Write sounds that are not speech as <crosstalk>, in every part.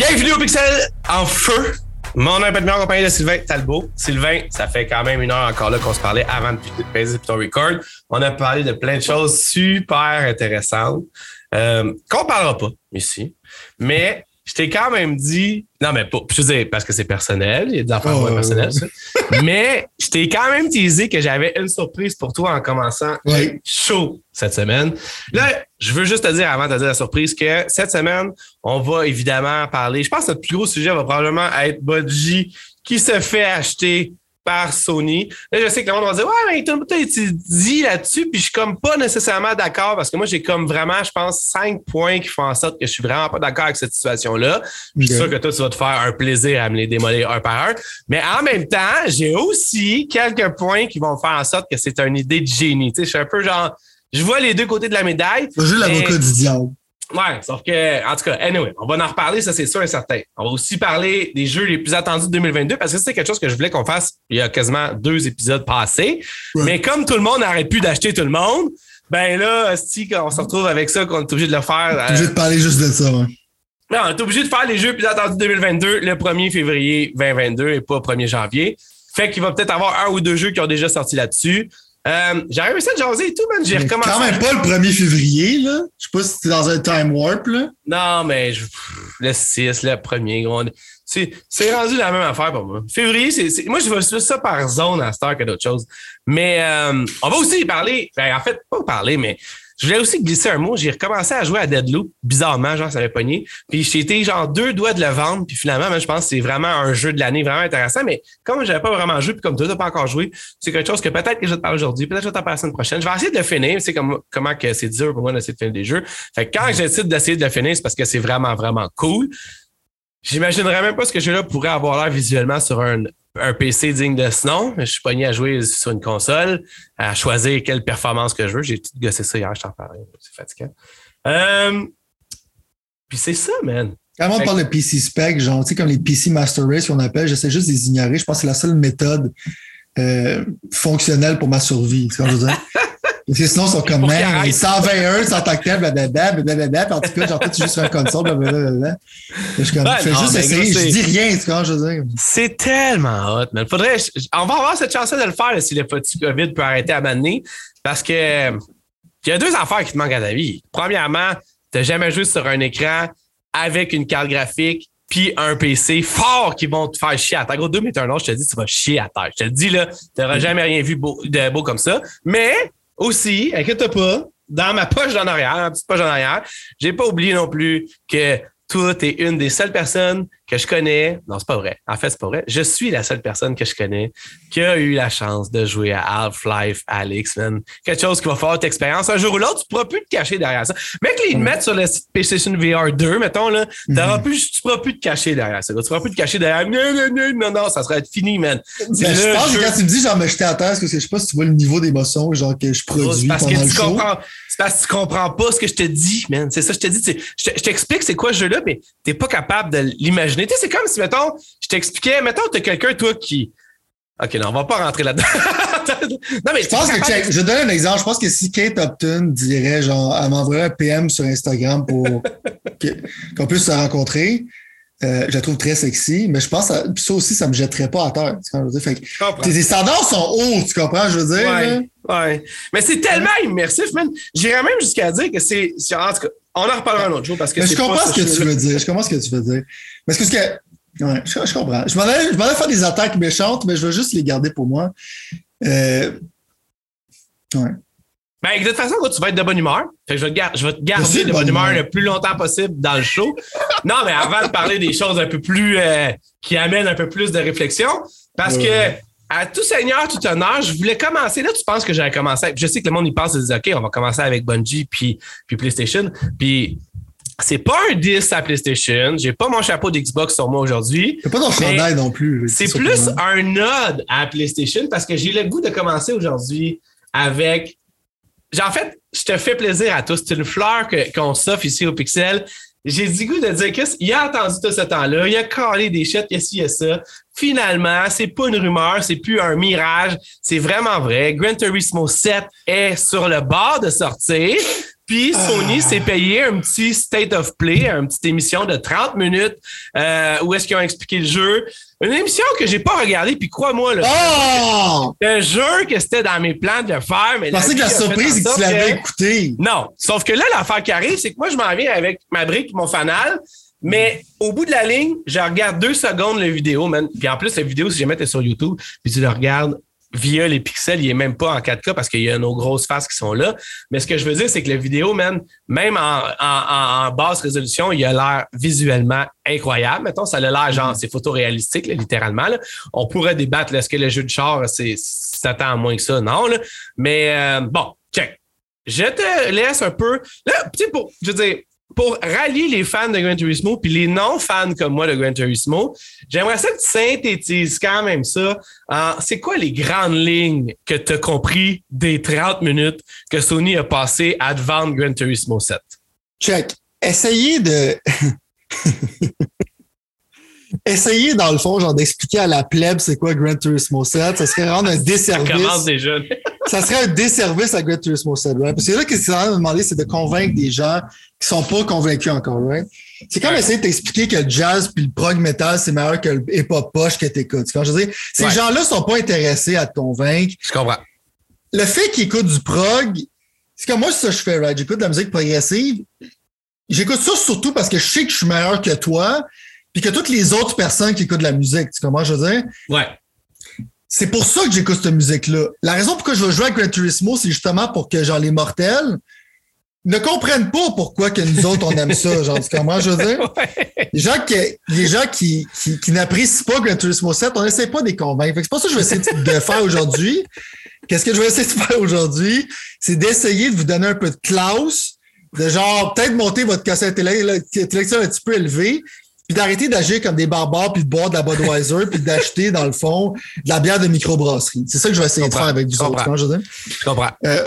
Bienvenue au Pixel en feu. Mon nom est Pat en compagnie de Sylvain Talbot. Sylvain, ça fait quand même une heure encore là qu'on se parlait avant de passer ton record. On a parlé de plein de choses super intéressantes euh, qu'on parlera pas ici. Mais je t'ai quand même dit, non, mais pas, je veux dire, parce que c'est personnel, il y a des affaires Oh, personnelles, ça. mais je t'ai quand même teasé que j'avais une surprise pour toi en commençant show cette semaine. Là, je veux juste te dire avant de te dire la surprise que cette semaine, on va évidemment parler. Je pense que notre plus gros sujet va probablement être Budgie qui se fait acheter par Sony. Là, je sais que le monde va dire Ouais, mais tu dis là-dessus, puis je suis comme pas nécessairement d'accord parce que moi, j'ai comme vraiment, je pense, cinq points qui font en sorte que je suis vraiment pas d'accord avec cette situation-là. Je suis sûr que toi, tu vas te faire un plaisir à me les démolir un par un. Mais en même temps, j'ai aussi quelques points qui vont faire en sorte que c'est une idée de génie. Tu sais, je suis un peu genre, je vois les deux côtés de la médaille. Juste l'avocat du diable. Ouais, sauf que, en tout cas, anyway, on va en reparler, ça c'est sûr et certain. On va aussi parler des jeux les plus attendus de 2022 parce que c'est quelque chose que je voulais qu'on fasse il y a quasiment deux épisodes passés. Ouais. Mais comme tout le monde n'arrête plus d'acheter tout le monde, ben là, si on se retrouve avec ça, qu'on est obligé de le faire. T'es euh, obligé de parler juste de ça, ouais. non, on est obligé de faire les jeux plus attendus 2022 le 1er février 2022 et pas 1er janvier. Fait qu'il va peut-être avoir un ou deux jeux qui ont déjà sorti là-dessus. Euh, J'ai réussi à jaser et tout, man. J'ai recommencé. Quand même pas le 1er février, là. Je sais pas si t'es dans un time warp, là. Non, mais je- le 6, le 1er, gros. C'est rendu la même affaire pour moi. Février, c'est c'est- moi, je vois ça par zone à cette heure que d'autres choses. Mais euh, on va aussi parler, ben, en fait, pas parler, mais je voulais aussi glisser un mot. J'ai recommencé à jouer à Deadloop, bizarrement, genre, ça avait pogné. Puis j'ai été genre deux doigts de le vendre. Puis finalement, ben, je pense que c'est vraiment un jeu de l'année vraiment intéressant. Mais comme j'avais pas vraiment joué, puis comme toi, t'as pas encore joué, c'est quelque chose que peut-être que je vais te parler aujourd'hui, peut-être que je vais t'en parler la semaine prochaine. Je vais essayer de le finir. C'est comme comment que c'est dur pour moi d'essayer de finir des jeux. Fait que quand j'essaie d'essayer de le finir, c'est parce que c'est vraiment, vraiment cool. J'imaginerais même pas ce que ce jeu-là pourrait avoir l'air visuellement sur un, un PC digne de ce nom. Je suis pogné à jouer sur une console, à choisir quelle performance que je veux. J'ai tout gossé ça hier, je t'en parlais. C'est fatigant. Euh, puis c'est ça, man. Quand on parle de PC spec, genre, tu sais, comme les PC Master Race qu'on appelle, j'essaie juste de les ignorer. Je pense que c'est la seule méthode euh, fonctionnelle pour ma survie. Tu sais ce que je veux dire? <laughs> Parce que sinon, ils sont comme, man, arrêtent. 121, c'est en tant que tel, blablabla, blablabla. Puis en tout cas, genre, tu joues sur un console, blablabla. Je suis comme, Ouais, fais non, juste mais essayer. gros, Je dis rien, tu vois, je veux dire. C'est tellement hot, man. Faudrait, je- on va avoir cette chance de le faire là, si le petit COVID peut arrêter à m'amener. Parce que il y a deux affaires qui te manquent à ta vie. Premièrement, t'as jamais joué sur un écran avec une carte graphique puis un PC fort qui vont te faire chier à terre. Gros, deux un je te dis, tu vas chier à terre. Je te le dis, là, t'auras jamais rien vu beau- de beau comme ça. Mais aussi, inquiète pas, dans ma poche d'en arrière, ma petite poche d'en arrière, j'ai pas oublié non plus que toi, t'es une des seules personnes que je connais. Non, c'est pas vrai. En fait, c'est pas vrai. Je suis la seule personne que je connais qui a eu la chance de jouer à Half-Life Alex, man. Quelque chose qui va faire expérience. Un jour ou l'autre, tu pourras plus te cacher derrière ça. Mec, les mettre sur le site PlayStation VR 2, mettons, là, t'auras Mhm. plus, tu pourras plus te cacher derrière ça. Tu pourras plus te cacher derrière. Non, non, non, non, non, ça serait fini, man. Ben, je pense jeu. que quand tu me dis, genre, me jeter à terre, parce que je sais pas si tu vois le niveau d'émotion, genre, que je C'est produis parce pendant que tu comprends. C'est parce que tu comprends pas ce que je te dis, man. C'est ça, je te dis. je t'explique c'est quoi ce jeu-là, mais t'es pas capable de l'imaginer. Tu c'est comme si, mettons, je t'expliquais, mettons, t'as quelqu'un, toi, qui. OK, non, on va pas rentrer là-dedans. <laughs> non, mais Je pense que, check, je donne un exemple. Je pense que si Kate Upton dirait, genre, elle m'envoierait un PM sur Instagram pour <laughs> qu'on puisse se rencontrer, euh, je la trouve très sexy, mais je pense que ça, ça aussi, ça me jetterait pas à terre. Tu comprends, je veux dire? Fait que Je comprends. tes, standards sont hauts, tu comprends, je veux dire? Ouais, ouais. Mais c'est tellement immersif, man. J'irais même jusqu'à dire que c'est. c'est- En tout cas, on en reparlera un autre jour parce que Mais je comprends ce que tu veux dire. Je comprends ce que tu veux dire. Mais c'est parce que. Ouais, je, je comprends. Je m'en allais, allais faire des attaques méchantes, mais je veux juste les garder pour moi. Euh, ouais. Ben, de toute façon, tu vas être de bonne humeur. Fait que je vais te, gar- je vais te garder de bonne humeur le plus longtemps possible dans le show. non, mais avant de parler des choses un peu plus euh, qui amènent un peu plus de réflexion, parce Ouais. que à tout seigneur, tout honneur, je voulais commencer. Là, tu penses que j'allais commencer. Je sais que le monde y pense, ils disent OK, on va commencer avec Bungie puis, puis PlayStation. Puis c'est pas un 10 à PlayStation. J'ai pas mon chapeau d'Xbox sur moi aujourd'hui. T'as pas ton chandail non plus. C'est plus surprenant. un nod à PlayStation parce que j'ai le goût de commencer aujourd'hui avec. En fait, je te fais plaisir à tous. C'est une fleur qu'on s'offre ici au Pixel. J'ai du goût de dire qu'il a attendu tout ce temps-là, il a calé des chutes, il a ci, il a ça. Finalement, c'est pas une rumeur, c'est plus un mirage, c'est vraiment vrai. Gran Turismo 7 est sur le bord de sortir. Puis Sony Ah. s'est payé un petit state of play, une petite émission de 30 minutes euh, où est-ce qu'ils ont expliqué le jeu. Une émission que j'ai pas regardée, puis crois-moi, là, Oh! je jure que c'était dans mes plans de le faire, mais Je pensais que la surprise, c'est que tu l'avais écouté. non, sauf que là, l'affaire qui arrive, c'est que moi, je m'en viens avec ma brique, mon fanal, mais au bout de la ligne, je regarde deux secondes la vidéo, man. Puis en plus, la vidéo, si jamais t'es sur YouTube, puis tu le regardes via les pixels, il est même pas en 4K parce qu'il y a nos grosses faces qui sont là. Mais ce que je veux dire, c'est que la vidéo, man, même en, en- en- en basse résolution, il a l'air visuellement incroyable. Mettons, ça a l'air genre, c'est photoréalistique, là, littéralement. là. On pourrait débattre, est-ce que le jeu de char, c'est, s'attend à moins que ça? Non, là. Mais euh, bon, check. Je te laisse un peu. Là, pour, je veux dire, pour rallier les fans de Gran Turismo puis les non-fans comme moi de Gran Turismo, j'aimerais ça que tu synthétises quand même ça. en c'est quoi les grandes lignes que tu as compris des 30 minutes que Sony a passé à vendre Gran Turismo 7? Check. Essayez de. <laughs> Essayez, dans le fond, genre, d'expliquer à la plèbe c'est quoi Gran Turismo 7. Ça serait rendre un <laughs> Ça desservice. commence déjà. ça serait un desservice à Gran Turismo 7, right? Parce que là, ce de me demander, c'est de convaincre des gens qui sont pas convaincus encore, right? C'est comme Ouais. essayer de t'expliquer que le jazz puis le prog metal, c'est meilleur que le hip-hop poche que t'écoutes. Quand je veux dire, ces Ouais. gens-là sont pas intéressés à te convaincre. Je comprends. Le fait qu'ils écoutent du prog, c'est comme moi, c'est ça que je fais, right? J'écoute de la musique progressive. J'écoute ça surtout parce que je sais que je suis meilleur que toi, puis que toutes les autres personnes qui écoutent de la musique. Tu comprends, je veux dire? Ouais. C'est pour ça que j'écoute cette musique-là. La raison pourquoi je veux jouer à Gran Turismo, c'est justement pour que, genre, les mortels ne comprennent pas pourquoi que nous autres, on aime ça. Genre, tu comprends, je veux dire? <laughs> Ouais. Les gens qui, les gens qui, qui, qui n'apprécient pas Gran Turismo 7, on n'essaie pas de les convaincre. Fait que C'est pas ça que je vais essayer de de faire aujourd'hui. Qu'est-ce que je vais essayer de faire aujourd'hui? C'est d'essayer de vous donner un peu de classe, de genre, peut-être monter votre cassette intellectuelle un petit peu élevée, puis d'arrêter d'agir comme des barbares, puis de boire de la Budweiser, puis d'acheter, dans le fond, de la bière de microbrasserie. C'est ça que je vais essayer de comprends. faire avec Je autres. comprends. je dire? Je comprends. Euh,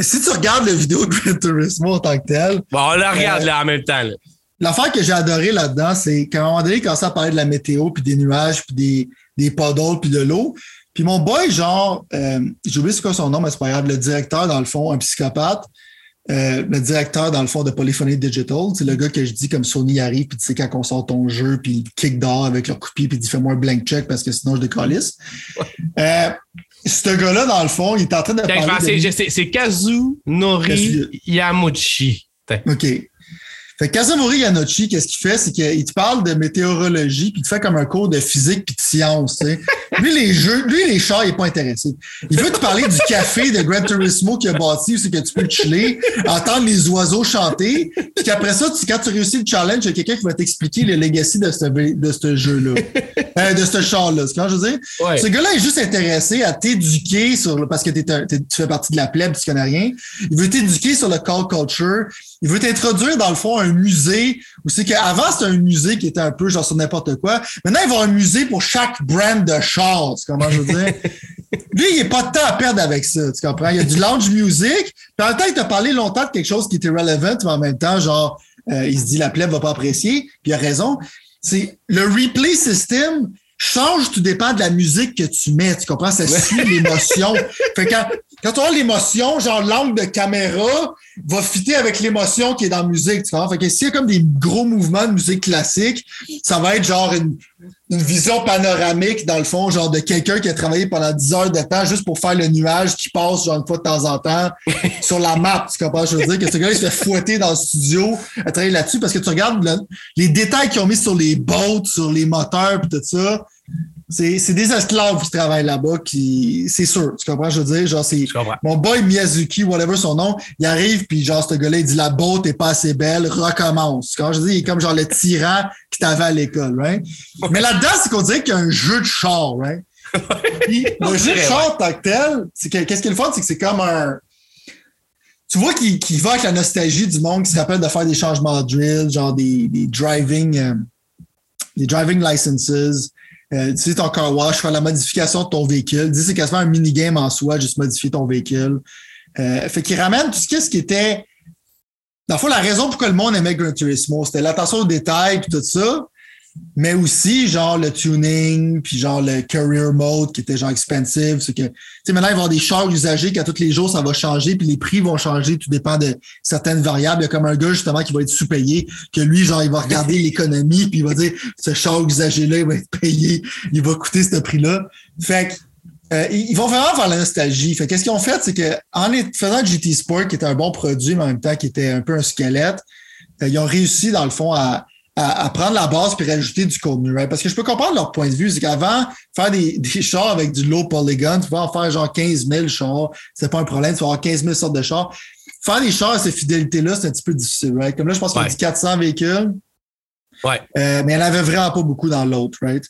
si tu regardes la vidéo de Gran Turismo en tant que tel, Bon, on la regarde Euh, là en même temps. L'affaire que j'ai adoré là-dedans, c'est qu'à un moment donné, commençait à parler de la météo, puis des nuages, puis des, des puddles, puis de l'eau. Puis mon boy, genre, euh, j'ai oublié c'est quoi son nom, mais c'est pas grave, le directeur, dans le fond, un psychopathe, euh, le directeur, dans le fond, de Polyphony Digital, c'est le gars que je dis comme Sony arrive, puis tu sais, quand on sort ton jeu, puis il kick dehors avec leur pied, puis il dit fais-moi un blank check parce que sinon je décalisse. Euh, ce gars-là, dans le fond, il est en train de C'est Kazu- Yamuchi. Tiens. OK. Fait que Kazumori Yanochi, qu'est-ce qu'il fait? C'est qu'il te parle de météorologie, puis il te fait comme un cours de physique puis de science. Lui, les jeux, lui, les chars, il n'est pas intéressé. Il veut te parler du café de Gran Turismo qu'il a bâti, où c'est que tu peux chiller, entendre les oiseaux chanter, puis qu'après ça, tu- quand tu réussis le challenge, il y a quelqu'un qui va t'expliquer le legacy de ce, de ce jeu-là. <laughs> Euh, de ce char-là. C'est quand je veux dire? Ouais. Ce gars-là est juste intéressé à t'éduquer sur le, parce que t'es un- t'es- tu fais partie de la plèbe, tu connais rien. Il veut t'éduquer sur le call culture. Il veut t'introduire, dans le fond, un musée où c'est qu'avant, c'était un musée qui était un peu genre sur n'importe quoi. Maintenant, il va avoir un musée pour chaque brand de char. Tu comprends, je veux dire? <laughs> Lui, il n'est pas de temps à perdre avec ça. Tu comprends? Il y a du lounge music. Puis en même temps, il t'a parlé longtemps de quelque chose qui était relevant, mais en même temps, genre, euh, il se dit la plèbe va pas apprécier. Puis il a raison. C'est le replay system change tout dépend de la musique que tu mets. Tu comprends? Ça suit <laughs> l'émotion. Fait que quand, quand tu as l'émotion, genre l'angle de caméra va fitter avec l'émotion qui est dans la musique. Tu comprends? Fait que s'il y a comme des gros mouvements de musique classique, ça va être genre une, une vision panoramique, dans le fond, genre de quelqu'un qui a travaillé pendant 10 heures de temps juste pour faire le nuage qui passe genre une fois de temps en temps <laughs> sur la map. Tu comprends? Je veux dire que ce gars il se fait fouetter dans le studio à travailler là-dessus parce que tu regardes le- les détails qu'ils ont mis sur les boats, sur les moteurs et tout ça. C'est des esclaves qui travaillent là-bas qui. C'est sûr. Tu comprends? Je veux dire, genre, c'est. Mon boy Miyazuki, whatever son nom, il arrive, puis genre, ce gars-là, il dit la boat est pas assez belle, recommence. Quand je dis, il est comme genre le tyran qui t'avait à l'école, right? Mais là-dedans, c'est qu'on dirait qu'il y a un jeu de char, right? Puis, le jeu de char en tant que tel, c'est que, qu'est-ce qui est le fun, c'est que c'est comme un. Tu vois qu'il qu'il va avec la nostalgie du monde qui se rappelle de faire des changements de drill, genre des, des driving, euh, des driving licenses. Euh, tu sais, ton car wash, faire la modification de ton véhicule. Dis, c'est quasiment un minigame en soi, juste modifier ton véhicule. Euh, fait qu'il ramène tout ce qui était. Dans le fond, la raison pourquoi le monde aimait Gran Turismo, c'était l'attention aux détails et tout ça. Mais aussi genre le tuning, puis genre le career mode qui était genre expensive. C'est que, tu sais, maintenant, il va y avoir des chars usagés qu'à tous les jours, ça va changer, puis les prix vont changer, tout dépend de certaines variables. Il y a comme un gars, justement, qui va être sous-payé, que lui, genre, il va regarder <laughs> l'économie, puis il va dire, ce char usagé-là, il va être payé, il va coûter ce prix-là. Fait que, euh, ils vont vraiment faire la nostalgie. Fait qu'est-ce qu'ils ont fait, c'est que en faisant GT Sport, qui était un bon produit, mais en même temps qui était un peu un squelette, euh, ils ont réussi, dans le fond, à, à, prendre la base puis rajouter du contenu, right? Parce que je peux comprendre leur point de vue. C'est qu'avant, faire des, <laughs> des chars avec du low polygon, tu vas en faire genre 15 000 chars, c'est pas un problème, tu vas avoir 15 000 sortes de chars. Faire des chars à cette fidélité-là, c'est un petit peu difficile, right? Comme là, je pense qu'il y a 400 véhicules. Ouais. Euh, mais il n'y en avait vraiment pas beaucoup dans l'autre, right?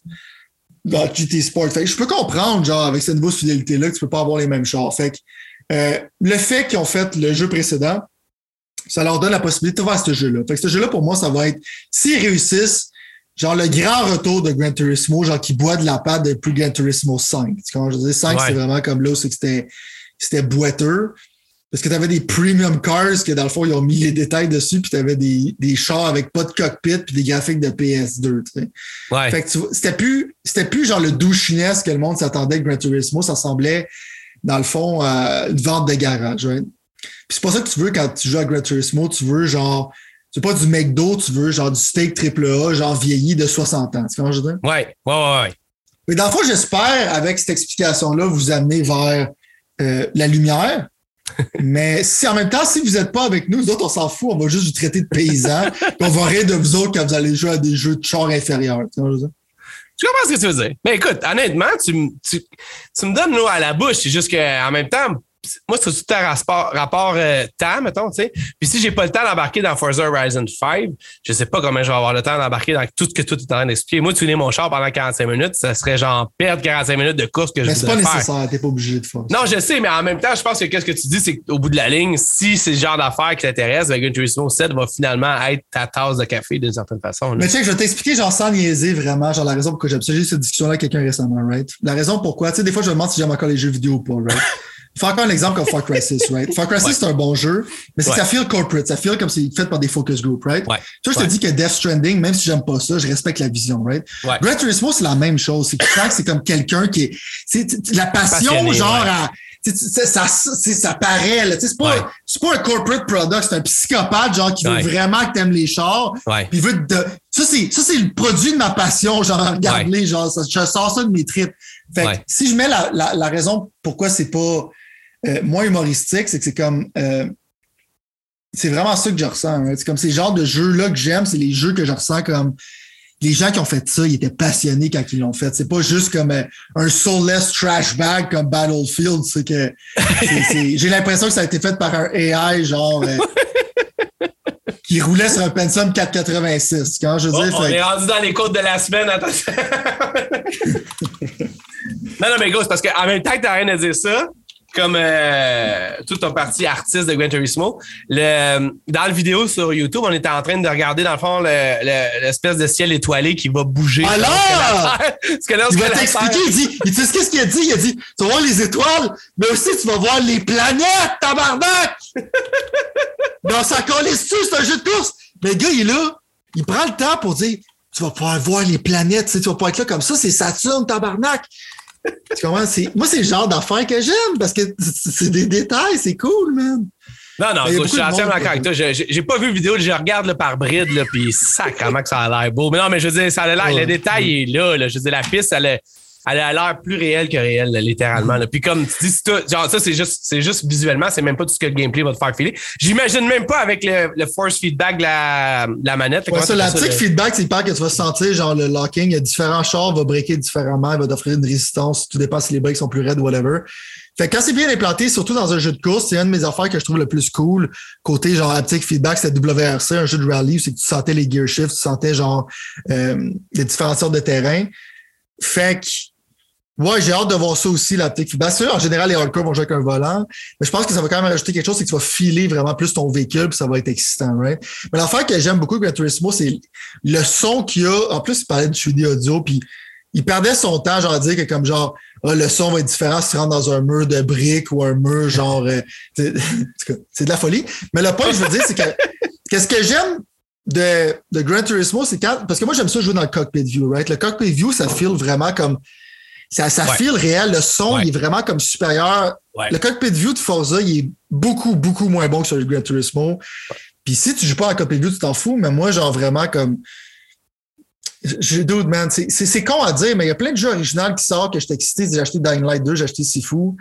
Dans GT Sport. Fait que je peux comprendre, genre, avec cette nouvelle fidélité-là, que tu peux pas avoir les mêmes chars. Fait que, euh, le fait qu'ils ont fait le jeu précédent, ça leur donne la possibilité de faire ce jeu-là. Fait que ce jeu-là, pour moi, ça va être, s'ils réussissent, genre le grand retour de Gran Turismo, genre qui boit de la pâte depuis Gran Turismo 5. Quand je dis 5, c'est vraiment comme là, c'est que c'était, c'était boiteux. Parce que tu avais des premium cars que dans le fond, ils ont mis les détails dessus, puis tu avais des, des chars avec pas de cockpit, puis des graphiques de PS2. Tu sais. Ouais. Fait que c'était plus, c'était plus genre le douchiness que le monde s'attendait avec Gran Turismo. Ça semblait, dans le fond, euh, une vente de garage. Right? Puis c'est pas ça que tu veux quand tu joues à Gran Turismo. Tu veux genre, c'est pas du McDo, tu veux genre du steak triple A, genre vieilli de 60 ans. Tu comprends je veux dire? Ouais, ouais, ouais. ouais. Mais dans le fond, j'espère, avec cette explication-là, vous amener vers euh, la lumière. <laughs> Mais si en même temps, si vous n'êtes pas avec nous, nous autres, on s'en fout, on va juste vous traiter de paysans, <laughs> on va rire de vous autres quand vous allez jouer à des jeux de char inférieurs. Tu comprends je veux dire? Tu comprends ce que tu veux dire? Mais écoute, honnêtement, tu, tu, tu me donnes l'eau à la bouche. C'est juste qu'en même temps, moi, c'est tout un rapport, rapport euh, temps, mettons, tu sais. Puis si j'ai pas le temps d'embarquer dans Forza Horizon 5, je sais pas comment je vais avoir le temps d'embarquer dans tout ce que tout est en train d'expliquer. Moi, tuner mon char pendant 45 minutes, ça serait genre perdre 45 minutes de course que je Mais c'est pas faire. nécessaire, t'es pas obligé de faire. ça. Non, je sais, mais en même temps, je pense que qu'est-ce que tu dis, c'est qu'au bout de la ligne, si c'est le genre d'affaires qui t'intéresse, Gran Turismo 7 va finalement être ta tasse de café d'une certaine façon. là. Mais tu sais, je vais t'expliquer, genre, sans niaiser vraiment, genre, la raison pourquoi j'ai j'ai eu cette discussion-là avec quelqu'un récemment, right? La raison pourquoi, tu sais, des fois, je me demande si j'aime encore les jeux vidéo ou pas, right? <laughs> Fais encore un exemple comme Far Cry 6, right? Far Cry 6, Ouais. c'est un bon jeu, mais c'est que Ouais. ça feel corporate, ça feel comme c'est fait par des focus group, right? Ouais. Tu vois, je te dis que Death Stranding, même si j'aime pas ça, je respecte la vision, right? Ouais. Gran Turismo, c'est la même chose. C'est que tu sens que c'est comme quelqu'un qui est, c'est la passion, Passionné, genre, à, ça, c'est- ça paraît, là. C'est pas, c'est pas un corporate product, c'est un psychopathe, genre, qui veut vraiment que t'aimes les chars. Puis veut ça, c'est, ça, c'est le produit de ma passion, genre, regarde-les, genre, ça- je sors ça de mes tripes. Fait que si je mets la, la, la raison pourquoi c'est pas euh, moins humoristique, c'est que c'est comme, euh, c'est vraiment ça que je ressens. hein. C'est comme ces genres de jeux-là que j'aime, c'est les jeux que je ressens comme les gens qui ont fait ça, ils étaient passionnés quand ils l'ont fait. C'est pas juste comme euh, un soulless trash bag comme Battlefield. C'est que <laughs> j'ai l'impression que ça a été fait par un AI genre euh, <laughs> qui roulait sur un Pentium 486. Quand je veux Oh, dire, on fait- est rendu dans les côtes de la semaine, attention. <laughs> non, non, mais gros, c'est parce qu'en même temps que t'as rien à dire ça, comme euh, tout ton parti artiste de Gran Turismo, le, dans la vidéo sur YouTube, on était en train de regarder, dans le fond, le- le- l'espèce de ciel étoilé qui va bouger. Alors! <laughs> Parce que là, Il ce va t'expliquer, il dit, il dit, qu'est-ce qu'il a dit? Il a dit, tu vas voir les étoiles, mais aussi tu vas voir les planètes, tabarnak! <laughs> non, ça dessus, c'est un jeu de course? Mais le gars, il est là, il prend le temps pour dire, tu vas pouvoir voir les planètes, tu, sais, tu vas pouvoir être là comme ça, c'est Saturne, tabarnak! Tu comprends? Moi, c'est le genre d'affaires que j'aime parce que c'est des détails, c'est cool, man. Non, non, écoute, je suis entièrement d'accord avec toi. Je- J'ai pas vu la vidéo, je regarde là, par bride, là, puis sacrément que ça a l'air beau. Mais non, mais je veux dire, ça a l'air, Ouais. le détail est là, là. Je veux dire, la piste, elle a, elle a l'air plus réelle que réelle, là, littéralement. là. Puis comme tu dis, c'est tout- genre, ça, c'est juste, c'est juste visuellement, c'est même pas tout ce que le gameplay va te faire filer. J'imagine même pas avec le, le force feedback de la, la manette. Ouais, ça, l'aptique le- feedback, c'est pas que tu vas sentir genre le locking. Il y a différents chars, va breaker différemment, il va t'offrir une résistance, tout dépend si les breaks sont plus raides, whatever. Fait que quand c'est bien implanté, surtout dans un jeu de course, c'est une de mes affaires que je trouve le plus cool. Côté genre haptic feedback, c'est WRC, un jeu de rally, c'est que tu sentais les gear shifts, tu sentais genre euh, les différentes sortes de terrain. Fait que Ouais, j'ai hâte de voir ça aussi, la petite. C'est sûr, en général, les hardcore vont jouer avec un volant, mais je pense que ça va quand même rajouter quelque chose, c'est que tu vas filer vraiment plus ton véhicule, puis ça va être excitant, right? Mais l'affaire que j'aime beaucoup avec Gran Turismo, c'est le son qu'il y a. En plus, il parlait de 3D audio, puis il perdait son temps, genre, à dire que comme genre, ah, le son va être différent si tu rentres dans un mur de briques ou un mur genre, euh, <laughs> c'est de la folie. Mais le point que je veux dire, c'est que, <laughs> qu'est-ce que j'aime de, de Gran Turismo, c'est quand. Parce que moi, j'aime ça jouer dans le cockpit view, right? Le cockpit view, ça feel vraiment comme. Ça, ça feel réel. Le son, il est vraiment comme supérieur. Le cockpit view de Forza, il est beaucoup, beaucoup moins bon que sur le Gran Turismo. Puis si tu joues pas en cockpit view, tu t'en fous. Mais moi, genre vraiment comme. Je doute, man. C'est con à dire, mais il y a plein de jeux originaux qui sortent que j'étais excité. J'ai acheté Dying Light 2, j'ai acheté Sifu.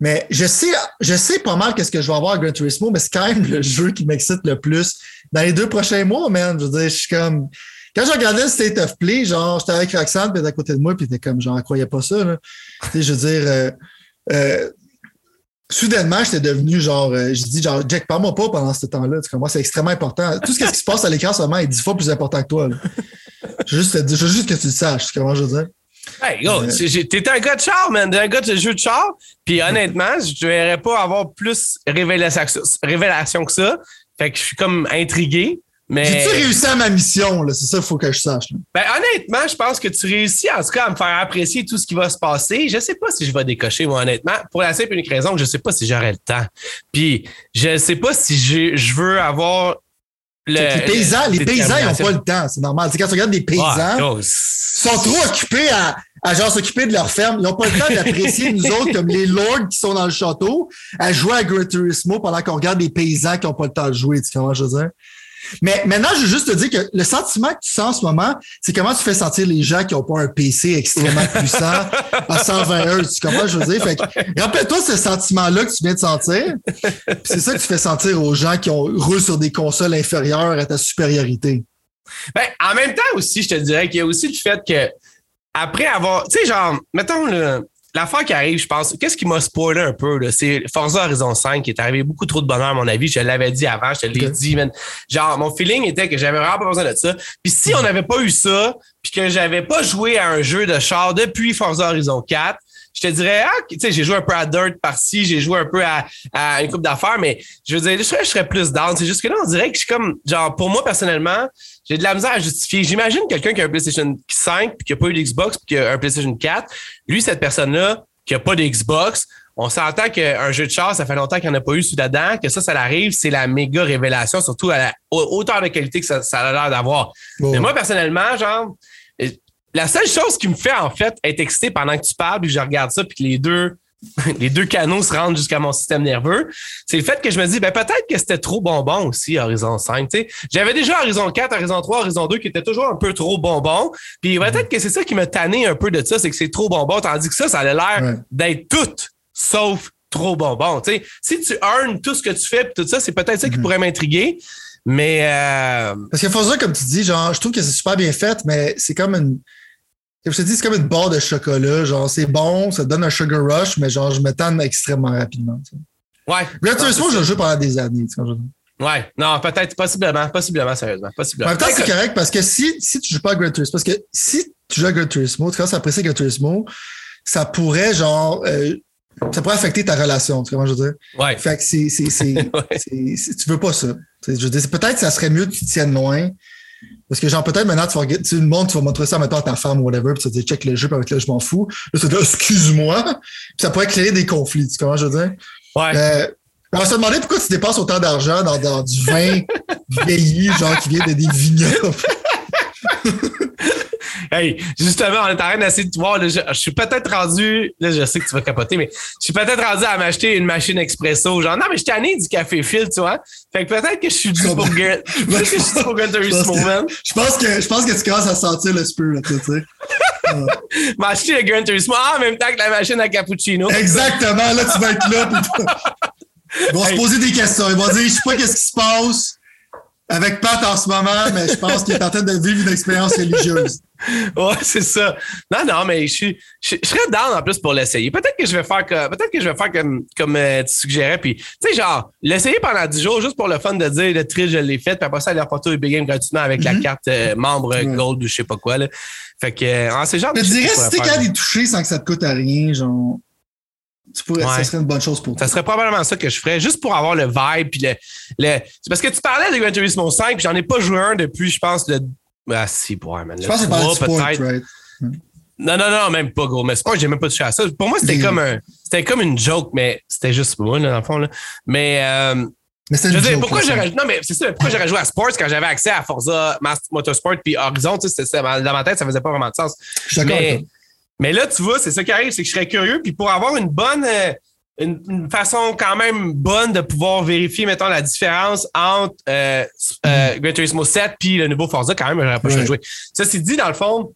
Mais je sais, je sais pas mal qu'est-ce que je vais avoir à Gran Turismo, mais c'est quand même le jeu qui m'excite le plus dans les deux prochains mois, man. Je veux dire, je suis comme. Quand je regardais le State of Play, genre, j'étais avec Roxanne, puis à côté de moi, puis t'es comme, genre, elle croyait pas ça, là. tu sais, je veux dire, euh, euh, soudainement, j'étais devenu genre, euh, je dis genre, Jack, parle-moi pas pendant ce temps-là. Tu moi, c'est extrêmement important. Tout ce qui se passe à l'écran, seulement, est dix fois plus important que toi. Je veux juste, je veux juste que tu le saches, comment je veux dire? Hey, go, euh, t'es un gars de char, man. T'es un gars de jeu de char. Puis honnêtement, je ne verrais pas avoir plus révélation, que ça. Fait que je suis comme intrigué. Mais... J'ai-tu réussi à ma mission? C'est ça qu'il faut que je sache. Ben, honnêtement, je pense que tu réussis en tout cas à me faire apprécier tout ce qui va se passer. Je sais pas si je vais décocher, moi, honnêtement. Pour la simple et unique raison que je sais pas si j'aurai le temps. Puis je sais pas si je veux avoir les paysans, les paysans, ils n'ont pas le temps, c'est normal. quand tu regardes des paysans, ils sont trop occupés à, à genre s'occuper de leur ferme. Ils n'ont pas le temps d'apprécier nous autres comme les lords qui sont dans le château à jouer à Gran Turismo pendant qu'on regarde des paysans qui n'ont pas le temps de jouer. Tu comprends je veux dire? Mais maintenant, je veux juste te dire que le sentiment que tu sens en ce moment, c'est comment tu fais sentir les gens qui n'ont pas un PC extrêmement <laughs> puissant à 120 Hz. Tu comprends, je veux dire? Fait rappelle-toi ce sentiment-là que tu viens de sentir. C'est ça que tu fais sentir aux gens qui ont roulent sur des consoles inférieures à ta supériorité. Ben, en même temps aussi, je te dirais qu'il y a aussi le fait que après avoir, tu sais, genre, mettons le, l'affaire qui arrive, je pense, qu'est-ce qui m'a spoilé un peu, c'est Forza Horizon 5 qui est arrivé beaucoup trop de bonheur, à mon avis. Je l'avais dit avant, je te l'ai dit, man. Genre, mon feeling était que j'avais vraiment pas besoin de ça. Puis si on n'avait pas eu ça, puis que j'avais pas joué à un jeu de char depuis Forza Horizon 4, je te dirais, ah, tu sais, j'ai joué un peu à Dirt par-ci, j'ai joué un peu à, une coupe d'affaires, mais je veux dire, je serais, je serais plus down. C'est juste que là, on dirait que je suis comme, genre, pour moi, personnellement, j'ai de la misère à justifier. J'imagine quelqu'un qui a un PlayStation 5 puis qui a pas eu d'Xbox puis qui a un PlayStation 4. Lui, cette personne-là, qui a pas d'Xbox, on s'entend qu'un jeu de char, ça fait longtemps qu'il n'y en a pas eu sous dedans, que ça, ça arrive, c'est la méga révélation, surtout à la hauteur de qualité que ça, a l'air d'avoir. Mais moi, personnellement, genre, la seule chose qui me fait, en fait, être excité pendant que tu parles, puis que je regarde ça, puis que les deux, <laughs> les deux canaux se rendent jusqu'à mon système nerveux, c'est le fait que je me dis, ben, peut-être que c'était trop bonbon aussi, Horizon 5. J'avais déjà Horizon 4, Horizon 3, Horizon 2 qui était toujours un peu trop bonbon. Puis peut-être que c'est ça qui m'a tanné un peu de ça, c'est que c'est trop bonbon, tandis que ça, ça a l'air d'être tout sauf trop bonbon. si tu earns tout ce que tu fais, tout ça, c'est peut-être ça qui mhm. pourrait m'intriguer. Mais. Euh... Parce qu'il faut ça, comme tu dis, genre, je trouve que c'est super bien fait, mais c'est comme une je te dis, c'est comme une barre de chocolat. Genre, c'est bon, ça donne un sugar rush, mais genre, je me tanne extrêmement rapidement. Ouais. Gran Turismo, je joue pendant des années. Tu Ouais, non, peut-être, possiblement, possiblement, sérieusement. Possiblement. En même temps, c'est correct parce que si, si tu joues pas à Gran Turismo, parce que si tu joues à Gran Turismo, tu commences à apprécier Gran Turismo, ça pourrait, genre, euh, ça pourrait affecter ta relation, tu vois comment je veux dire? Ouais. Fait que c'est, c'est, c'est, <laughs> ouais. tu veux pas ça. Je veux dire, peut-être que ça serait mieux que tu tiennes loin, parce que, genre, peut-être maintenant, tu vas, tu le monde, tu vas montrer ça, maintenant à ta femme ou whatever, puis tu vas dire, check le jeu, puis avec là, je m'en fous. Là, tu vas dire, excuse-moi. Puis ça pourrait créer des conflits, tu comprends, je veux dire? Ouais. Euh, on va se demander pourquoi tu dépenses autant d'argent dans, dans, du vin <laughs> vieilli, genre, qui vient de des vignobles. <laughs> Hey, justement, on est en train d'essayer de voir. je, suis peut-être rendu. Là, je sais que tu vas capoter, mais je suis peut-être rendu à m'acheter une machine expresso. Genre, non, mais je tanné du café fil, tu vois. Fait que peut-être que je suis dû pour Peut-être que je suis pour Je pense que je pense que tu commences à sentir le spirit, tu sais. <laughs> M'acheter le Gran Turismo en même temps que la machine à cappuccino. Exactement. Là, tu vas être là. <laughs> Ils vont se poser des questions. Ils vont dire, je sais pas qu'est-ce qui se passe avec Pat en ce moment, mais je pense qu'il est en train de vivre une expérience religieuse. Ouais, c'est ça. Non, non, mais je, suis, je, serais down en plus pour l'essayer. Peut-être que je vais faire comme, peut-être que je vais faire comme, comme euh, tu suggérais. Puis, tu sais, genre, l'essayer pendant 10 jours juste pour le fun de dire le tri, je l'ai fait. Puis après ça, aller reporter au Big Game gratuitement avec la mm-hmm. carte euh, membre Gold ou je sais pas quoi. Là. Fait que, euh, en ces genres Je dirais, si t'es capable d'y toucher sans que ça te coûte à rien, genre. Tu pourrais, Ça serait une bonne chose pour toi. Ça serait probablement ça que je ferais, juste pour avoir le vibe. Puis le, le... C'est parce que tu parlais de Gran Turismo 5, puis j'en ai pas joué un depuis, je pense, le ah, si, ouais, man. Je pense que c'est right? Non, non, non, même pas, gros. Mais sport, j'ai même pas touché à ça. Pour moi, c'était comme un, c'était comme une joke, mais c'était juste moi, là, dans le fond, là. Mais, euh, Mais c'est Je veux dire, pourquoi j'aurais. Non, mais c'est ça. Pourquoi j'aurais joué à Sports quand j'avais accès à Forza Master- Motorsport puis Horizon? Tu sais, dans ma tête, ça faisait pas vraiment de sens. Je suis d'accord Mais, là, tu vois, c'est ça qui arrive, c'est que je serais curieux. Puis pour avoir une bonne. euh, une, une façon quand même bonne de pouvoir vérifier, mettons, la différence entre euh, euh, Gran Turismo 7 puis le nouveau Forza, quand même, j'aurais pas ouais. jouer. Ça, c'est dit, dans le fond,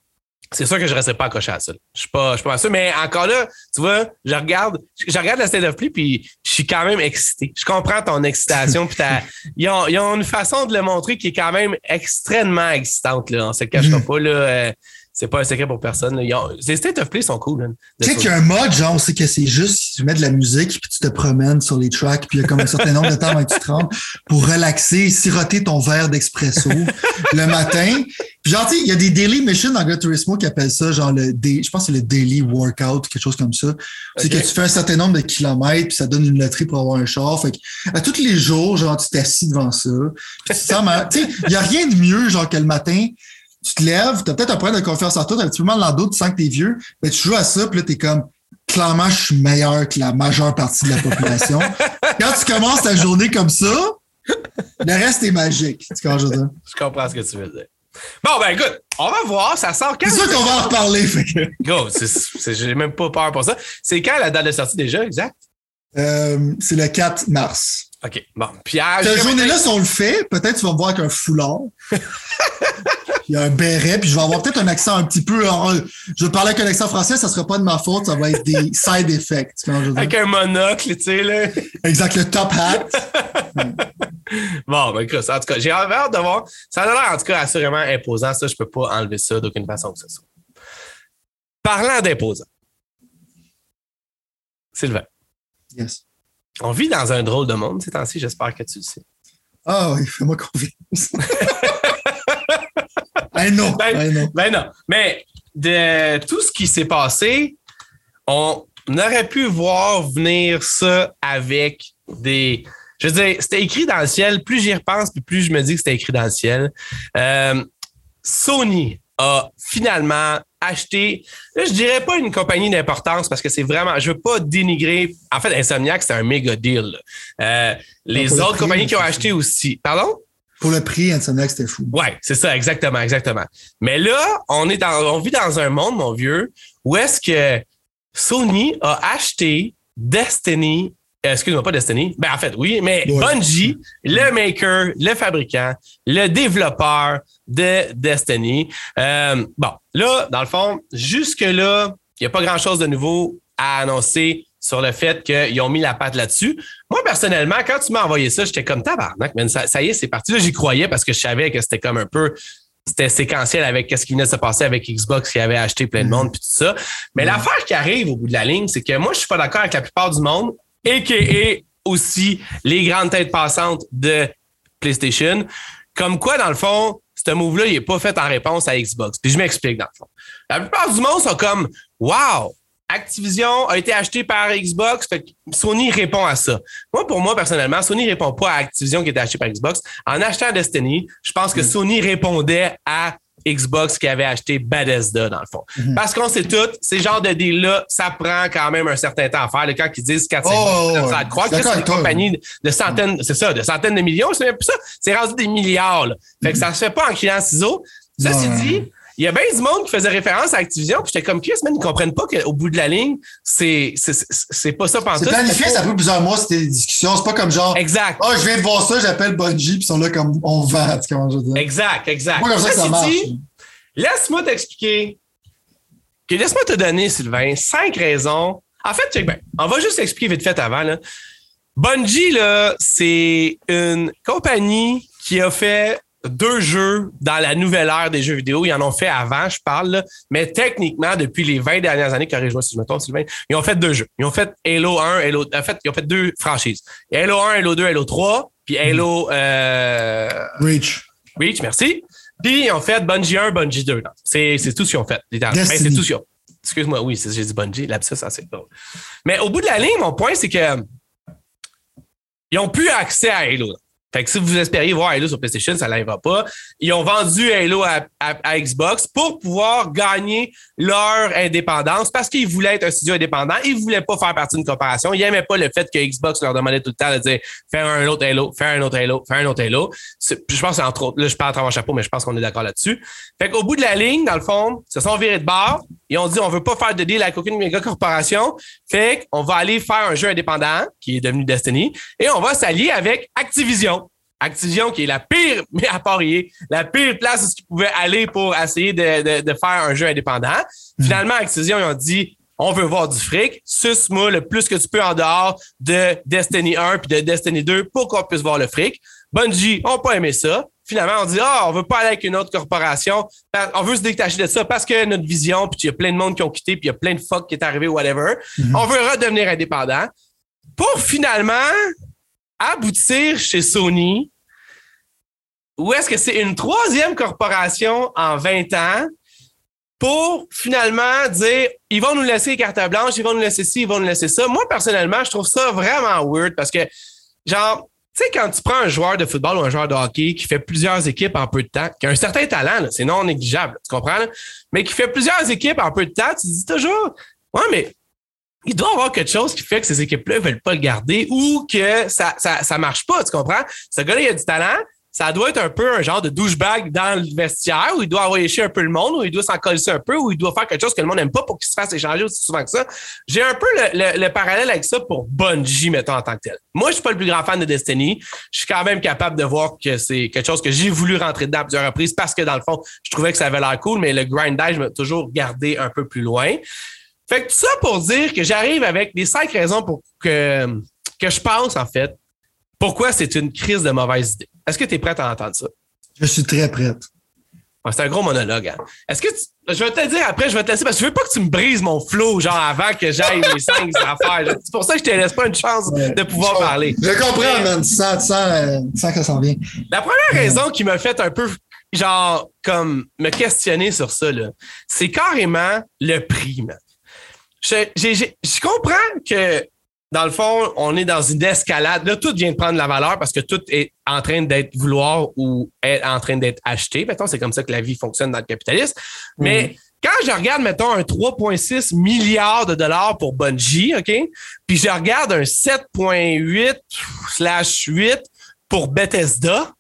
c'est sûr que je ne resterai pas accroché à ça. Je suis pas, je suis pas sûr. Mais encore là, tu vois, je regarde, je regarde la State of Play puis je suis quand même excité. Je comprends ton excitation puis <laughs> ils ont, ils ont une façon de le montrer qui est quand même extrêmement excitante, là. On se le cachera pas, là. Euh, c'est pas un secret pour personne. ont- les State of Play sont cool, Tu sais qu'il y a un mode, genre, sait que c'est juste, tu mets de la musique, puis tu te promènes sur les tracks, puis il y a comme un certain nombre de temps avant que tu te rendes pour relaxer, siroter ton verre d'expresso le matin. Puis genre, tu sais, il y a des daily missions dans Gran Turismo qui appellent ça, genre, le day, je pense que c'est le daily workout, quelque chose comme ça. C'est que tu fais un certain nombre de kilomètres, puis ça donne une loterie pour avoir un char. Fait que, à tous les jours, genre, tu t'assis devant ça. Puis tu sens. Tu sais, il n'y a rien de mieux, genre, que le matin, tu te lèves, tu as peut-être un problème de confiance en toi, tu as un petit peu mal dans le dos, tu sens que t'es vieux, mais tu joues à ça, puis là, t'es comme, clairement, je suis meilleur que la majeure partie de la population. <laughs> Quand tu commences ta journée comme ça, le reste est magique. Tu comprends, je veux dire? Je comprends ce que tu veux dire. Bon, ben écoute, on va voir, ça sort quand? C'est sûr qu'on va en reparler. Fait que, Go, j'ai même pas peur pour ça. C'est quand la date de sortie déjà, exact? euh, c'est le 4 mars. OK. Bon. Pierre, Cette journée-là, si on le fait, peut-être tu vas me voir avec un foulard. <laughs> Il y a un béret, puis je vais avoir peut-être un accent un petit peu. en- je vais parler avec un accent français, ça sera pas de ma faute, ça va être des <laughs> side effects. Je avec un monocle, tu sais, là. Exact, le top hat. <laughs> Bon, ben écoute, en tout cas, j'ai hâte de voir. Ça a l'air, en tout cas, assurément imposant. Ça, je peux pas enlever ça d'aucune façon que ce soit. Parlant d'imposant. Sylvain, Yes. on vit dans un drôle de monde ces temps-ci, j'espère que tu le sais. Ah oui, fais-moi confiance. <laughs> Know, Ben- I know. Ben non. Mais de tout ce qui s'est passé, on aurait pu voir venir ça avec des. Je veux dire, c'était écrit dans le ciel. Plus j'y repense, puis plus je me dis que c'était écrit dans le ciel. Euh, Sony a finalement acheté, là, je dirais pas une compagnie d'importance parce que c'est vraiment, je veux pas dénigrer. En fait, Insomniac, c'est un méga deal. Euh, les autres compagnies qui ont acheté aussi. Pardon? Pour le prix, Insomniac, c'était fou. Ouais, c'est ça, exactement, exactement. Mais là, on est dans, on vit dans un monde, mon vieux, où est-ce que Sony a acheté Destiny, euh, excuse-moi, pas Destiny, ben en fait, oui, mais Ouais. Bungie, le maker, le fabricant, le développeur de Destiny. Euh, bon, là, dans le fond, jusque-là, il n'y a pas grand-chose de nouveau à annoncer sur le fait qu'ils ont mis la patte là-dessus. Moi, personnellement, quand tu m'as envoyé ça, j'étais comme tabarnak, man, ça, ça y est, c'est parti. Là, j'y croyais parce que je savais que c'était comme un peu. C'était séquentiel avec ce qui venait de se passer avec Xbox qui avait acheté plein de monde puis tout ça. Mais Mhm. l'affaire qui arrive au bout de la ligne, c'est que moi, je suis pas d'accord avec la plupart du monde, a.k.a. aussi les grandes têtes passantes de PlayStation. Comme quoi, dans le fond, ce move-là, il n'est pas fait en réponse à Xbox. Puis je m'explique, dans le fond. La plupart du monde sont comme Wow! Activision a été acheté par Xbox, fait que Sony répond à ça. Moi, pour moi, personnellement, Sony répond pas à Activision qui était acheté par Xbox. En achetant Destiny, je pense que Sony répondait à Xbox qui avait acheté Bethesda, dans le fond. Parce qu'on sait tout, ces genres de deals-là, ça prend quand même un certain temps à faire. Le quand ils disent 4 Oh, ça suis que d'accord c'est une compagnie de centaines, c'est ça, de centaines de millions, c'est même plus ça. C'est rendu des milliards. là. Fait que ça se fait pas en criant ciseaux. Ceci dit, il y a bien du monde qui faisait référence à Activision, puis j'étais comme Chris, mais ils comprennent pas qu'au bout de la ligne, c'est c'est- pas ça pendant C'est planifié, ça pris plusieurs mois, c'était des discussions. C'est pas comme genre, Exact. oh, je viens de voir ça, j'appelle Bungie, puis ils sont là comme, on vend. Tu comprends, je veux dire? Exact, exact. Pas comme ça que ça marche. Laisse-moi t'expliquer. que Laisse-moi te donner, Sylvain, cinq raisons. En fait, check bien. On va juste expliquer vite fait avant. Là. Bungie, là, c'est une compagnie qui a fait deux jeux dans la nouvelle ère des jeux vidéo. Ils en ont fait avant, je parle, là. mais techniquement, depuis les 20 dernières années, corrige-moi si je me trompe, Sylvain, ils ont fait deux jeux. Ils ont fait Halo 1, Halo. En fait, ils ont fait deux franchises. Halo 1, Halo 2, Halo 3, puis Halo euh, Reach. Reach, merci. Puis ils ont fait Bungie 1, Bungie 2. non. C'est tout ce qu'ils ont fait. Ben, c'est tout ce qu'ils ont. Excuse-moi, oui, j'ai dit Bungie. Là, ça, ça c'est drôle. Mais au bout de la ligne, mon point, c'est que ils ont plus accès à Halo. Fait que si vous espériez voir Halo sur PlayStation, ça n'arrivera pas. Ils ont vendu Halo à, Xbox pour pouvoir gagner leur indépendance parce qu'ils voulaient être un studio indépendant. Ils voulaient pas faire partie d'une corporation. Ils n'aimaient pas le fait que Xbox leur demandait tout le temps de dire faire un autre Halo, faire un autre Halo, faire un autre Halo. Je pense entre autres, là, je parle à travers mon chapeau, mais je pense qu'on est d'accord là-dessus. Fait qu'au bout de la ligne, dans le fond, ils se sont virés de bord. Ils ont dit on veut pas faire de deal avec aucune méga corporation. Fait qu'on va aller faire un jeu indépendant qui est devenu Destiny et on va s'allier avec Activision. Activision, qui est la pire, <laughs> mais à parier, la pire place où ils pouvaient aller pour essayer de, de, faire un jeu indépendant. Mhm. Finalement, Activision, ils ont dit, on veut voir du fric, suce-moi le plus que tu peux en dehors de Destiny 1 puis de Destiny 2 pour qu'on puisse voir le fric. Bungie ont pas aimé ça. Finalement, on dit, ah, on veut pas aller avec une autre corporation. On veut se détacher de ça parce que notre vision, puis il y a plein de monde qui ont quitté, puis il y a plein de fuck qui est arrivé, whatever. Mhm. On veut redevenir indépendant. Pour finalement aboutir chez Sony, ou est-ce que c'est une troisième corporation en 20 ans pour finalement dire ils vont nous laisser carte blanche, ils vont nous laisser ci, ils vont nous laisser ça. Moi, personnellement, je trouve ça vraiment weird parce que, genre, tu sais, quand tu prends un joueur de football ou un joueur de hockey qui fait plusieurs équipes en peu de temps, qui a un certain talent, c'est non négligeable, tu comprends? Mais qui fait plusieurs équipes en peu de temps, tu te dis toujours, ouais, mais il doit y avoir quelque chose qui fait que ces équipes-là veulent pas le garder ou que ça, ça, ça marche pas, tu comprends? Ce gars-là, il a du talent, ça doit être un peu un genre de douchebag dans le vestiaire où il doit envoyer chier un peu le monde, où il doit s'en coller un peu, où il doit faire quelque chose que le monde n'aime pas pour qu'il se fasse échanger aussi souvent que ça. J'ai un peu le, parallèle avec ça pour Bungie, mettons, en tant que tel. Moi, je suis pas le plus grand fan de Destiny. Je suis quand même capable de voir que c'est quelque chose que j'ai voulu rentrer dedans à plusieurs reprises parce que dans le fond, je trouvais que ça avait l'air cool, mais le grindage m'a toujours gardé un peu plus loin. Fait que tout ça pour dire que j'arrive avec des cinq raisons pour que, que je pense, en fait, pourquoi c'est une crise de mauvaise idée. Est-ce que tu es prête à entendre ça? Je suis très prête. c'est un gros monologue. Hein? Est-ce que je vais te le dire après, je vais te laisser parce que je veux pas que tu me brises mon flow, genre avant que j'aille les cinq <laughs> affaires. C'est pour ça que je te laisse pas une chance de pouvoir parler. Je comprends, man. Tu sens, euh, que ça s'en vient. La première raison qui m'a fait un peu, genre, comme me questionner sur ça, c'est carrément le prix, man. Je comprends que dans le fond, on est dans une escalade. Là, tout vient de prendre la valeur parce que tout est en train d'être vouloir ou est en train d'être acheté. Mettons, c'est comme ça que la vie fonctionne dans le capitalisme. Mais mhm. quand je regarde, mettons, un 3,6 milliards de dollars pour Bungie, OK? Puis je regarde un 7,8 slash 8 pour Bethesda,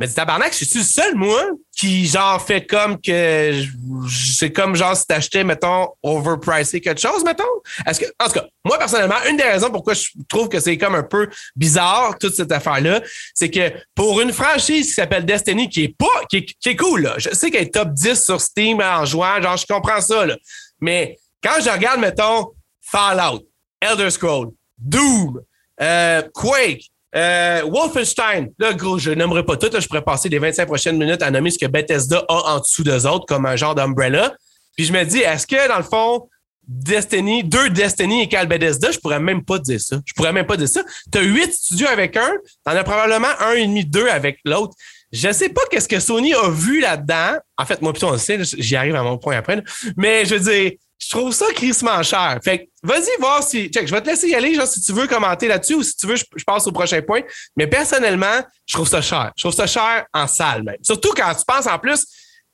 mais tabarnak, je suis le seul, moi, qui, genre, fait comme que c'est comme, genre, si t'achetais, mettons, overpricé quelque chose, mettons? Est-ce que, en tout cas, moi, personnellement, une des raisons pourquoi je trouve que c'est comme un peu bizarre, toute cette affaire-là, c'est que pour une franchise qui s'appelle Destiny, qui est pas, qui est, cool, là, je sais qu'elle est top 10 sur Steam en jouant, genre, je comprends ça, là. Mais quand je regarde, mettons, Fallout, Elder Scrolls, Doom, euh, Quake, euh, Wolfenstein, là, gros, je n'aimerais pas tout. je pourrais passer les 25 prochaines minutes à nommer ce que Bethesda a en dessous d'eux autres comme un genre d'umbrella. Puis je me dis, est-ce que, dans le fond, Destiny, deux Destiny égale Bethesda, je pourrais même pas dire ça. Je pourrais même pas dire ça. Tu as huit studios avec un, t'en as probablement un et demi, deux avec l'autre. Je sais pas qu'est-ce que Sony a vu là-dedans. En fait, moi, plutôt, on le sait, j'y arrive à mon point après. Mais je veux dire, je trouve ça crissement cher. Fait que vas-y voir si. Check, je vais te laisser y aller, genre, si tu veux commenter là-dessus ou si tu veux, je, passe au prochain point. Mais personnellement, je trouve ça cher. Je trouve ça cher en salle, même. Surtout quand tu penses en plus,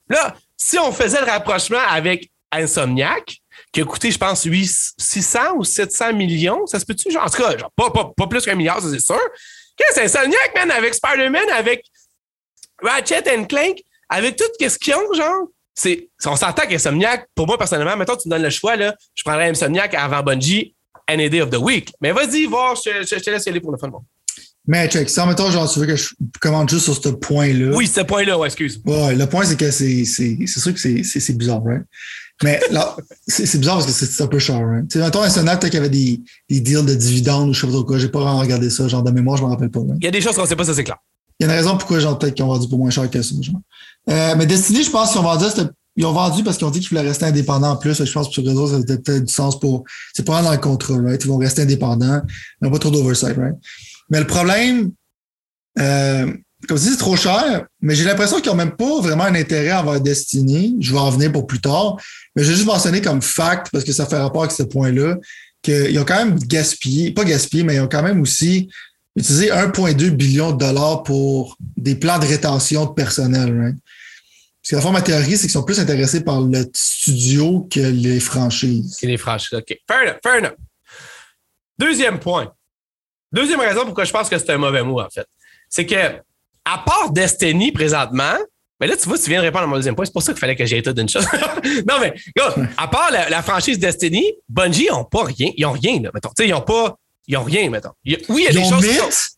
là, si on faisait le rapprochement avec Insomniac, qui a coûté, je pense, 8, 600 ou 700 millions, ça se peut-tu? Genre, en tout cas, genre, pas, pas, pas plus qu'un milliard, ça c'est sûr. Qu'est-ce Insomniac, man, avec Spider-Man, avec Ratchet Clank, avec tout ce qu'ils ont, genre? C'est, on s'entend qu'Insomniac, pour moi personnellement, maintenant tu me donnes le choix, là, je prendrais Insomniac avant Bungie, any day of the week. Mais vas-y, voir, je, te laisse y aller pour le fun. Bon. Mais check, ça, mettons, genre, tu veux que je commente juste sur ce point-là. Oui, ce point-là, ouais, excuse. Ouais, le point, c'est que c'est, c'est, c'est sûr que c'est, c'est, bizarre, right? Mais là, <laughs> c'est, bizarre parce que c'est un peu cher, right? Tu sais, mettons, Insomniac, peut-être qu'il y avait des, des deals de dividendes ou je sais pas trop quoi. J'ai pas vraiment regardé ça, genre de mémoire, je m'en rappelle pas. Il y a des choses qu'on sait pas, ça c'est clair. Il y a une raison pourquoi, genre, peut-être qu'ils ont vendu pour moins cher que ça. Euh, mais Destiny, je pense qu'ils ont vendu, ils ont vendu parce qu'ils ont dit qu'ils voulaient rester indépendants en plus. Je pense que sur réseau, ça a peut-être du sens pour. C'est pas dans le contrat, right? Ils vont rester indépendants. Ils n'ont pas trop d'oversight, right? Mais le problème, euh, comme si c'est trop cher, mais j'ai l'impression qu'ils n'ont même pas vraiment un intérêt envers Destiny. Je vais en venir pour plus tard. Mais je vais juste mentionner comme fact, parce que ça fait rapport avec ce point-là, qu'ils ont quand même gaspillé, pas gaspillé, mais ils ont quand même aussi utiliser 1,2 billion de dollars pour des plans de rétention de personnel, right? Parce que la forme, ma théorie, c'est qu'ils sont plus intéressés par le studio que les franchises. Que les franchises, OK. Fair enough, fair enough. Deuxième point. Deuxième raison pourquoi je pense que c'est un mauvais mot, en fait. C'est que, à part Destiny présentement, mais là, tu vois, tu viens de répondre à mon deuxième point. C'est pour ça qu'il fallait que j'aille tout d'une chose. <laughs> non, mais, à part la, franchise Destiny, Bungie, n'ont pas rien. Ils n'ont rien, là, mettons. Ils n'ont pas. Ils n'ont rien, mettons. oui, il y a ils des ont choses. Myth?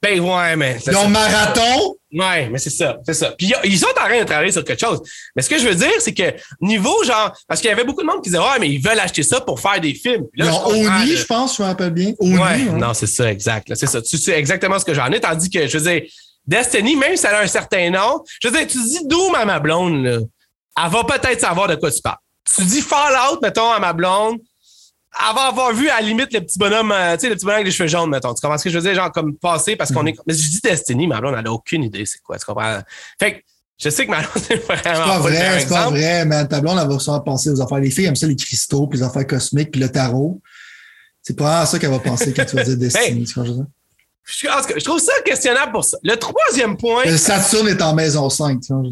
Ben ouais, mais. Ils ont marathon? Ouais, mais c'est ça, c'est ça. Puis ils sont en train de travailler sur quelque chose. Mais ce que je veux dire, c'est que niveau genre, parce qu'il y avait beaucoup de monde qui disait ouais, mais ils veulent acheter ça pour faire des films. Là, ils ont Oni, je pense, je me rappelle bien. Oni, ouais, hein. non, c'est ça, exact. C'est ça. Tu sais exactement ce que j'en ai, tandis que je veux dire, Destiny, même si elle a un certain nom, je veux dire, tu dis Doom à ma blonde, là, elle va peut-être savoir de quoi tu parles. Tu dis Fallout, mettons, à ma blonde, va avoir vu à la limite le petit bonhomme, euh, tu sais, le petit bonhomme avec les cheveux jaunes, mettons. Tu comprends ce que je veux dire? Genre, comme passé parce qu'on est. Mais je dis Destiny, ma blonde, elle n'a aucune idée, c'est quoi. Tu comprends? Fait que je sais que ma <laughs> blonde, c'est vraiment. C'est pas vrai, c'est pas vrai, mais ta blonde, elle va souvent penser aux affaires. Les filles aiment ça, les cristaux, puis les affaires cosmiques, puis le tarot. C'est pas ça qu'elle va penser quand tu vas dire <laughs> Destiny, tu comprends? Je, trouve ça questionnable pour ça. Le troisième point. Le Saturne est en maison 5, tu vois.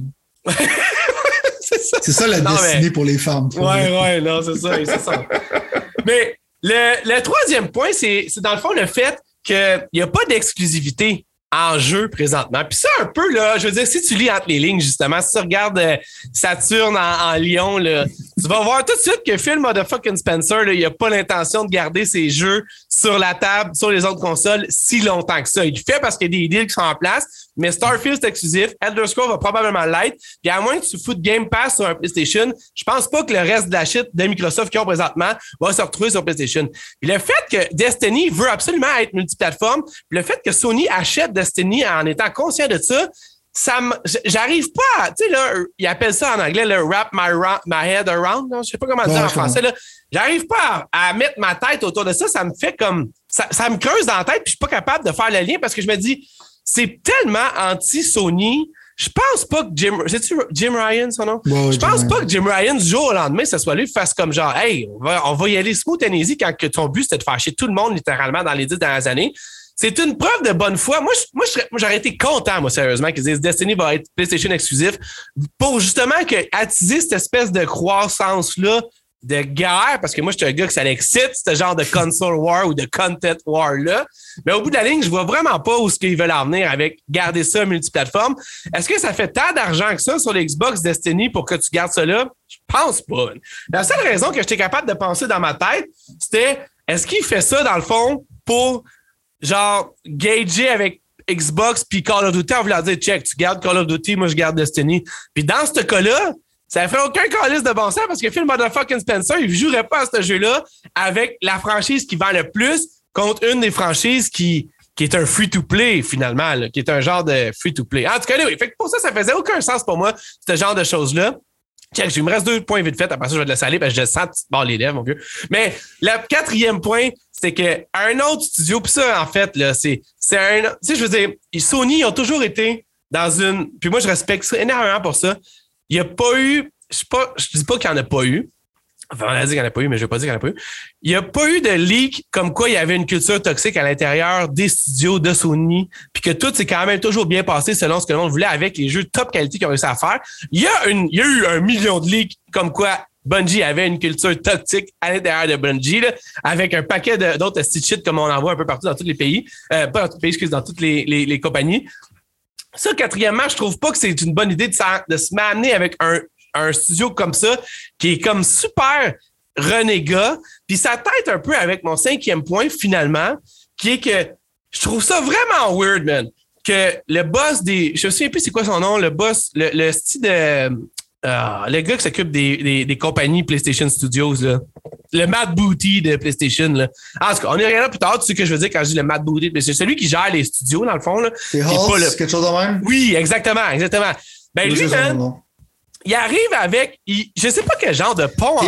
<laughs> c'est ça. La destinée pour les femmes. Ouais, ouais, non, c'est ça, c'est ça. Mais le, le troisième point, c'est dans le fond le fait qu'il n'y a pas d'exclusivité en jeu présentement. Puis ça, un peu, là, je veux dire, si tu lis entre les lignes, justement, si tu regardes euh, Saturne en, Lyon, là, tu vas voir tout de suite que Phil Motherfucking Spencer, là, il n'a pas l'intention de garder ses jeux sur la table, sur les autres consoles, si longtemps que ça. Il le fait parce qu'il y a des deals qui sont en place, mais Starfield, c'est exclusif. Elder Scrolls va probablement l'être. Puis à moins que tu foutes Game Pass sur un PlayStation, je pense pas que le reste de la shit de Microsoft qui ont présentement va se retrouver sur PlayStation. Puis le fait que Destiny veut absolument être multiplateforme, puis le fait que Sony achète Destiny en étant conscient de ça, ça j'arrive pas tu sais là ils appellent ça en anglais le wrap my, my head around je sais pas comment dire en français là j'arrive pas à, mettre ma tête autour de ça ça me fait comme ça, ça me creuse dans la tête puis je suis pas capable de faire le lien parce que je me dis c'est tellement anti-Sony. Je pense pas que Jim. C'est-tu Jim Ryan, son nom? je pense pas que Jim Ryan, du jour au lendemain, ce soit lui, fasse comme genre, hey, on va, on va y aller smooth and easy quand que ton but c'était de faire chier tout le monde littéralement dans les dix dernières années. C'est une preuve de bonne foi. Moi, moi, j'aurais été content, moi, sérieusement, qu'ils disent Destiny va être PlayStation exclusif pour justement que, attiser cette espèce de croissance-là de guerre, parce que moi, je suis un gars que ça l'excite, ce genre de console war ou de content war-là. Mais au bout de la ligne, je vois vraiment pas où ce qu'ils veulent en venir avec garder ça multiplateforme. Est-ce que ça fait tant d'argent que ça sur l'Xbox Destiny pour que tu gardes ça là? Je pense pas. La seule raison que j'étais capable de penser dans ma tête, c'était est-ce qu'il fait ça dans le fond pour genre gager avec Xbox puis Call of Duty en voulant dire check, tu gardes Call of Duty, moi je garde Destiny. Puis dans ce cas-là, ça fait aucun calice de bon sens parce que Phil Motherfucking Spencer, il jouerait pas à ce jeu-là avec la franchise qui vend le plus contre une des franchises qui, qui est un free-to-play, finalement, qui est un genre de free-to-play. En tout cas, oui, fait pour ça, ça faisait aucun sens pour moi, ce genre de choses-là. Tiens, il me reste deux points vite fait. Après ça, je vais te laisser aller parce que je sens bon, les lèvres, mon vieux. Mais le quatrième point, c'est que un autre studio, puis ça, en fait, là, c'est, c'est un. Tu sais, je veux dire, Sony, ils ont toujours été dans une. Puis moi, je respecte ça énormément pour ça. Il n'y a pas eu, je ne dis pas qu'il n'y en a pas eu. Enfin, on a dit qu'il n'y en a pas eu, mais je ne vais pas dire qu'il n'y en a pas eu. Il n'y a pas eu de leak comme quoi il y avait une culture toxique à l'intérieur des studios de Sony, puis que tout s'est quand même toujours bien passé selon ce que l'on voulait avec les jeux top qualité qu'ils ont réussi à faire. Il y, a eu un million de leaks comme quoi Bungie avait une culture toxique à l'intérieur de Bungie, avec un paquet d'autres shit comme on en voit un peu partout dans tous les pays. Euh, pas dans tous les pays, excuse, dans toutes les compagnies. Ça, quatrièmement, je trouve pas que c'est une bonne idée de, se m'amener avec un, studio comme ça, qui est comme super renégat. Puis ça tête un peu avec mon cinquième point, finalement, qui est que je trouve ça vraiment weird, man. Que le boss des. Je me souviens plus c'est quoi son nom, le boss, le, style de. Euh, le gars qui s'occupe des, compagnies PlayStation Studios, là. le Matt Booty de PlayStation. Là. En tout cas, on y reviendra plus tard. Tu sais ce que je veux dire quand je dis le Matt Booty de PlayStation. Celui qui gère les studios, dans le fond. C'est Hulk, quelque chose de même? Oui, exactement, exactement. Ben, lui, man, il arrive avec, je sais pas quel genre de pont en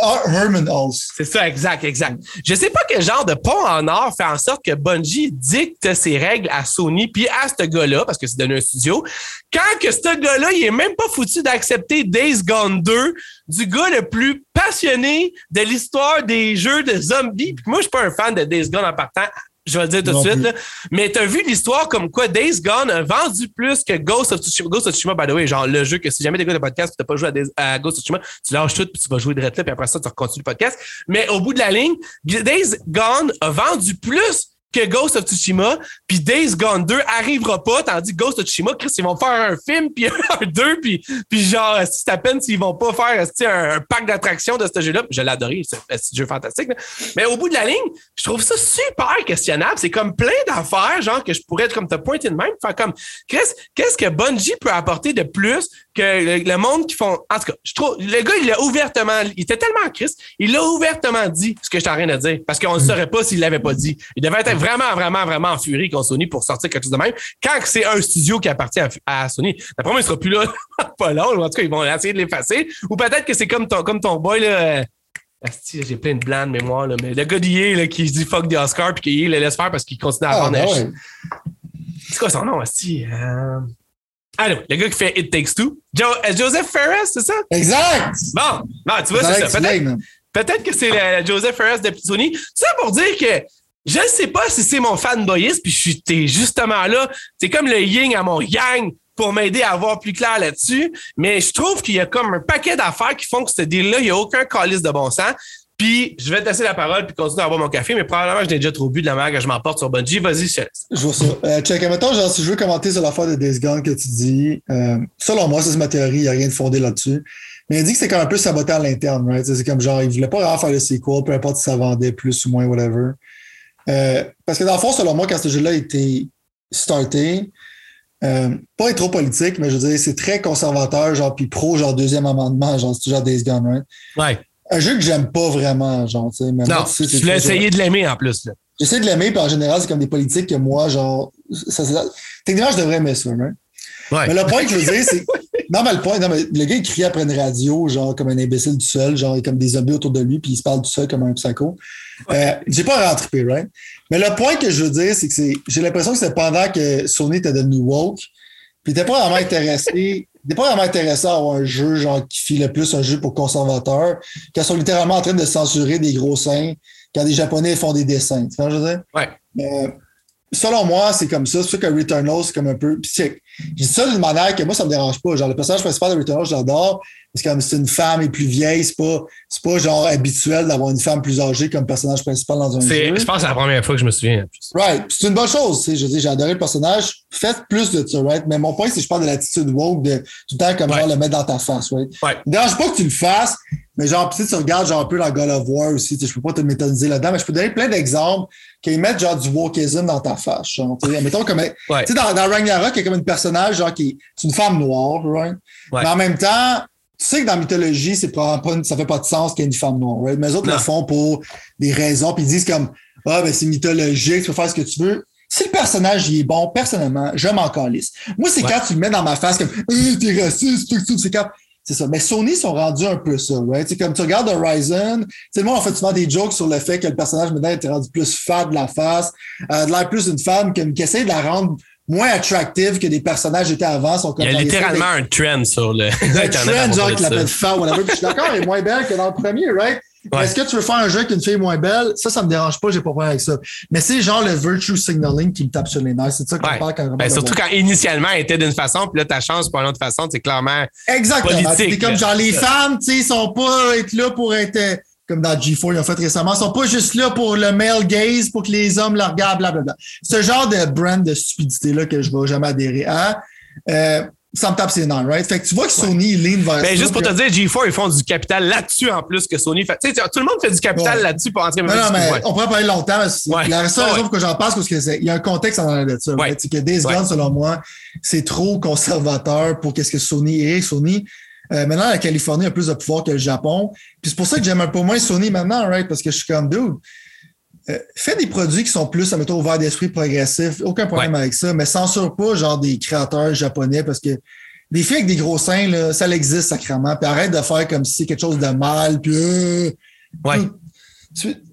or. Herman Hulse. C'est ça, exact, exact. Je sais pas quel genre de pont en or fait en sorte que Bungie dicte ses règles à Sony puis à ce gars-là, parce que c'est donné un studio, quand que ce gars-là, il est même pas foutu d'accepter Days Gone 2 du gars le plus passionné de l'histoire des jeux de zombies. Puis moi, je suis pas un fan de Days Gone en partant je vais le dire tout de suite. Là. Mais t'as vu l'histoire comme quoi Days Gone a vendu plus que Ghost of Tsushima? Ghost of Tsushima, by the way, genre le jeu que si jamais t'écoutes le podcast, tu t'as pas joué à, Ghost of Tsushima, tu lâches tout puis tu vas jouer direct là puis après ça, tu continues le podcast. Mais au bout de la ligne, Days Gone a vendu plus que Ghost of Tsushima, puis Days Gone 2 arrivera pas, tandis que Ghost of Tsushima, Chris, ils vont faire un film, puis un <laughs> 2, puis, puis genre, c'est à peine s'ils vont pas faire un, pack d'attractions de ce jeu-là. Je adoré, c'est un jeu fantastique. Mais au bout de la ligne, je trouve ça super questionnable. C'est comme plein d'affaires, genre, que je pourrais être comme te pointer de même, faire comme, Chris, qu'est-ce que Bungie peut apporter de plus que le, monde qui font. En tout cas, je trouve, le gars, il l'a ouvertement, il était tellement Christ, il l'a ouvertement dit ce que je t'arrête de dire, parce qu'on ne saurait pas s'il l'avait pas dit. Il devait être vraiment, vraiment, vraiment en furie contre Sony pour sortir quelque chose de même. Quand c'est un studio qui appartient à, Sony, d'après moi, il sera plus là <laughs> pas long. En tout cas, ils vont essayer de l'effacer. Ou peut-être que c'est comme ton, comme ton boy, là. J'ai plein de blancs de mémoire, là, mais le gars d'hier qui dit fuck the Oscar puis qu'il le laisse faire parce qu'il continue à ah, vendre. Ben c'est quoi son nom, Asti? Euh... Ah non, le gars qui fait It Takes Two. Euh, Joseph Ferris, c'est ça? Exact! Bon, bon tu vois, c'est ça. Peut-être que c'est le Joseph Ferris de Sony. Ça pour dire que je ne sais pas si c'est mon fanboyiste, puis je suis justement là. C'est comme le yin à mon yang pour m'aider à voir plus clair là-dessus. Mais je trouve qu'il y a comme un paquet d'affaires qui font que ce deal-là, il n'y a aucun calice de bon sens. Puis, je vais te laisser la parole puis continuer à boire mon café, mais probablement, je n'ai déjà trop bu de la mer que je m'emporte sur Bungie. Vas-y, je Je vois ça. Euh, check, mettons, genre, si je veux commenter sur l'affaire de Days Gone que tu dis, euh, selon moi, c'est ma théorie, il n'y a rien de fondé là-dessus. Mais il dit que c'est comme un peu saboté à l'interne, right? C'est comme genre, il voulait pas vraiment faire le sequel, peu importe si ça vendait plus ou moins, whatever. Euh, parce que dans le fond, selon moi, quand ce jeu-là a été starté, euh, pas être trop politique, mais je veux dire, c'est très conservateur, genre, puis pro, genre, deuxième amendement, genre, c'est toujours Days Gone, right? Ouais un jeu que j'aime pas vraiment, genre, tu sais. Non, tu, tu voulais essayer de l'aimer en plus, là. J'essaie de l'aimer, puis en général, c'est comme des politiques que moi, genre, ça, ça, techniquement, je devrais aimer ça, hein? Ouais. Mais le point que je veux dire, c'est. non, mais le point, non, mais le gars, il crie après une radio, genre, comme un imbécile du seul, genre, comme des zombies autour de lui, puis il se parle du seul comme un psycho. Euh, j'ai pas rentré, right? Mais le point que je veux dire, c'est que c'est, j'ai l'impression que c'est pendant que Sony était devenu woke, puis était pas vraiment intéressé n'est pas vraiment intéressant à avoir un jeu genre qui file plus un jeu pour conservateurs, qui sont littéralement en train de censurer des gros seins quand des Japonais font des dessins. Tu vois, je veux dire? Ouais. Mais, selon moi, c'est comme ça. C'est sûr que Returnal, c'est comme un peu. J'ai ça d'une manière que moi, ça me dérange pas. Genre, le personnage principal de Returnal, j'adore. Parce que comme c'est une femme et plus vieille, c'est pas, c'est pas genre habituel d'avoir une femme plus âgée comme personnage principal dans un jeu. Je pense que c'est la première fois que je me souviens. Right. C'est une bonne chose. Je dis, j'ai adoré le personnage. Faites plus de ça, right? Mais mon point, c'est que je parle de l'attitude woke de tout le temps comme genre le mettre dans ta face, right? Ouais. dérange pas que tu le fasses, mais genre, tu regardes genre un peu dans God of War aussi. Je peux pas te méthodiser là-dedans, mais je peux donner plein d'exemples qui mettent genre du wokeism dans ta face. Genre, mettons comme. Tu sais, dans, dans Ragnarok, il y a comme un personnage genre qui est une femme noire, right? Mais en même temps, tu sais que dans la mythologie, c'est pas, ça fait pas de sens qu'il y ait une femme noire, right? Mais les autres le font pour des raisons, puis ils disent comme Ah, ben c'est mythologique, tu peux faire ce que tu veux. Si le personnage il est bon, personnellement, je m'en calisse. Moi, c'est quand tu le mets dans ma face comme eh, t'es raciste, c'est quand. C'est ça. Mais Sony sont rendus un peu ça, right? C'est comme tu regardes Horizon, c'est moi, en fait souvent des jokes sur le fait que le personnage maintenant était rendu plus fat de la face, euh, de l'air plus une femme qui, qui essaie de la rendre moins attractive que des personnages étaient avant. Sont comme Il y a littéralement un trend sur le. <laughs> Un trend, genre, qui l'appelle femme, whatever. Puis je suis d'accord, elle est moins belle que dans le premier, right? Est-ce que tu veux faire un jeu avec une fille moins belle? Ça, ça me dérange pas, j'ai pas problème avec ça. Mais c'est genre le virtue signaling qui me tape sur les nerfs. C'est ça qu'on parle quand ben, Surtout quand initialement elle était d'une façon, puis là, ta chance pour une autre façon, c'est clairement. Exactement. C'est comme genre les femmes, tu sais, sont pas être là pour être comme dans G4, ils ont fait récemment, ils sont pas juste là pour le male gaze, pour que les hommes le regardent, blablabla. Ce genre de brand de stupidité-là que je vais jamais adhérer à. Euh, ça me tape ses nerfs, right? Fait que tu vois que Sony ouais. lean vers ben, juste pour te dire, G4, ils font du capital là-dessus en plus que Sony fait. Tu sais, tout le monde fait du capital là-dessus pour entrer Non, non, mais on pourrait parler longtemps. Mais La seule raison pour que j'en passe, parce qu'il y a un contexte en arrière de ça. C'est que Days Gone, selon moi, c'est trop conservateur pour qu'est-ce que Sony est. Sony, euh, maintenant, la Californie a plus de pouvoir que le Japon. Puis c'est pour ça que j'aime un peu moins Sony maintenant, right? Parce que je suis comme, dude, euh, fais des produits qui sont plus, mettons, ouverts d'esprit progressif. Aucun problème avec ça. Mais censure pas, genre, des créateurs japonais parce que des filles avec des gros seins, là, ça existe sacrément. Puis arrête de faire comme si c'est quelque chose de mal. Puis, euh, ouais.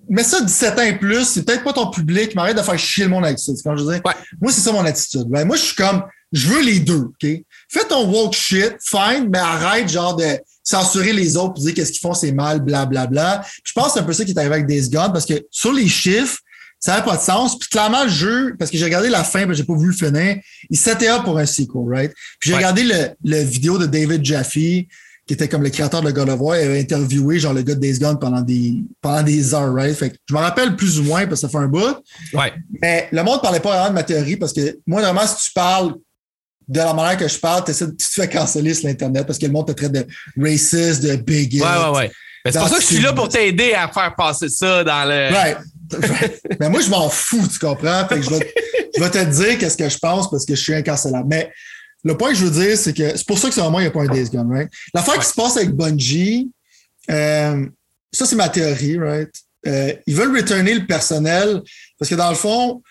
mais ça, 17 ans et plus, c'est peut-être pas ton public, mais arrête de faire chier le monde avec ça. Quand je veux Moi, c'est ça mon attitude. Ben, moi, je suis comme, je veux les deux, OK? Fais ton woke shit, fine, mais arrête genre de censurer les autres et dire qu'est-ce qu'ils font, c'est mal, blablabla. Bla, bla. Je pense que c'est un peu ça qui est arrivé avec Days Gone parce que sur les chiffres, ça n'avait pas de sens. Puis clairement, le jeu, parce que j'ai regardé la fin, mais j'ai pas voulu le finir, il s'était up pour un sequel, right? Puis j'ai regardé le, le, vidéo de David Jaffe, qui était comme le créateur de God of War, il avait interviewé genre le gars de Days Gone pendant des, pendant des heures, right? Fait que je me rappelle plus ou moins parce que ça fait un bout. Ouais. Mais le monde parlait pas vraiment de ma théorie parce que moi, normalement, si tu parles de la manière que je parle, tu te fais canceller sur l'Internet parce que le monde te traite de raciste, de bigot. Ouais, ouais, ouais. C'est pour ça que je suis là pour t'aider à faire passer ça dans le. Right. <laughs> mais moi, je m'en fous, tu comprends? Fait que je, vais, je vais te dire qu'est-ce que je pense parce que je suis incancellable. Mais le point que je veux dire, c'est que c'est pour ça que c'est moi, il n'y a pas un Days Gone, right? L'affaire qui se passe avec Bungie, euh, ça, c'est ma théorie, right? Euh, ils veulent returner le personnel parce que dans le fond,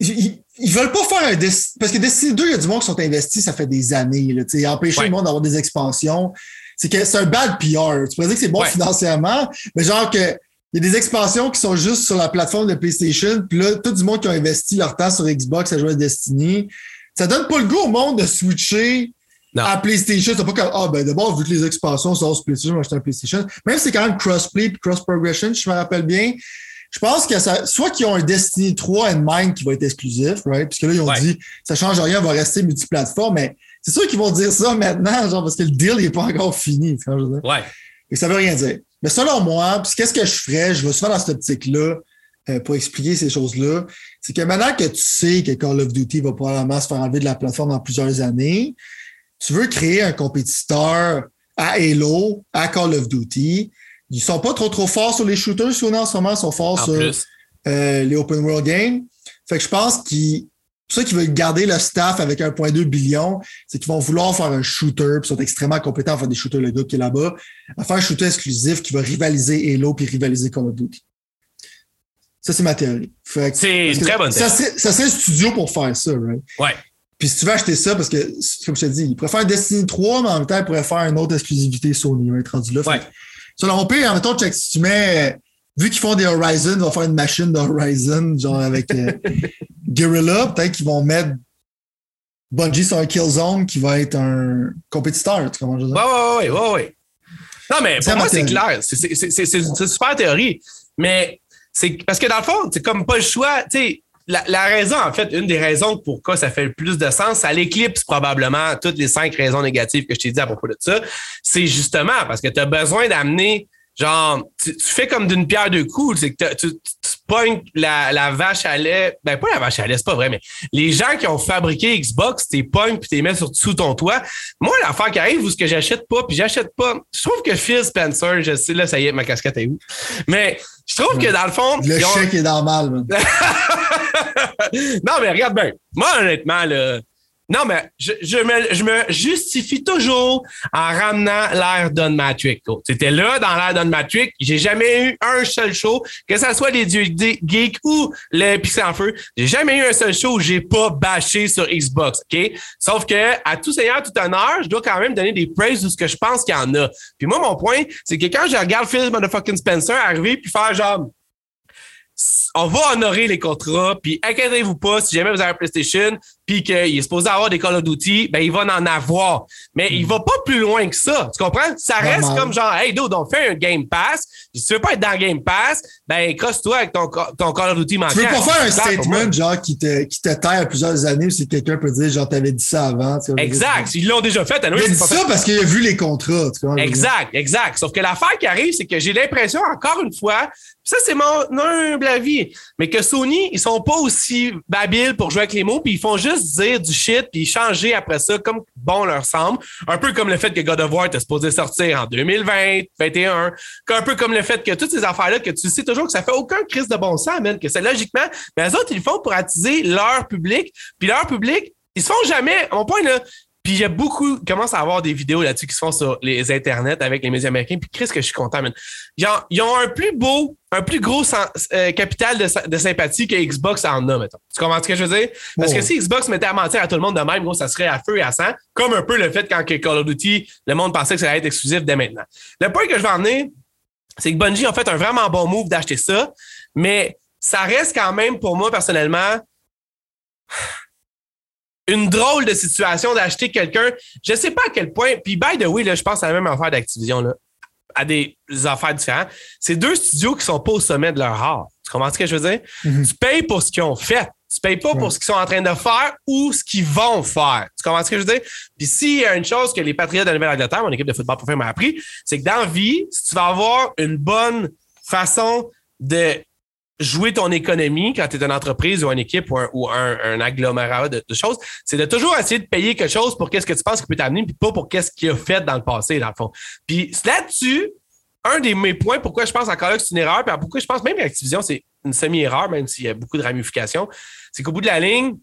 ils, ils veulent pas faire un parce que Destiny 2, il y a du monde qui sont investis, ça fait des années. Là, empêcher le monde d'avoir des expansions. C'est que c'est un bad PR. Tu pourrais dire que c'est bon financièrement, mais genre que il y a des expansions qui sont juste sur la plateforme de PlayStation, puis là, tout du monde qui a investi leur temps sur Xbox à jouer à Destiny, ça donne pas le goût au monde de switcher à PlayStation. C'est pas comme, ah, ben, d'abord, vu que les expansions sont sur PlayStation, je vais acheter un PlayStation. Même si c'est quand même crossplay cross-progression, je me rappelle bien. Je pense que ça, soit qu'ils ont un Destiny 3 en mind qui va être exclusif, right? Puisque là, ils ont dit, ça change rien, on va rester multiplateforme, mais c'est sûr qu'ils vont dire ça <laughs> maintenant, genre, parce que le deal n'est pas encore fini, tu vois, Ouais. Et ça veut rien dire. Mais selon moi, puis qu'est-ce que je ferais, je vais souvent dans cette optique-là euh, pour expliquer ces choses-là, c'est que maintenant que tu sais que Call of Duty va probablement se faire enlever de la plateforme dans plusieurs années, tu veux créer un compétiteur à Halo, à Call of Duty. Ils sont pas trop trop forts sur les shooters, sur en ce moment, ils sont forts sur euh, les open world games. Fait que je pense qu'ils pour ça qu'ils veulent garder le staff avec 1,2 billion, c'est qu'ils vont vouloir faire un shooter, puis ils sont extrêmement compétents à faire des shooters, le gars qui est là-bas, à faire un shooter exclusif qui va rivaliser Halo puis rivaliser Call of Duty. Ça, c'est ma théorie. C'est une très bonne théorie. Ça, c'est un studio pour faire ça, right? Ouais. Puis si tu veux acheter ça, parce que, comme je te dis, ils pourraient faire Destiny 3, mais en même temps, ils pourraient faire une autre exclusivité Sony, être rendu là. Ouais. Sur on peut, en même temps, check, si tu mets vu qu'ils font des Horizon, ils vont faire une machine de Horizon, genre avec euh, <laughs> Guerrilla, peut-être qu'ils vont mettre Bungie sur un Killzone qui va être un compétiteur, tu comprends? Ouais, ouais, ouais, ouais, Non, mais pour moi, c'est clair. C'est une super théorie. Mais c'est parce que dans le fond, c'est comme pas le choix. Tu sais, la, raison, en fait, une des raisons pourquoi ça fait le plus de sens, ça l'éclipse probablement toutes les cinq raisons négatives que je t'ai dit à propos de ça. C'est justement parce que tu as besoin d'amener genre, tu, fais comme d'une pierre deux coups. C'est que tu, tu pognes la, la, vache à lait. Ben, pas la vache à lait, c'est pas vrai, mais les gens qui ont fabriqué Xbox, t'es pognes puis t'es mets sur, sous ton toit. Moi, l'affaire qui arrive, ou ce que j'achète pas, puis j'achète pas. Je trouve que Phil Spencer, je sais, là, ça y est, ma casquette est où? Mais je trouve que dans le fond. Le chèque est normal, <laughs> non, mais regarde bien. Moi, honnêtement, là, non, mais je, me, justifie toujours en ramenant l'ère Don Matrix. C'était là dans l'ère Don Matrix. J'ai jamais eu un seul show, que ce soit les dieux geeks ou le Pixel en feu. J'ai jamais eu un seul show où j'ai pas bâché sur Xbox. OK? Sauf que, à tout seigneur, tout honneur, je dois quand même donner des praises de ce que je pense qu'il y en a. Puis moi, mon point, c'est que quand je regarde Phil Motherfucking Spencer arriver puis faire genre on va honorer les contrats, puis inquiétez-vous pas, si jamais vous avez un PlayStation, puis qu'il est supposé avoir des Call of Duty, ben il va en avoir. Mais il va pas plus loin que ça. Tu comprends? Ça reste comme genre, hey, dude, on fait un Game Pass. Si tu veux pas être dans Game Pass, ben crosse-toi avec ton, ton Call of Duty Tu veux pas faire un statement, genre, qui te, qui te terre plusieurs années, si quelqu'un peut dire, genre, t'avais dit ça avant. exact. Ils l'ont déjà fait. Il a dit ça parce qu'il a vu les contrats. Tu vois, exact, exact. Sauf que l'affaire qui arrive, c'est que j'ai l'impression, encore une fois, ça, c'est mon humble avis. Mais que Sony, ils sont pas aussi babiles pour jouer avec les mots, puis ils font juste dire du shit, puis changer après ça comme bon leur semble. Un peu comme le fait que God of War était supposé sortir en 2020, 2021. Un peu comme le fait que toutes ces affaires-là, que tu sais toujours que ça fait aucun crise de bon sens, que c'est logiquement, mais les autres, ils le font pour attiser leur public, puis leur public, ils se font jamais, mon point là, puis il y a beaucoup, commence à avoir des vidéos là-dessus qui se font sur les internets avec les médias américains. Puis Chris, que je suis content, man. Ils ont, ils ont un plus beau, un plus gros euh, capital de, de, sympathie que Xbox en a, mettons. Tu comprends ce que je veux dire? Parce que si Xbox mettait à mentir à tout le monde de même, gros, ça serait à feu et à sang. Comme un peu le fait quand Call of Duty, le monde pensait que ça allait être exclusif dès maintenant. Le point que je vais emmener, c'est que Bungie a fait un vraiment bon move d'acheter ça, mais ça reste quand même pour moi personnellement une drôle de situation d'acheter quelqu'un. Je sais pas à quel point. Puis, by the way, là, je pense à la même affaire d'Activision, là, à des affaires différentes. C'est deux studios qui sont pas au sommet de leur art. Tu comprends ce que je veux dire? Mhm. Tu payes pour ce qu'ils ont fait. Tu payes pas pour ce qu'ils sont en train de faire ou ce qu'ils vont faire. Tu comprends ce que je veux dire? Puis s'il y a une chose que les Patriotes de la Nouvelle-Angleterre, mon équipe de football pour m'a appris, c'est que dans la vie, si tu vas avoir une bonne façon de jouer ton économie quand tu es une entreprise ou une équipe ou un, agglomérat de, choses, c'est de toujours essayer de payer quelque chose pour qu'est-ce que tu penses qui peut t'amener, puis pas pour qu'est-ce qu'il a fait dans le passé, dans le fond. Puis là-dessus, un des mes points pourquoi je pense encore là que c'est une erreur, puis pourquoi je pense même que c'est une semi-erreur, même s'il y a beaucoup de ramifications, c'est qu'au bout de la ligne,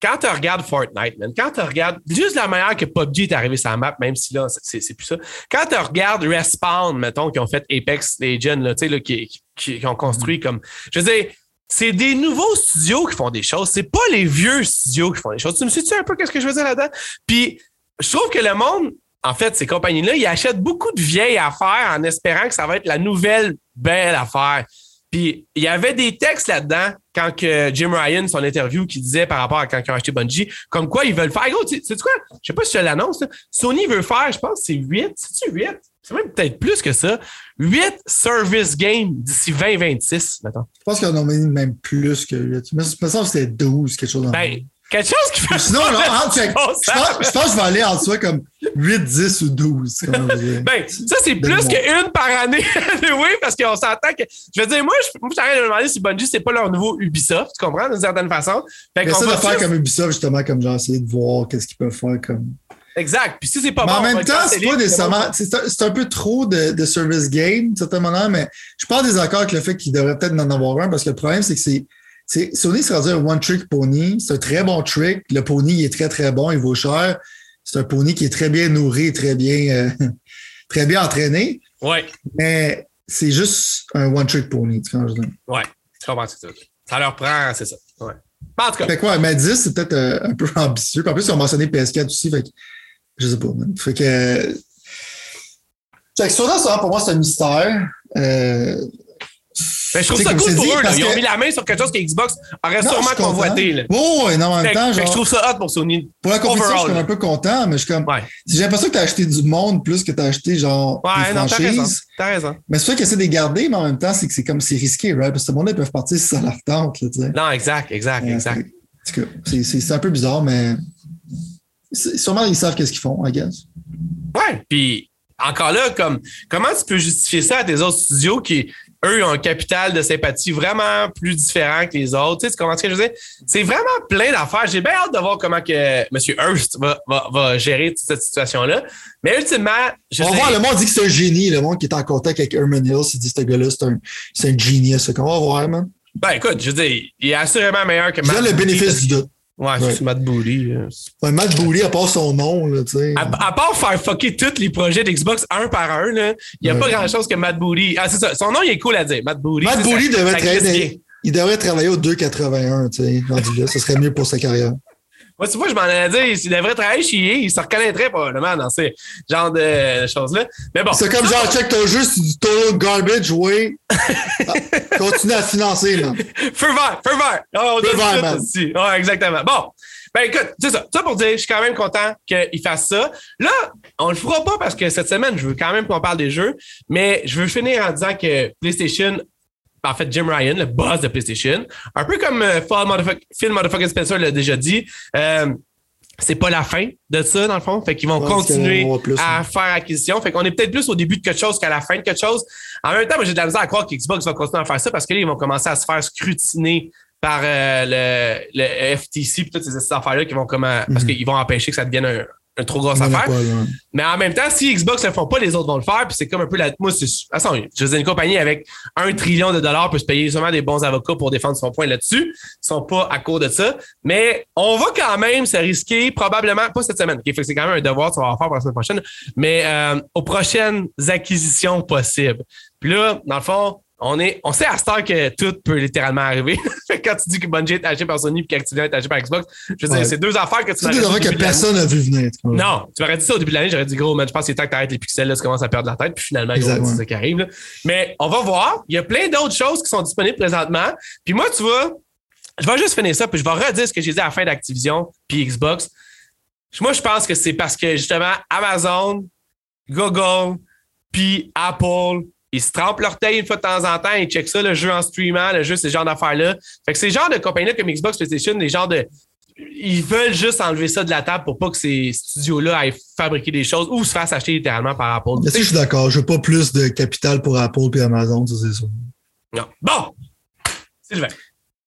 quand tu regardes Fortnite, man, quand tu regardes juste la manière que PUBG est arrivé sur la map, même si là, c'est plus ça. Quand tu regardes Respawn, mettons, qui ont fait Apex Legends, là, tu sais, là, qui, qui, qui ont construit comme. Je veux dire, c'est des nouveaux studios qui font des choses. C'est pas les vieux studios qui font des choses. Tu me suis-tu un peu qu'est-ce que je veux dire là-dedans? Puis, je trouve que le monde, en fait, ces compagnies-là, ils achètent beaucoup de vieilles affaires en espérant que ça va être la nouvelle belle affaire. Puis il y avait des textes là-dedans quand que Jim Ryan, son interview, qui disait par rapport à quand ils ont acheté Bungie, comme quoi ils veulent faire. Gros, tu sais quoi? Je sais pas si je l'annonce. Sony veut faire, je pense, c'est 8. C'est-tu 8? C'est même peut-être plus que ça. 8 service games d'ici 2026, mettons. Je pense qu'on en a mis même plus que 8. Mais je me semble que c'était 12, quelque chose dans le Ben. Quelque chose qui fait. Sinon, Bon je, pense, je pense que je vais aller en soi comme 8, 10 ou 12. Comme. <laughs> Ben, ça, c'est plus qu'une par année. <laughs> oui, parce qu'on s'entend que. Je veux dire, moi, j'arrête de me demander si Bungie, c'est pas leur nouveau Ubisoft, tu comprends, d'une certaine façon. Fait Mais qu'on ça de va faire comme Ubisoft, justement, comme genre essayer de voir qu'est-ce qu'ils peuvent faire comme. Exact. Puis si c'est pas mais bon, en même temps, c'est pas nécessairement. C'est un, peu trop de, de service game, de certaine manière, mais je suis pas en désaccord avec le fait qu'il devrait peut-être en avoir un parce que le problème, c'est que c'est. Sony s'est rendu un one-trick pony. C'est un très bon trick. Le pony il est très, très bon. Il vaut cher. C'est un pony qui est très bien nourri, très bien, euh, <laughs> très bien entraîné. Ouais, Mais c'est juste un one-trick pony. Tu comprends que je comprends dire. Ça leur prend, c'est ça. Ouais. En tout cas, Fait quoi, mais 10, c'est peut-être euh, un peu <laughs> ambitieux. Puis en plus, ils ont mentionné PS4 aussi. Fait que, je sais pas, man. Fait que. euh, Fait que ça, pour moi, c'est un mystère. Euh, ben, je trouve tu ça cool pour dit, eux. là. Ils ont que- mis la main sur quelque chose que Xbox aurait non, sûrement convoité. Là. Ouais, ouais, non, en même temps, je trouve ça hot pour Sony. pour la compétition, je suis un peu content, mais je suis comme. Ouais, J'ai l'impression que t'as acheté du monde plus que t'as acheté, genre, ouais des non, t'as raison. T'as raison. Mais c'est sûr qu'ils essaient de les garder, mais en même temps, c'est que c'est comme c'est risqué, right? Parce que ce monde-là, ils peuvent partir si ça leur tente, là, tu. Non, exact, exact, Ouais, exact. c'est- c'est c'est un peu bizarre, mais sûrement ils savent qu'est-ce qu'ils font, I guess. Ouais, puis encore là, comme comment tu peux justifier ça à tes autres studios qui, eux, ont un capital de sympathie vraiment plus différent que les autres? Tu sais, tu comprends ce que je veux dire? C'est vraiment plein d'affaires. J'ai bien hâte de voir comment que M. Hurst va, va, va gérer toute cette situation-là. Mais ultimement, je On va sais- voir, le monde dit que c'est un génie. Le monde qui est en contact avec Herman Hill, il dit que ce gars-là, c'est un, c'est un genius. Fait qu'on va voir, man. Ben écoute, je veux dire, il est assurément meilleur que Je donne le Booty. bénéfice du doute. Ouais, Ouais. c'est Matt Booty. euh. Ouais, Matt Booley, à part son nom, là, tu sais. À, à part faire fucker tous les projets d'Xbox un par un, là, il n'y a Ouais. pas grand-chose que Matt Booty. Ah, c'est ça. Son nom, il est cool à dire. Matt Booty. Matt Booley devrait travailler, il devrait travailler au 2,81, tu sais, rendu là. Ce serait mieux pour sa carrière. Moi, tu vois, je m'en allais dire, s'il devrait travailler chez EA, il se reconnaîtrait probablement dans ces genres de choses-là. Mais bon. C'est comme genre, check ton jeu, c'est du total garbage, oui. Ah, Continue à financer, man. Feu vert, feu vert. Oh, on Feu dit vert, man. aussi. Ouais, exactement. Bon. Ben écoute, c'est ça. Ça pour dire, je suis quand même content qu'il fasse ça. Là, on le fera pas parce que cette semaine, je veux quand même qu'on parle des jeux, mais je veux finir en disant que PlayStation, en fait, Jim Ryan, le boss de PlayStation, un peu comme euh, Phil Motherfuck- Phil Motherfucking Spencer l'a déjà dit, euh, c'est pas la fin de ça, dans le fond. Fait qu'ils vont Ouais, continuer plus, à faire acquisition. Fait qu'on est peut-être plus au début de quelque chose qu'à la fin de quelque chose. En même temps, moi, j'ai de la misère à croire qu'Xbox va continuer à faire ça parce que là, ils vont commencer à se faire scrutiner par euh, le, le FTC et toutes ces, affaires-là qui vont comme euh, parce Mhm. qu'ils vont empêcher que ça devienne un, une trop grosse affaire. Mais en même temps, si Xbox ne le font pas, les autres vont le faire. Puis c'est comme un peu la. Moi, c'est. Façon, je veux dire, une compagnie avec un trillion de dollars peut se payer seulement des bons avocats pour défendre son point là-dessus. Ils sont pas à court de ça. Mais on va quand même se risquer, probablement, pas cette semaine. OK, fait que c'est quand même un devoir, ça va faire pour la semaine prochaine. Mais euh, aux prochaines acquisitions possibles. Puis là, dans le fond, on est, on sait à cette heure que tout peut littéralement arriver. <laughs> Quand tu dis que Bungie est acheté par Sony et qu'Activision est acheté par Xbox, je veux dire, c'est deux affaires que tu C'est au affaires que personne n'a vu venir. Non, tu m'aurais dit ça au début de l'année, j'aurais dit gros, man, je pense que c'est temps que tu arrêtes les pixels, là, tu commences à perdre la tête, puis finalement, c'est ça qui arrive. là. Mais on va voir. Il y a plein d'autres choses qui sont disponibles présentement. Puis moi, tu vois, je vais juste finir ça, puis je vais redire ce que j'ai dit à la fin d'Activision, puis Xbox. Moi, je pense que c'est parce que justement, Amazon, Google, puis Apple ils se trempent l'orteil une fois de temps en temps, ils checkent ça, le jeu en streamant, le jeu, ces genres d'affaires-là. Fait que ces genres de compagnies-là comme Xbox, PlayStation, des genres de. Ils veulent juste enlever ça de la table pour pas que ces studios-là aillent fabriquer des choses ou se fassent acheter littéralement par Apple. Mais je suis d'accord. Je veux pas plus de capital pour Apple et Amazon, ça, c'est ça. Non. Bon! Sylvain.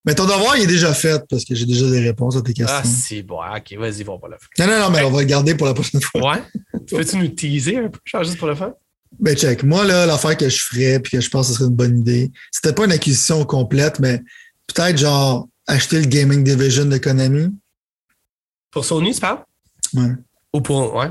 Mais ton devoir, il est déjà fait parce que j'ai déjà des réponses à tes questions. Ah, si, bon, ok, vas-y, va pas le faire. Non, non, non, mais on va le garder pour la prochaine fois. Ouais. Peux-tu nous teaser un peu, genre juste pour le faire? Ben, check. Moi, là, l'affaire que je ferais puis que je pense que ce serait une bonne idée, c'était pas une acquisition complète, mais peut-être genre acheter le Gaming Division de Konami. Pour Sony, tu parles? Ouais. Ou pour. Ouais.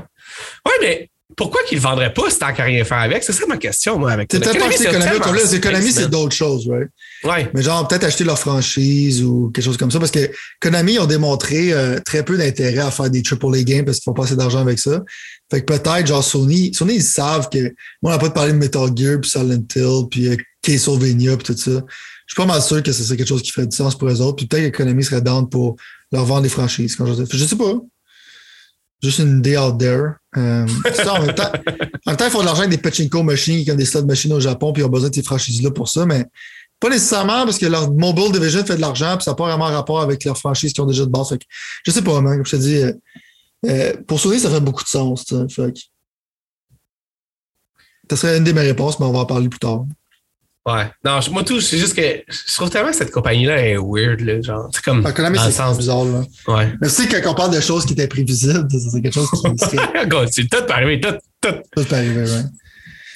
Ouais, mais pourquoi qu'ils le vendraient pas si tant qu'à rien faire avec? C'est ça ma question, moi, avec C'est peut-être Konami comme là. Konami, c'est d'autres choses, right? Mais genre, peut-être acheter leur franchise ou quelque chose comme ça. Parce que Konami ont démontré euh, très peu d'intérêt à faire des AAA games parce qu'ils font pas assez d'argent avec ça. Fait que peut-être, genre, Sony, Sony, ils savent que. Moi, on n'a pas parlé de Metal Gear, puis Silent Hill, puis euh, Castlevania, puis tout ça. Je suis pas mal sûr que c'est quelque chose qui ferait du sens pour eux autres. Puis peut-être que Konami serait down pour leur vendre des franchises. Je, je sais pas. Juste une idée out there. Euh, en, même temps, ils font de l'argent avec des pachinko machines ont des slot machines au Japon, puis ils ont besoin de ces franchises-là pour ça, mais pas nécessairement parce que leur mobile division fait de l'argent, puis ça n'a pas vraiment rapport avec leurs franchises qui ont déjà de base. Fait que, je sais pas, man, comme je te dis, euh, euh, pour Sony, ça fait beaucoup de sens. Ça, fait que, ça serait une de mes réponses, mais on va en parler plus tard. Ouais. Non, moi, tout, c'est juste que je trouve tellement que cette compagnie-là est weird, là. Genre, c'est comme. Ah, dans le sens. bizarre. Là. Ouais. Mais tu sais, quand on parle de choses qui étaient prévisibles, c'est quelque chose qui <laughs> c'est tout arriver, tout, tout. ça peut arriver, ouais.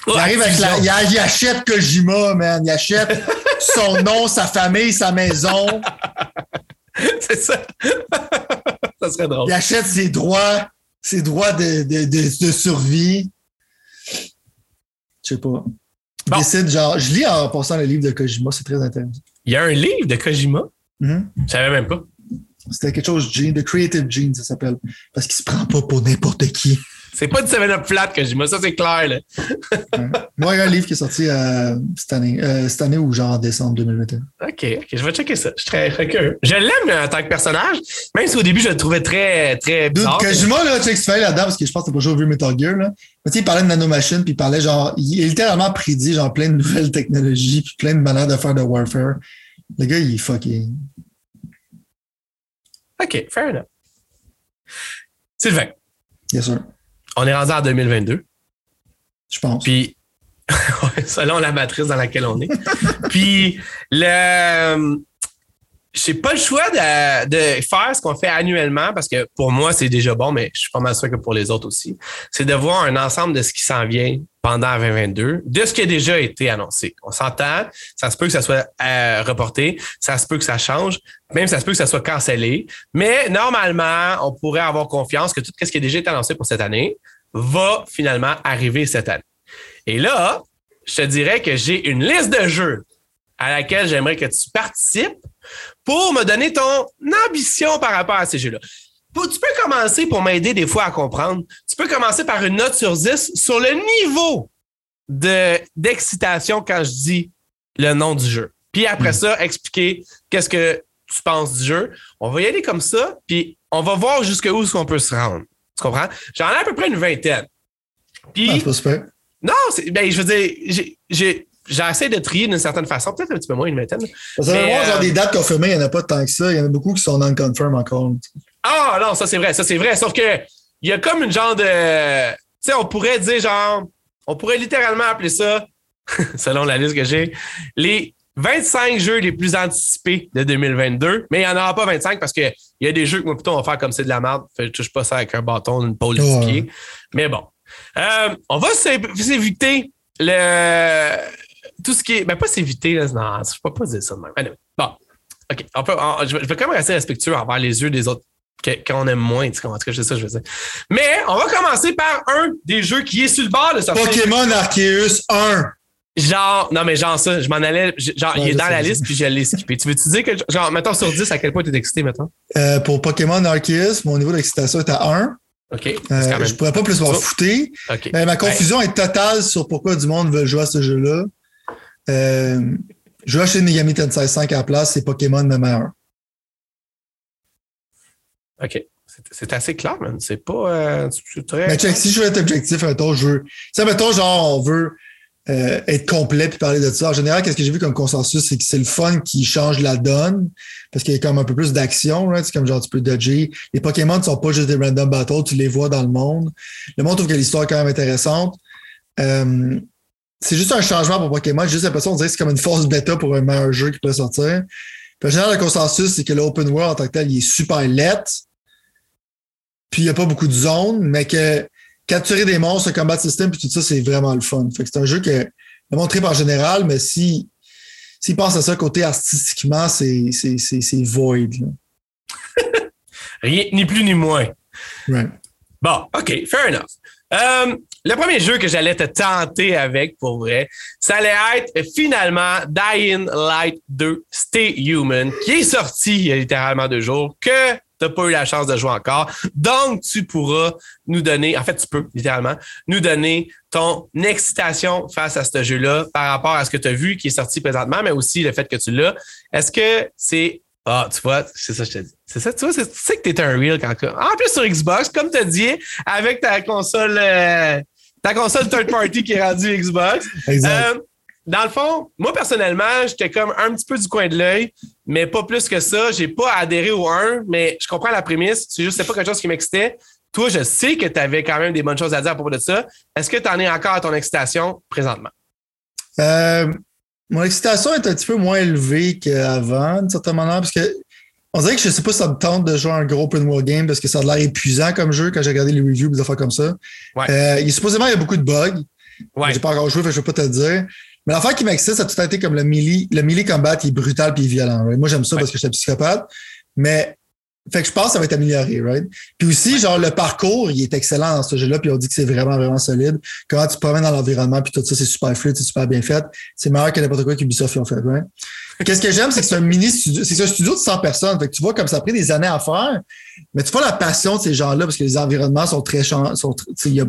Il arrive avec la, il, achète Kojima, man. Il achète <laughs> son nom, sa famille, sa maison. <laughs> C'est ça. <laughs> ça serait drôle. Il achète ses droits, ses droits de, de, de, de survie. Je sais pas. Il Bon. décide, genre, je lis en passant le livre de Kojima, c'est très intéressant. Il y a un livre de Kojima? Mhm. Je savais même pas. C'était quelque chose, Gene, The Creative Gene, ça s'appelle. Parce qu'il se prend pas pour n'importe qui. C'est pas du 7-Up flat Kojima, ça c'est clair, là. Moi, il y a un livre qui est sorti euh, cette année, euh, cette année ou genre en décembre 2021. OK, OK, je vais checker ça. Je suis très, curieux. Je l'aime en tant que personnage, même si au début je le trouvais très, très Dude, bizarre. Kojima, là, tu sais, que là-dedans, parce que je pense que t'as pas au vieux Metal Gear, là. Mais tu sais, il parlait de nanomachines, puis il parlait genre, il a littéralement prédit genre plein de nouvelles technologies, puis plein de manières de faire de warfare. Le gars, il est fucking. OK, fair enough. Sylvain, Bien sûr. On est rendu en 2022. Je pense. Puis, <laughs> selon la matrice dans laquelle on est. <laughs> Puis, le. J'ai pas le choix de, de faire ce qu'on fait annuellement parce que pour moi, c'est déjà bon, mais je suis pas mal sûr que pour les autres aussi. C'est de voir un ensemble de ce qui s'en vient pendant 2022, de ce qui a déjà été annoncé. On s'entend, ça se peut que ça soit euh, reporté, ça se peut que ça change, même ça se peut que ça soit cancellé. Mais normalement, on pourrait avoir confiance que tout ce qui a déjà été annoncé pour cette année va finalement arriver cette année. Et là, je te dirais que j'ai une liste de jeux à laquelle j'aimerais que tu participes pour me donner ton ambition par rapport à ces jeux-là. Tu peux commencer pour m'aider des fois à comprendre. Tu peux commencer par une note sur 10 sur le niveau de, d'excitation quand je dis le nom du jeu. Puis après ça, expliquer qu'est-ce que tu penses du jeu. On va y aller comme ça, puis on va voir jusqu'où qu'on peut se rendre. Tu comprends? J'en ai à peu près une vingtaine. Puis, Ah, c'est pas super. non, ben, je veux dire, j'ai- j'essaie de trier d'une certaine façon, peut-être un petit peu moins une vingtaine. Parce Mais, moi, genre euh, des dates confirmées, il n'y en a pas tant que ça. Il y en a beaucoup qui sont non-confirm encore. Ah non, ça c'est vrai, ça c'est vrai. Sauf que il y a comme une genre de. Tu sais, on pourrait dire genre. On pourrait littéralement appeler ça, <laughs> selon la liste que j'ai, les 25 jeux les plus anticipés de 2022. Mais il n'y en aura pas 25 parce qu'il y a des jeux que moi plutôt on va faire comme c'est de la merde. Fait que je touche pas ça avec un bâton, une Ouais. du pied. Mais bon. Euh, on va s'é- s'éviter le. Tout ce qui est. Ben, pas s'éviter, là. Non, je peux pas dire ça de même. Anyway, Bon. OK. On peut, on- je vais je quand même rester respectueux envers les yeux des autres que- qu'on aime moins. Tu? En tout cas, c'est ça je veux dire. Mais on va commencer par un des jeux qui est sur le bord de sortir. Pokémon Arceus 1. Genre, non, mais genre ça, je m'en allais. Genre, il est dans sais, la liste, puis je l'ai skippé. Tu veux-tu dire que, genre, mettons sur 10, à quel point tu es excité, mettons? Euh, pour Pokémon Arceus, mon niveau d'excitation est à 1. OK. Euh, quand même- je pourrais pas plus m'en fouter. OK. Mais ma confusion est totale sur pourquoi du monde veut jouer à ce jeu-là. Euh, je vais acheter Megami Tensei 5 à la place, c'est Pokémon même à 1. OK. C'est- assez clair, man. C'est pas. euh, très- Mais check, si je veux être objectif, mettons, je veux. Tu sais, mettons, genre, on veut euh, être complet puis parler de ça. En général, qu'est-ce que j'ai vu comme consensus, c'est que c'est le fun qui change la donne parce qu'il y a comme un peu plus d'action. C'est comme genre tu peux dodger. Les Pokémon ne sont pas juste des random battles, tu les vois dans le monde. Le monde trouve que l'histoire est quand même intéressante. Euh, c'est juste un changement pour Pokémon. J'ai juste l'impression de dire que c'est comme une force bêta pour un meilleur jeu qui peut sortir. En général, le consensus, c'est que l'open world en tant que tel, il est super let. Puis il n'y a pas beaucoup de zones, mais que capturer des monstres, le combat system, puis tout ça, c'est vraiment le fun. Fait que c'est un jeu que le montré par général, mais si s'il pense à ça côté artistiquement, c'est, c'est, c'est, void. <laughs> Rien, ni plus ni moins. Right. Bon, OK, fair enough. Euh, le premier jeu que j'allais te tenter avec, pour vrai, ça allait être finalement Dying Light 2 Stay Human, qui est sorti il y a littéralement deux jours, que tu n'as pas eu la chance de jouer encore. Donc, tu pourras nous donner, en fait, tu peux littéralement, nous donner ton excitation face à ce jeu-là par rapport à ce que tu as vu qui est sorti présentement, mais aussi le fait que tu l'as. Est-ce que c'est ah, tu vois, c'est ça que je te dis. C'est ça, tu vois, tu sais que t'es un real quand En plus sur Xbox, comme tu as dit, avec ta console euh, ta console third party qui est rendue Xbox. Exact. Euh, dans le fond, moi personnellement, j'étais comme un petit peu du coin de l'œil, mais pas plus que ça. J'ai pas adhéré au 1, mais je comprends la prémisse. C'est juste pas quelque chose qui m'excitait. Toi, je sais que tu avais quand même des bonnes choses à dire à propos de ça. Est-ce que tu en es encore à ton excitation présentement? Euh, mon excitation est un petit peu moins élevée qu'avant, d'une certaine manière, parce que on dirait que je sais pas si ça me tente de jouer un gros open world game parce que ça a l'air épuisant comme jeu quand j'ai regardé les reviews des affaires comme ça. Ouais. Euh, il, supposément, il y a beaucoup de bugs. Ouais. J'ai pas encore joué, fait que je peux pas te le dire. Mais l'affaire qui m'excite, ça a tout été comme le melee. Le melee combat, il est brutal puis il est violent. Right? Moi, j'aime ça Ouais. parce que je suis un psychopathe. Mais, fait que je pense que ça va être amélioré, right? Puis aussi, genre, le parcours, il est excellent dans ce jeu-là, puis on dit que c'est vraiment, vraiment solide. Comment tu te promènes dans l'environnement, puis tout ça, c'est super fluide, c'est super bien fait. C'est meilleur que n'importe quoi qu'Ubisoft ont fait, right? <laughs> Qu'est-ce que j'aime, c'est que c'est un mini studio, c'est un studio de 100 personnes. Fait que tu vois comme ça a pris des années à faire, mais tu vois la passion de ces gens-là parce que les environnements sont très, sont, tr- tu sais, il y a,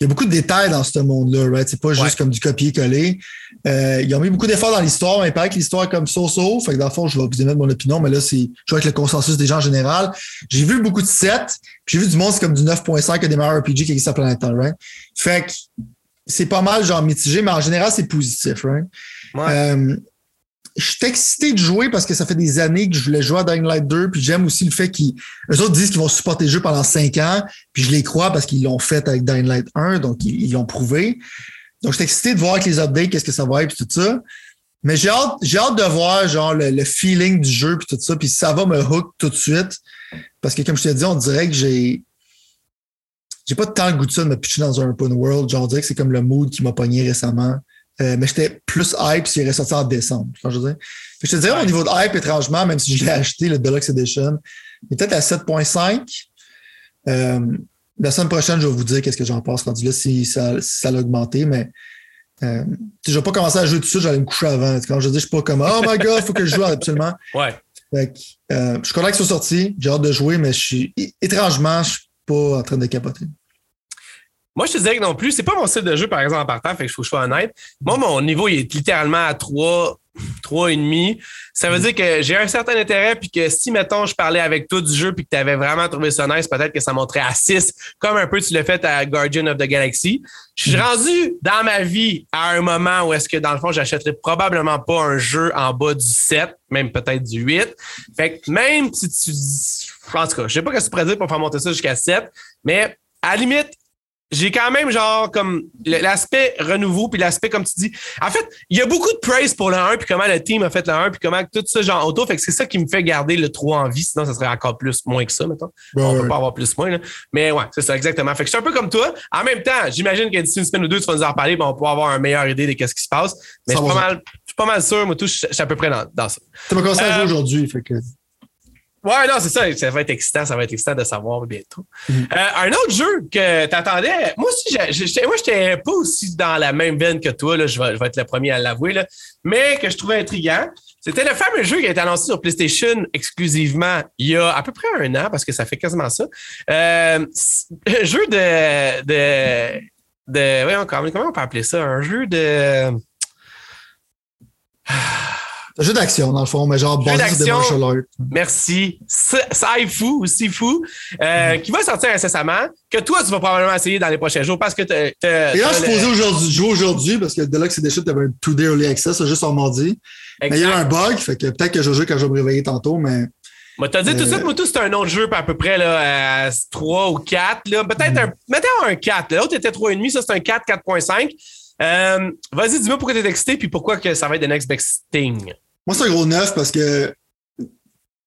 il y a beaucoup de détails dans ce monde-là, right? C'est pas juste comme du copier-coller. Euh, ils ont mis beaucoup d'efforts dans l'histoire, mais il paraît que l'histoire est comme so-so. Fait que dans le fond, je vais vous émettre mon opinion, mais là, c'est, je vois avec le consensus des gens en général. J'ai vu beaucoup de 7, puis j'ai vu du monde, c'est comme du 9.5 que des meilleurs RPG qui existent à Planète Terre, right? Fait que c'est pas mal, genre, mitigé, mais en général, c'est positif, right? Ouais. Euh, je suis excité de jouer parce que ça fait des années que je voulais jouer à Dying Light 2, puis j'aime aussi le fait qu'ils. Autres disent qu'ils vont supporter le jeu pendant 5 ans, puis je les crois parce qu'ils l'ont fait avec Dying Light 1, donc ils l'ont prouvé. Donc, je suis excité de voir avec les updates qu'est-ce que ça va être, puis tout ça. Mais j'ai hâte, j'ai hâte de voir, genre, le, feeling du jeu, puis tout ça, puis ça va me hook tout de suite. Parce que, comme je t'ai dit, on dirait que j'ai. J'ai pas tant le goût de ça de me pitcher dans un open world. Genre, on dirait que c'est comme le mood qui m'a pogné récemment. Euh, mais j'étais plus hype s'il est ressorti en décembre. je dire? Que je te dirais, au niveau de hype, étrangement, même si je l'ai acheté, le Deluxe Edition, il est peut-être à 7.5. Euh, la semaine prochaine, je vais vous dire qu'est-ce que j'en pense rendu là, si ça, si ça a augmenté, mais euh, je vais pas commencer à jouer tout de suite, j'allais me coucher avant. Quand je dis, je suis pas comme Oh my god, faut que je joue absolument. Ouais. Fait que, je suis content qu'ils soient sortis, j'ai hâte de jouer, mais je suis étrangement, je suis pas en train de capoter. Moi, je te dirais que non plus. C'est pas mon style de jeu, par exemple, en partant, fait que je faut que je sois honnête. Moi, mon niveau, il est littéralement à 3, 3,5. Ça veut dire que j'ai un certain intérêt, puis que si, mettons, je parlais avec toi du jeu, puis que tu avais vraiment trouvé ça nice, peut-être que ça monterait à 6, comme un peu tu l'as fait à Guardian of the Galaxy. Je suis rendu dans ma vie à un moment où est-ce que, dans le fond, j'achèterais probablement pas un jeu en bas du 7, même peut-être du 8. Fait que même si tu... En tout cas, je sais pas ce que tu pourrais dire pour faire monter ça jusqu'à 7, mais à la limite, j'ai quand même genre comme l'aspect renouveau puis l'aspect comme tu dis. En fait, il y a beaucoup de praise pour le 1 puis comment le team a fait le 1 puis comment tout ça genre auto fait que c'est ça qui me fait garder le 3 en vie sinon ça serait encore plus moins que ça mettons. On peut pas avoir plus moins là. Mais ouais, c'est ça exactement. Fait que je suis un peu comme toi. En même temps, j'imagine que d'ici une semaine ou deux tu vas nous en reparler, ben on pourra avoir une meilleure idée de qu'est-ce qui se passe. Mais je suis pas 100%. mal je suis pas mal sûr moi tout je suis à peu près dans, dans ça. Tu m'as commencé à Euh, jouer aujourd'hui, fait que. Ouais, non, c'est ça. Ça va être excitant. Ça va être excitant de savoir bientôt. Mhm. Euh, un autre jeu que t'attendais, moi aussi, j'étais, moi, j'étais pas aussi dans la même veine que toi, là, je, vais, je vais être le premier à l'avouer, là, mais que je trouvais intriguant. C'était le fameux jeu qui a été annoncé sur PlayStation exclusivement il y a à peu près un an, parce que ça fait quasiment ça. Euh, un jeu de. de, de voyons, comment, comment on peut appeler ça? Un jeu de. Jeu d'action, dans le fond, mais genre martial arts. Merci. Saifu ou Sifu, euh, qui va sortir incessamment, que toi, tu vas probablement essayer dans les prochains jours parce que tu Et là, je suis posé aujourd'hui, jouer aujourd'hui parce que Deluxe Edition, tu avais un 2-day early access, c'est juste en mardi. Mais il y a un bug, fait que peut-être que je joue quand je vais me réveiller tantôt, mais. Moi, t'as dit tout de suite, moi, tout, c'est un autre jeu, à peu près là, à 3 ou 4. Peut-être un. Mettons un 4. L'autre était 3,5, ça, c'est un 4, 4,5. Euh, vas-y, dis-moi pourquoi t'es excité puis pourquoi que ça va être the next best thing. Moi, c'est un gros neuf parce que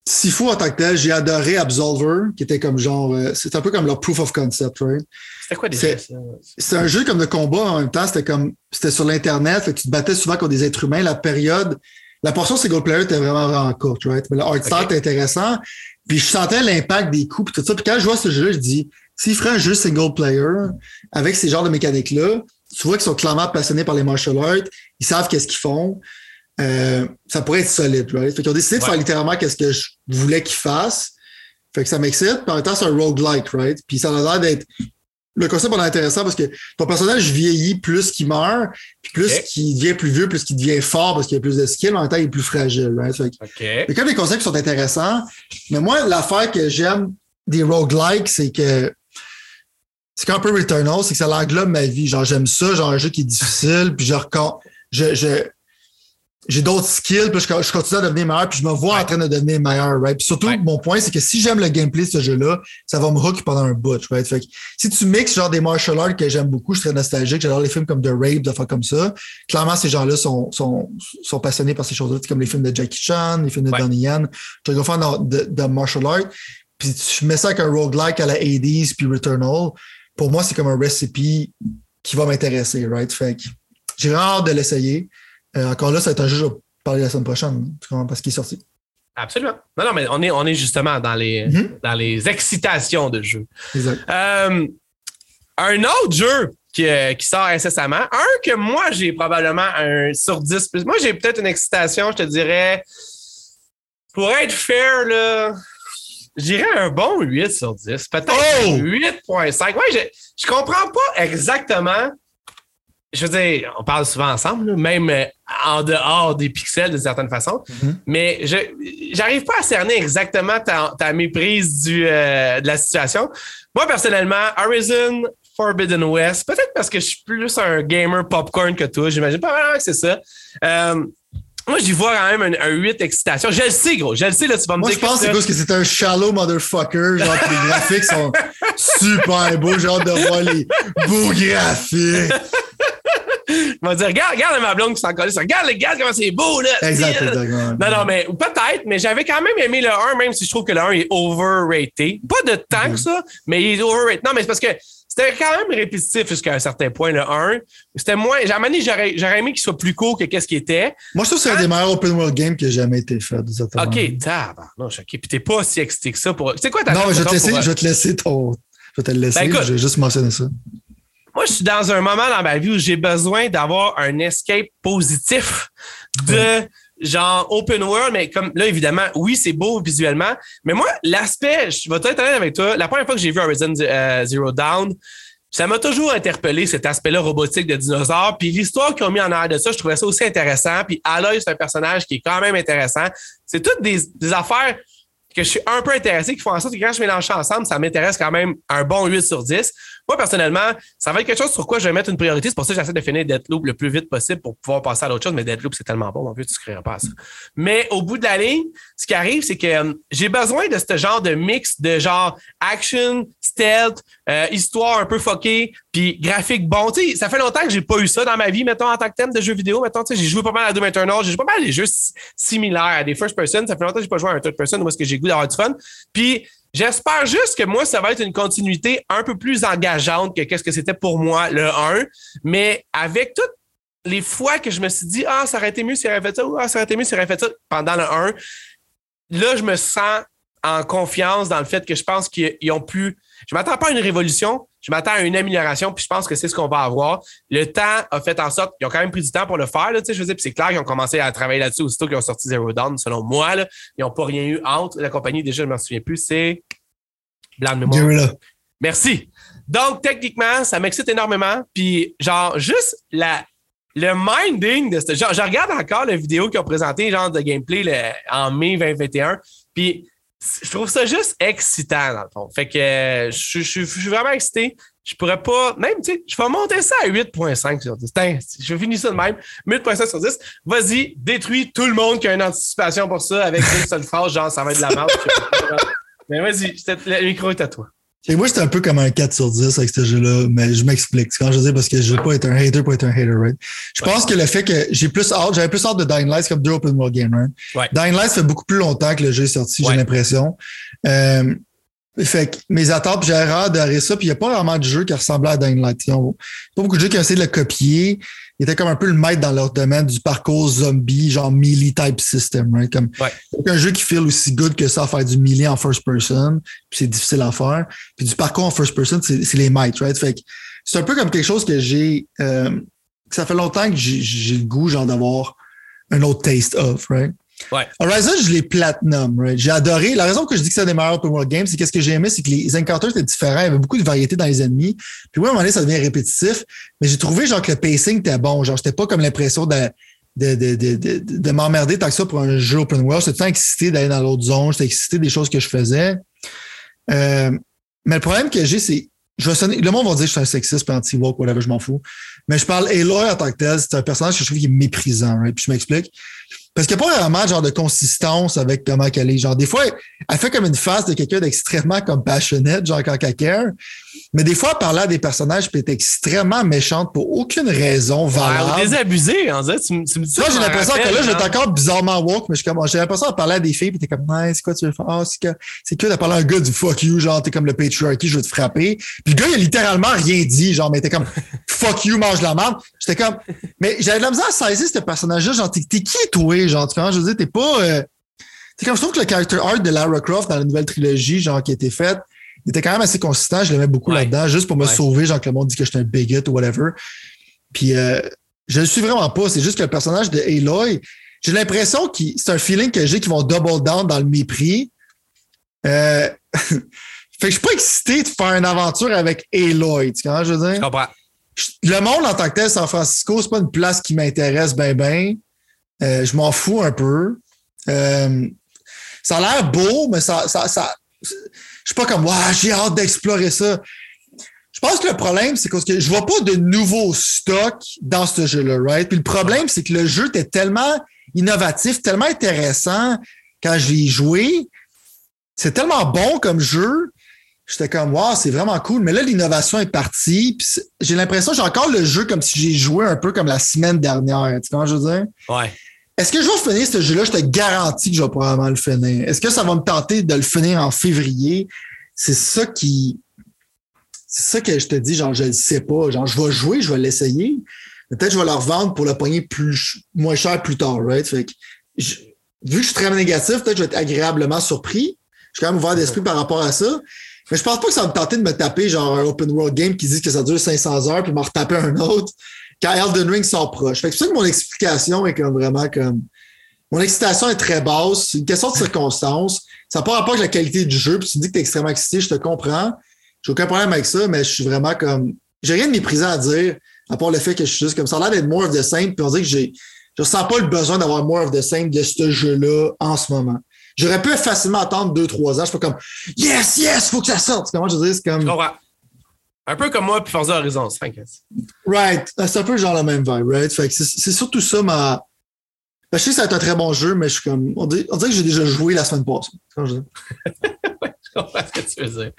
s'il faut en tant que tel, j'ai adoré Absolver, qui était comme genre. Euh, c'est un peu comme leur proof of concept, right? C'était quoi déjà ça? C'était un jeu comme de combat en même temps. C'était comme. C'était sur l'Internet. tu te battais souvent contre des êtres humains. La période. La portion single player était vraiment, vraiment courte, right? Mais le art style était intéressant. Puis je sentais l'impact des coups, puis tout ça. Puis quand je vois ce jeu-là, je dis, s'il ferait un jeu single player avec ces genres de mécaniques-là, tu vois qu'ils sont clairement passionnés par les martial arts, ils savent qu'est-ce qu'ils font. Euh, ça pourrait être solide, right? Fait qu'ils ont décidé de faire littéralement qu'est-ce que je voulais qu'ils fassent. Fait que ça m'excite. Puis en même temps, c'est un roguelike, right? Puis ça a l'air d'être. Le concept est intéressant parce que ton personnage vieillit plus qu'il meurt, puis plus qu'il devient plus vieux, plus qu'il devient fort parce qu'il a plus de skills, en même temps, il est plus fragile, right? Fait que, okay. a comme des concepts qui sont intéressants. Mais moi, l'affaire que j'aime des roguelikes, c'est que c'est qu'un peu Returnal, c'est que ça englobe ma vie. Genre, j'aime ça, genre un jeu qui est difficile, puis genre, quand je, je, j'ai d'autres skills, puis je, continue à devenir meilleur, puis je me vois en train de devenir meilleur, right? Puis surtout, mon point, c'est que si j'aime le gameplay de ce jeu-là, ça va me hook pendant un bout, right? Fait que si tu mixes genre des martial arts que j'aime beaucoup, je suis très nostalgique, j'adore les films comme The Rape, de faire comme ça. Clairement, ces gens-là sont, sont, sont passionnés par ces choses-là, comme les films de Jackie Chan, les films de Donnie Yen. Je vais faire de, de martial arts, puis tu mets ça avec un roguelike à la 80s, puis Returnal. Pour moi, c'est comme un recipe qui va m'intéresser, right? Fait que j'ai vraiment hâte de l'essayer. Euh, encore là, ça va être un jeu, je vais parler la semaine prochaine, parce qu'il est sorti. Absolument. Non, non, mais on est, on est justement dans les, mm-hmm. dans les excitations de jeu. Exact. Euh, un autre jeu qui, euh, qui, sort incessamment, un que moi, j'ai probablement un sur 10 plus. Moi, j'ai peut-être une excitation, je te dirais, pour être fair, là, j'irais un bon 8 sur 10. Peut-être 8.5. Ouais, je, je comprends pas exactement je veux dire, on parle souvent ensemble, même euh, en dehors des pixels de certaines façons, mm-hmm. mais je j'arrive pas à cerner exactement ta, ta méprise du, euh, de la situation. Moi, personnellement, Horizon Forbidden West, peut-être parce que je suis plus un gamer popcorn que toi, j'imagine pas vraiment que c'est ça. Euh, moi, j'y vois quand même un, 8 excitation. Je le sais, gros. Je le sais, là, tu vas me Moi, dire. Moi, je pense que c'est que c'est un shallow motherfucker. Genre, les graphiques sont <laughs> super beaux. J'ai hâte de voir les beaux graphiques. Il va dire, regarde, regarde ma blonde qui s'en colle. Regarde, regarde comment c'est beau, là. Exact, exactement. Non, non, mais peut-être, mais j'avais quand même aimé le 1, même si je trouve que le 1 est overrated. Pas de tant que mm-hmm. ça, mais il est overrated. Non, mais c'est parce que c'était quand même répétitif jusqu'à un certain point, le 1. C'était moins. J'aurais j'aurais aimé qu'il soit plus court que qu'est-ce qu'il était. Moi, je trouve que c'est un des meilleurs open world games qui a jamais été fait. OK, tabarnouche. Non, OK. Puis t'es pas si excité que ça pour. C'est quoi ta Non, je vais, te laisser, je vais te laisser ton. Je vais te le laisser. Ben, je vais juste mentionner ça. Moi, je suis dans un moment dans ma vie où j'ai besoin d'avoir un escape positif de genre open world, mais comme là, évidemment, oui, c'est beau visuellement, mais moi, l'aspect, je vais être honnête avec toi, la première fois que j'ai vu Horizon euh, Zero Down, ça m'a toujours interpellé cet aspect-là robotique de dinosaures. Puis l'histoire qu'ils ont mis en arrière de ça, je trouvais ça aussi intéressant. Puis Aloy, c'est un personnage qui est quand même intéressant. C'est toutes des, des affaires que je suis un peu intéressé, qui font en sorte que quand je mélange ça ensemble, ça m'intéresse quand même un bon 8 sur 10. Moi, personnellement, ça va être quelque chose sur quoi je vais mettre une priorité. C'est pour ça que j'essaie de finir Deathloop le plus vite possible pour pouvoir passer à l'autre chose. Mais Deathloop, c'est tellement bon, mon vieux, tu ne créeras pas ça. Mais au bout de la ligne, ce qui arrive, c'est que euh, j'ai besoin de ce genre de mix de genre action, stealth, euh, histoire un peu fuckée, puis graphique bon. Tu sais, ça fait longtemps que j'ai pas eu ça dans ma vie, mettons, en tant que thème de jeux vidéo. Mettons, tu sais, j'ai joué pas mal à Doom Eternal, j'ai joué pas mal à des jeux similaires, à des first person. Ça fait longtemps que j'ai pas joué à un third person où est-ce que j'ai goût d'avoir du fun. Puis J'espère juste que moi, ça va être une continuité un peu plus engageante que qu'est-ce que c'était pour moi le 1, mais avec toutes les fois que je me suis dit, ah, ça aurait été mieux si avait fait ça, ou ah, ça aurait été mieux si avait fait ça pendant le 1, là, je me sens en confiance dans le fait que je pense qu'ils ont pu. Je m'attends pas à une révolution, je m'attends à une amélioration, puis je pense que c'est ce qu'on va avoir. Le temps a fait en sorte qu'ils ont quand même pris du temps pour le faire. Là, je veux dire, c'est clair qu'ils ont commencé à travailler là-dessus aussitôt qu'ils ont sorti Zero Dawn, selon moi. Là. Ils n'ont pas rien eu entre. La compagnie, déjà, je ne m'en souviens plus, c'est blanc de mémoire. Merci. Donc, techniquement, ça m'excite énormément. Puis, genre, juste la le minding de ce genre, je regarde encore la vidéo qu'ils ont présenté, genre de gameplay en mai 2021, puis je trouve ça juste excitant, dans le fond. Fait que je, suis vraiment excité. Je pourrais pas, même, tu sais, je vais monter ça à 8.5 sur 10. je vais finir ça de même. 8.5 sur 10. Vas-y, détruis tout le monde qui a une anticipation pour ça avec une seule <laughs> phrase, genre, ça va être de la merde. Mais vas-y, le micro est à toi. Et moi, j'étais un peu comme un 4 sur 10 avec ce jeu-là, mais je m'explique. Quand je dis parce que je veux pas être un hater pour être un hater, right? Je pense que le fait que j'ai plus hâte, j'avais plus hâte de Dying Light comme deux open world games, right? Dying Light fait beaucoup plus longtemps que le jeu est sorti, j'ai l'impression. Euh, fait que mes attentes, j'ai hâte d'arrêter ça, puis il n'y a pas vraiment de jeu qui ressemblait à Dying Light. Il n'y a pas beaucoup de jeux qui ont essayé de le copier ils étaient comme un peu le maître dans leur domaine du parcours zombie, genre melee type system, right? Comme un jeu qui file aussi good que ça à faire du melee en first person, puis c'est difficile à faire. Puis du parcours en first person, c'est les maîtres, right? Fait que c'est un peu comme quelque chose que j'ai euh, ça fait longtemps que j'ai le goût genre d'avoir un autre taste of, right? Horizon, je l'ai platinum, right? J'ai adoré. La raison que je dis que c'est un des meilleurs open world games, c'est qu'est-ce que j'ai aimé, c'est que les encounters étaient différents. Il y avait beaucoup de variété dans les ennemis. Puis à un moment donné, ça devient répétitif. Mais j'ai trouvé, genre, que le pacing était bon. Genre, j'étais pas comme l'impression de, de, de, de, de, m'emmerder tant que ça pour un jeu open world. J'étais tout excité d'aller dans l'autre zone. J'étais excité des choses que je faisais. Euh, mais le problème que j'ai, c'est, je le monde va dire que je suis un sexiste, anti-woke, whatever, je m'en fous. Mais je parle Aloy en tant que tel, c'est un personnage que je trouve qui est méprisant? Puis je m'explique. Parce qu'il n'y a pas vraiment genre de consistance avec comment qu'elle est. Genre, des fois, elle fait comme une face de quelqu'un d'extrêmement comme genre quand elle. Mais des fois, elle parlait à des personnages qui étaient extrêmement méchantes pour aucune raison valable. Ouais, désabusé, en fait. Tu, me dis Moi, j'ai l'impression que là, j'étais encore bizarrement woke, mais j'ai l'impression de parler à des filles, puis t'es comme, nice, c'est quoi tu veux faire? Ah, c'est que, c'est que de parler à un gars du fuck you, genre, t'es comme le patriarchy, je veux te frapper. Puis le gars, il a littéralement rien dit, genre, mais t'es comme, <laughs> fuck you, mange la merde. J'étais comme, mais j'avais de la misère à saisir ce personnage-là, genre, t'es, qui, toi, genre, tu je veux dire, t'es pas, euh, t'es comme, je trouve que le character art de Lara Croft dans la nouvelle trilogie, genre, qui a été faite, il était quand même assez consistant. Je l'aimais beaucoup là-dedans, juste pour me sauver, genre que le monde dit que j'étais un bigot ou whatever. Puis euh, je ne le suis vraiment pas. C'est juste que le personnage de Aloy, j'ai l'impression que c'est un feeling que j'ai qu'ils vont double down dans le mépris. Euh, <laughs> fait que je suis pas excité de faire une aventure avec Aloy. Tu comprends, je veux dire? Je comprends. Le monde en tant que tel, San Francisco, c'est pas une place qui m'intéresse bien, bien. Euh, je m'en fous un peu. ça a l'air beau, mais ça, ça, ça, je suis pas comme, waouh, j'ai hâte d'explorer ça. Je pense que le problème, c'est que je vois pas de nouveaux stocks dans ce jeu-là, right? Puis le problème, c'est que le jeu était tellement innovatif, tellement intéressant quand je l'ai joué. C'est tellement bon comme jeu. J'étais comme, waouh, c'est vraiment cool. Mais là, l'innovation est partie. J'ai l'impression j'ai encore le jeu comme si j'ai joué un peu comme la semaine dernière. Tu sais comment je veux dire? Ouais. Est-ce que je vais finir ce jeu-là? Je te garantis que je vais probablement le finir. Est-ce que ça va me tenter de le finir en février? C'est ça qui. C'est ça que je te dis, genre, je ne sais pas. Genre, je vais jouer, je vais l'essayer. Peut-être je vais le revendre pour le pogner plus, moins cher plus tard, right? Vu que je suis très négatif, peut-être que je vais être agréablement surpris. Je suis quand même ouvert d'esprit par rapport à ça. Mais je pense pas que ça va me tenter de me taper genre un open world game qui dit que ça dure 500 heures puis m'en retaper un autre quand Elden Ring s'en proche. c'est pour ça que mon explication est comme vraiment comme. Mon excitation est très basse. C'est une question de circonstances. Ça n'a pas rapport avec la qualité du jeu. Puis tu dis que tu es extrêmement excité, je te comprends. J'ai aucun problème avec ça, mais je suis vraiment comme. J'ai rien de méprisant à dire, à part le fait que je suis juste comme ça. a l'air d'être more of the same. Puis on dit que j'ai. Je ressens pas le besoin d'avoir more of the same de ce jeu-là en ce moment. J'aurais pu facilement attendre deux, trois ans. Je suis pas comme Yes, yes, faut que ça sorte. Comment je dis? C'est comme. Un peu comme moi, puis Forza Horizon 5. Right. Euh, c'est un peu genre la même vibe, right? Fait que c'est surtout ça ma. Ben, je sais que ça va être un très bon jeu, mais je suis comme. On dirait, que j'ai déjà joué la semaine passée. Quand je, <laughs> je comprends ce que tu veux dire.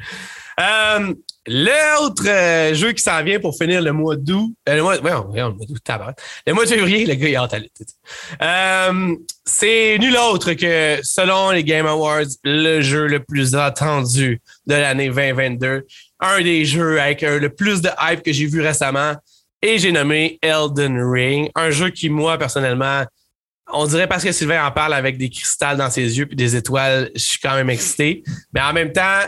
Euh, L'autre euh, jeu qui s'en vient pour finir le mois d'août, euh, le mois, ouais, le mois d'août, tabac. Le mois de février, le gars, il a hâte à euh, C'est nul autre que, selon les Game Awards, le jeu le plus attendu de l'année 2022 un des jeux avec euh, le plus de hype que j'ai vu récemment. Et j'ai nommé Elden Ring, un jeu qui, moi, personnellement, on dirait parce que Sylvain en parle avec des cristals dans ses yeux puis des étoiles, je suis quand même excité. Mais en même temps,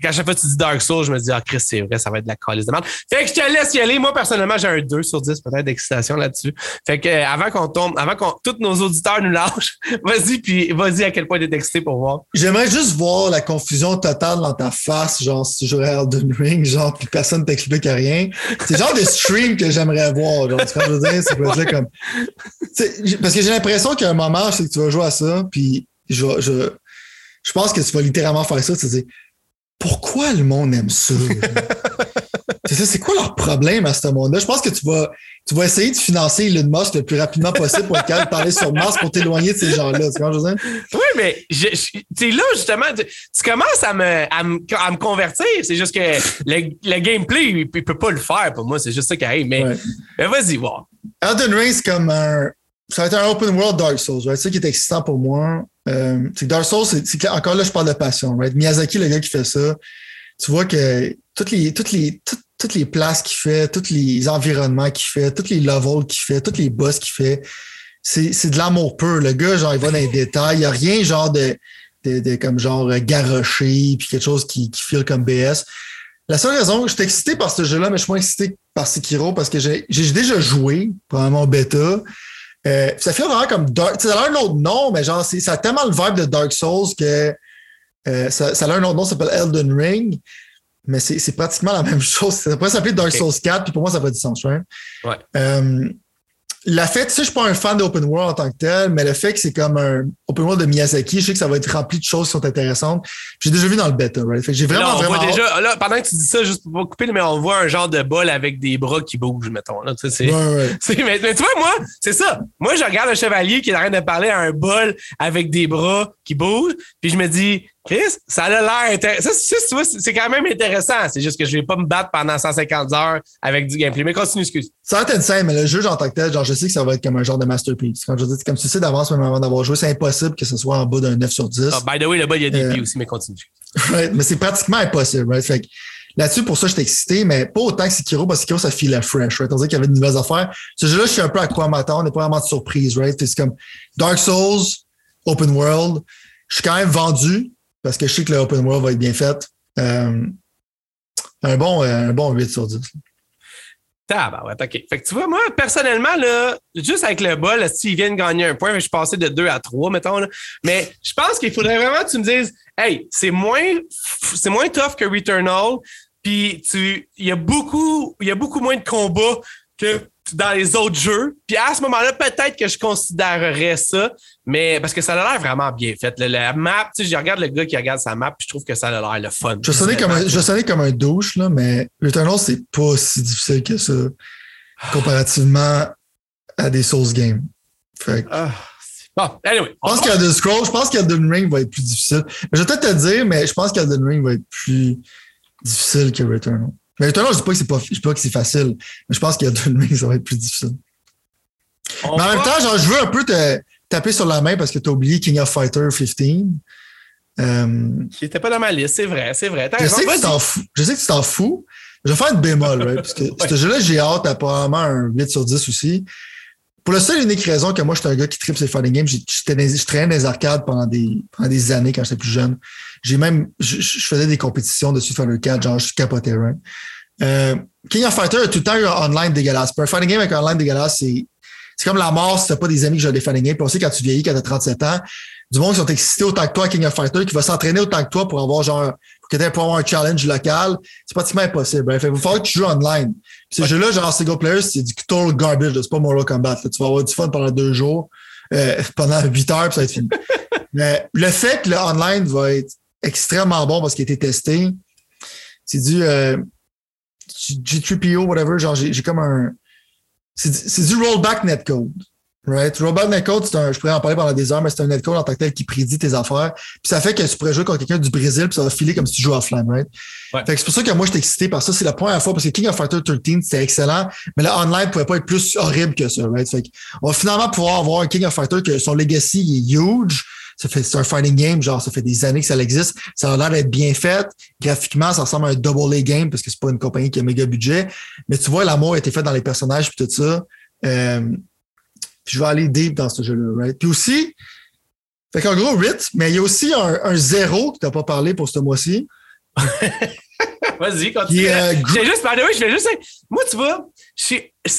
qu'à chaque fois que tu dis Dark Souls, je me dis, ah, Chris, c'est vrai, ça va être de la calice de merde. Fait que je te laisse y aller. Moi, personnellement, j'ai un 2 sur 10 peut-être d'excitation là-dessus. Fait que, euh, avant qu'on tombe, avant qu'on, tous nos auditeurs nous lâchent, <laughs> vas-y, puis vas-y à quel point t'es excité pour voir. J'aimerais juste voir la confusion totale dans ta face, genre, si tu jouerais Elden Ring, genre, puis personne t'explique rien. C'est genre de stream que j'aimerais voir, genre, tu je veux dire, c'est comme, parce que j'ai l'impression qu'à un moment, c'est que tu vas jouer à ça, puis je, je, je pense que tu vas littéralement faire ça, tu te pourquoi le monde aime ça? <laughs> c'est ça, c'est quoi leur problème à ce monde-là? Je pense que tu vas, tu vas essayer de financer Elon Musk le plus rapidement possible pour être capable de parler sur Mars pour t'éloigner de ces gens-là. Tu vois, José? Oui, mais tu là, justement, tu, commences à me, à me, convertir. C'est juste que le, gameplay, il, ne peut pas le faire pour moi. C'est juste ça qui arrive. Mais, vas-y, voir. Elden Ring, c'est comme un. Ça va être un open world Dark Souls. C'est ça qui est excitant pour moi. Euh, c'est Dark Souls, c'est encore là, je parle de passion. Right? Miyazaki, le gars qui fait ça, tu vois que toutes les, toutes les, toutes, les places qu'il fait, tous les environnements qu'il fait, tous les levels qu'il fait, tous les boss qu'il fait, c'est de l'amour pur. Le gars, genre, il va dans les détails. Il n'y a rien genre de, de, comme genre garoché puis quelque chose qui, qui file comme BS. La seule raison, je suis excité par ce jeu-là, mais je suis moins excité par Sekiro parce que j'ai déjà joué, pendant mon bêta. Euh, ça fait vraiment comme Dark. Ça a un autre nom, mais genre, ça a tellement le vibe de Dark Souls que euh, ça, ça, a un autre nom, ça s'appelle Elden Ring. Mais c'est pratiquement la <laughs> même chose. Ça pourrait s'appeler Dark Souls 4, puis pour moi, ça fait du sens, right? Ouais. Euh, la fait, tu sais, je suis pas un fan d'open world en tant que tel, mais le fait que c'est comme un open world de Miyazaki, je sais que ça va être rempli de choses qui sont intéressantes. J'ai déjà vu dans le bêta, right? Fait que j'ai vraiment, là, on Voit déjà, là, pendant que tu dis ça, juste pour pas couper, mais on voit un genre de bol avec des bras qui bougent, mettons. Là, tu sais, ouais, ouais. <laughs> Mais, mais, tu vois, moi, c'est ça. Moi, je regarde le chevalier qui est en train de parler à un bol avec des bras qui bougent, puis je me dis, Chris, ça a l'air intéressant. C'est quand même intéressant. C'est juste que je vais pas me battre pendant 150 heures avec du gameplay. Mais continue, excuse. Ça va être scène, mais le jeu, en tant que tel, genre, je sais que ça va être comme un genre de masterpiece. Quand je dis, comme tu sais d'avance, même avant d'avoir joué, c'est impossible que ce soit en bas d'un 9 sur 10. Ah, by the way, là-bas, il y a des euh, aussi, mais continue. <laughs> mais c'est pratiquement impossible, right? Fait Là-dessus, pour ça, j'étais excité, mais pas autant que Sekiro, parce que Sekiro, ça file fresh, right? Tandis qu'il y avait de nouvelles affaires. Ce jeu-là, je suis un peu à quoi m'attendre, on n'est pas vraiment de surprise, right? C'est comme Dark Souls, Open World. Je suis quand même vendu, parce que je sais que le open world va être bien fait. Euh, un, bon, euh, un bon 8 sur 10. Ah, ouais, OK. Fait que tu vois, moi, personnellement, là, juste avec le bol, s'ils viennent gagner un point, je suis passé de 2 à 3, mettons. Là. Mais je pense qu'il faudrait vraiment que tu me dises Hey, c'est moins, moins tough que Returnal. Puis il y il y a beaucoup moins de combats que dans les autres jeux. Puis à ce moment-là, peut-être que je considérerais ça, mais parce que ça a l'air vraiment bien fait. la map, tu sais, je regarde le gars qui regarde sa map, puis je trouve que ça a l'air le fun. Je sonnais comme un, je comme un douche, là, mais Returnal, c'est pas si difficile que ça comparativement à des Souls games. Fait ah, Bon, anyway, je pense qu'Elden Scroll, je pense qu'Elden Ring va être plus difficile. je vais peut-être te dire, mais je pense qu'Elden Ring va être plus difficile que Returnal. Mais je dis pas que c'est pas, je dis pas que c'est facile, mais je pense qu'il y a deux ça va être plus difficile. mais en même temps, genre, je veux un peu te taper sur la main parce que tu as oublié King of Fighter 15. Euh, Qui n'était pas dans ma liste, c'est vrai, c'est vrai. Je sais, que tu t'en fous, je sais que tu t'en fous. Je vais faire une bémol, right? Parce que <laughs> ce jeu-là, j'ai hâte à probablement un 8 sur 10 aussi. Pour la seule unique raison que moi, je suis un gars qui tripe ces fighting games, je traînais dans les arcades pendant des, années quand j'étais plus jeune. J'ai même, je, faisais des compétitions de Street Fighter 4, genre, je capotais, right? Euh, King of Fighter a tout le temps eu un online dégueulasse. Pour un fighting game avec un online dégueulaise, c'est, c'est comme la mort si t'as pas des amis qui jouent des fighting games. Puis aussi, quand tu vieillis, quand t'as 37 ans, du monde qui sont excités autant que toi à King of Fighter, qui va s'entraîner autant que toi pour avoir genre, que t'aies pour avoir un challenge local, c'est pratiquement impossible. Il va falloir que tu joues online. Puis ce jeu-là, genre single player, c'est du total garbage, c'est pas Mortal Kombat. Tu vas avoir du fun pendant deux jours, euh, <laughs> pendant huit heures, puis ça va être fini. <laughs> Mais le fait que le online va être extrêmement bon parce qu'il a été testé, c'est du euh, G3PO, whatever, genre j'ai comme un. C'est du rollback netcode. Right? Rollback netcode, c'est un, je pourrais en parler pendant des heures, mais c'est un netcode en tant que tel qui prédit tes affaires. Puis ça fait que tu pourrais jouer contre quelqu'un du Brésil, puis ça va filer comme si tu jouais offline, right? Ouais. Fait que c'est pour ça que moi, j'étais excité par ça. C'est la première fois, parce que King of Fighter 13, c'était excellent, mais le online pouvait pas être plus horrible que ça, right? Fait on va finalement pouvoir avoir un King of Fighter que son legacy est huge, ça fait, c'est un fighting game, genre, ça fait des années que ça existe. Ça a l'air d'être bien fait. Graphiquement, ça ressemble à un double A game parce que c'est pas une compagnie qui a méga budget. Mais tu vois, l'amour a été fait dans les personnages puis tout ça. Euh, puis je vais aller deep dans ce jeu-là, right? Puis aussi, fait qu'en gros, 8, mais il y a aussi un, un zéro que tu n'as pas parlé pour ce mois-ci. <laughs> Vas-y, continue. Yeah, je vais juste, parler, je vais juste. Moi, tu vois,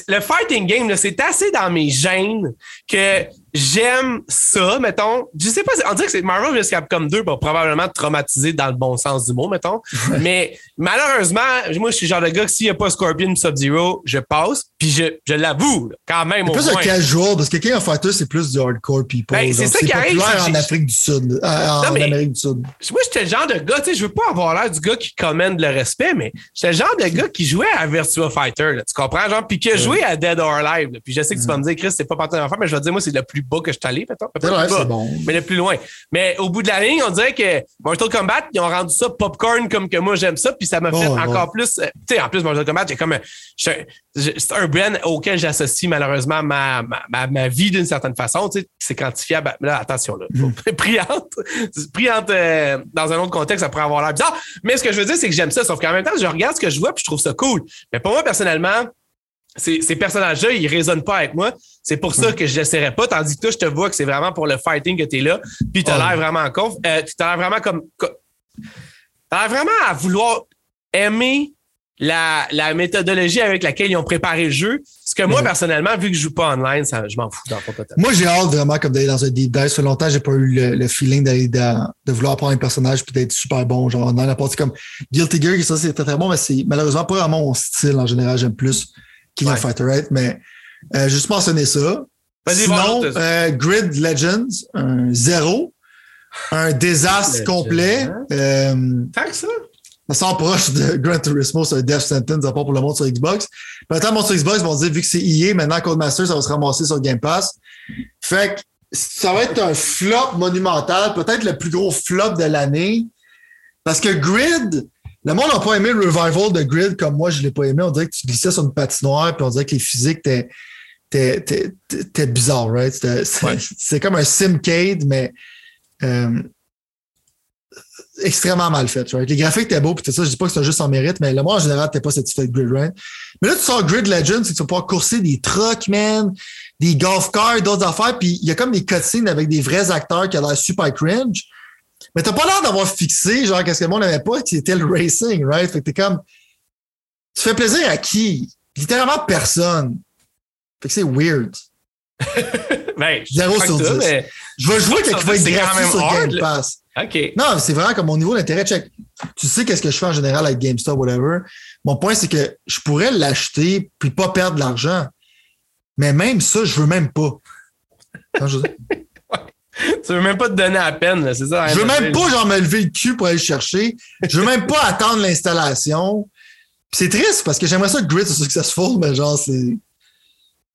le fighting game, c'est assez dans mes gènes que j'aime ça, mettons. Je sais pas, on dirait que c'est Marvel vs Capcom 2 va probablement traumatiser dans le bon sens du mot, mettons. Mais malheureusement, moi, je suis le genre de gars que s'il n'y a pas Scorpion Sub-Zero, je passe. Puis je, je l'avoue, quand même. C'est plus un casual, parce que King of Fighters, c'est plus du hardcore people. Ben, c'est ça qui arrive. en Afrique du Sud. Euh, en, Amérique du Sud. Moi, j'étais le genre de gars, tu sais, je veux pas avoir l'air du gars qui commande le respect, mais j'étais le genre de gars qui jouait à Virtua Fighter, tu comprends? Genre, puis qui a joué à Dead or Alive. Puis je sais que tu vas me dire, Chris, c'est pas parti d'enfant, mais je vais te dire, moi, c'est le plus bas que je suis allé, peut-être. c'est bon. Mais le plus loin. Mais au bout de la ligne, on dirait que Mortal Kombat, ils ont rendu ça popcorn comme que moi, j'aime ça, puis ça m'a fait encore plus. Euh, tu sais, en plus, Mortal Kombat, j'ai comme. C'est un brand auquel j'associe malheureusement ma, ma, ma vie d'une certaine façon. Tu sais, c'est quantifiable. Là, attention, là. Mm. <laughs> Priante. Priante euh, dans un autre contexte, ça pourrait avoir l'air bizarre. Mais ce que je veux dire, c'est que j'aime ça. Sauf qu'en même temps, je regarde ce que je vois puis je trouve ça cool. Mais pour moi, personnellement, ces, ces personnages-là, ils résonnent pas avec moi. C'est pour ça que je l'essaierai pas. Tandis que toi, je te vois que c'est vraiment pour le fighting que tu es là. Puis tu as l'air vraiment conf. Euh, tu as l'air vraiment comme. T'as l'air vraiment à vouloir aimer la, la, méthodologie avec laquelle ils ont préparé le jeu. Ce que moi, personnellement, vu que je joue pas online, ça, je m'en fous dans le Moi, j'ai hâte vraiment comme d'aller dans un deep dive. Ça fait longtemps, j'ai pas eu le, feeling d'aller de vouloir prendre un personnage puis d'être super bon. Genre, dans la partie comme Guilty Gear, ça, c'est très, très bon, mais c'est malheureusement pas vraiment mon style en général. J'aime plus King of Fighter 8, mais euh, juste mentionner ça. Sinon, euh, Grid Legends, un zéro, un désastre complet. Euh, Tant que ça? Ça sent proche de <laughs> Gran Turismo sur Death Sentence, à part pour le monde sur Xbox. Maintenant, mon sur Xbox, ils vont dire, vu que c'est EA, maintenant Codemaster, ça va se ramasser sur Game Pass. Fait que ça va être un flop monumental, peut-être le plus gros flop de l'année. Parce que Grid, le monde n'a pas aimé le revival de Grid comme moi, je l'ai pas aimé. On dirait que tu glissais sur une patinoire, puis on dirait que les physiques étaient bizarres, right? <laughs> C'est comme un simcade, mais euh, extrêmement mal fait. Right? Les graphiques étaient beaux, puis tout ça, je dis pas que c'est juste en mérite, mais le moi, en général, t'es pas satisfait de Grid right? Mais là, tu sors Grid Legends, c'est que tu vas pouvoir courser des trucks, man, des golf cars, d'autres affaires, puis il y a comme des cutscenes avec des vrais acteurs qui ont l'air super cringe. Mais t'as pas l'air d'avoir fixé, genre, qu'est-ce que le monde n'avait pas, c'était le racing, right? Fait que t'es comme, tu fais plaisir à qui? Littéralement personne. Fait que c'est weird. <laughs> ben, Zéro sur 10. Mais... Je vais jouer quelque chose va être gratuit sur Game Pass. OK. Non, c'est vraiment comme mon niveau d'intérêt. Check. Tu sais qu'est-ce que je fais en général avec GameStop, whatever. Mon point, c'est que je pourrais l'acheter puis pas perdre de l'argent. Mais même ça, je veux même pas. je... tu veux même pas te donner à peine, c'est ça? Je veux même pas genre me lever le cul pour aller le chercher. Je veux même pas attendre l'installation. C'est triste parce que j'aimerais ça que Grid soit successful, mais genre c'est.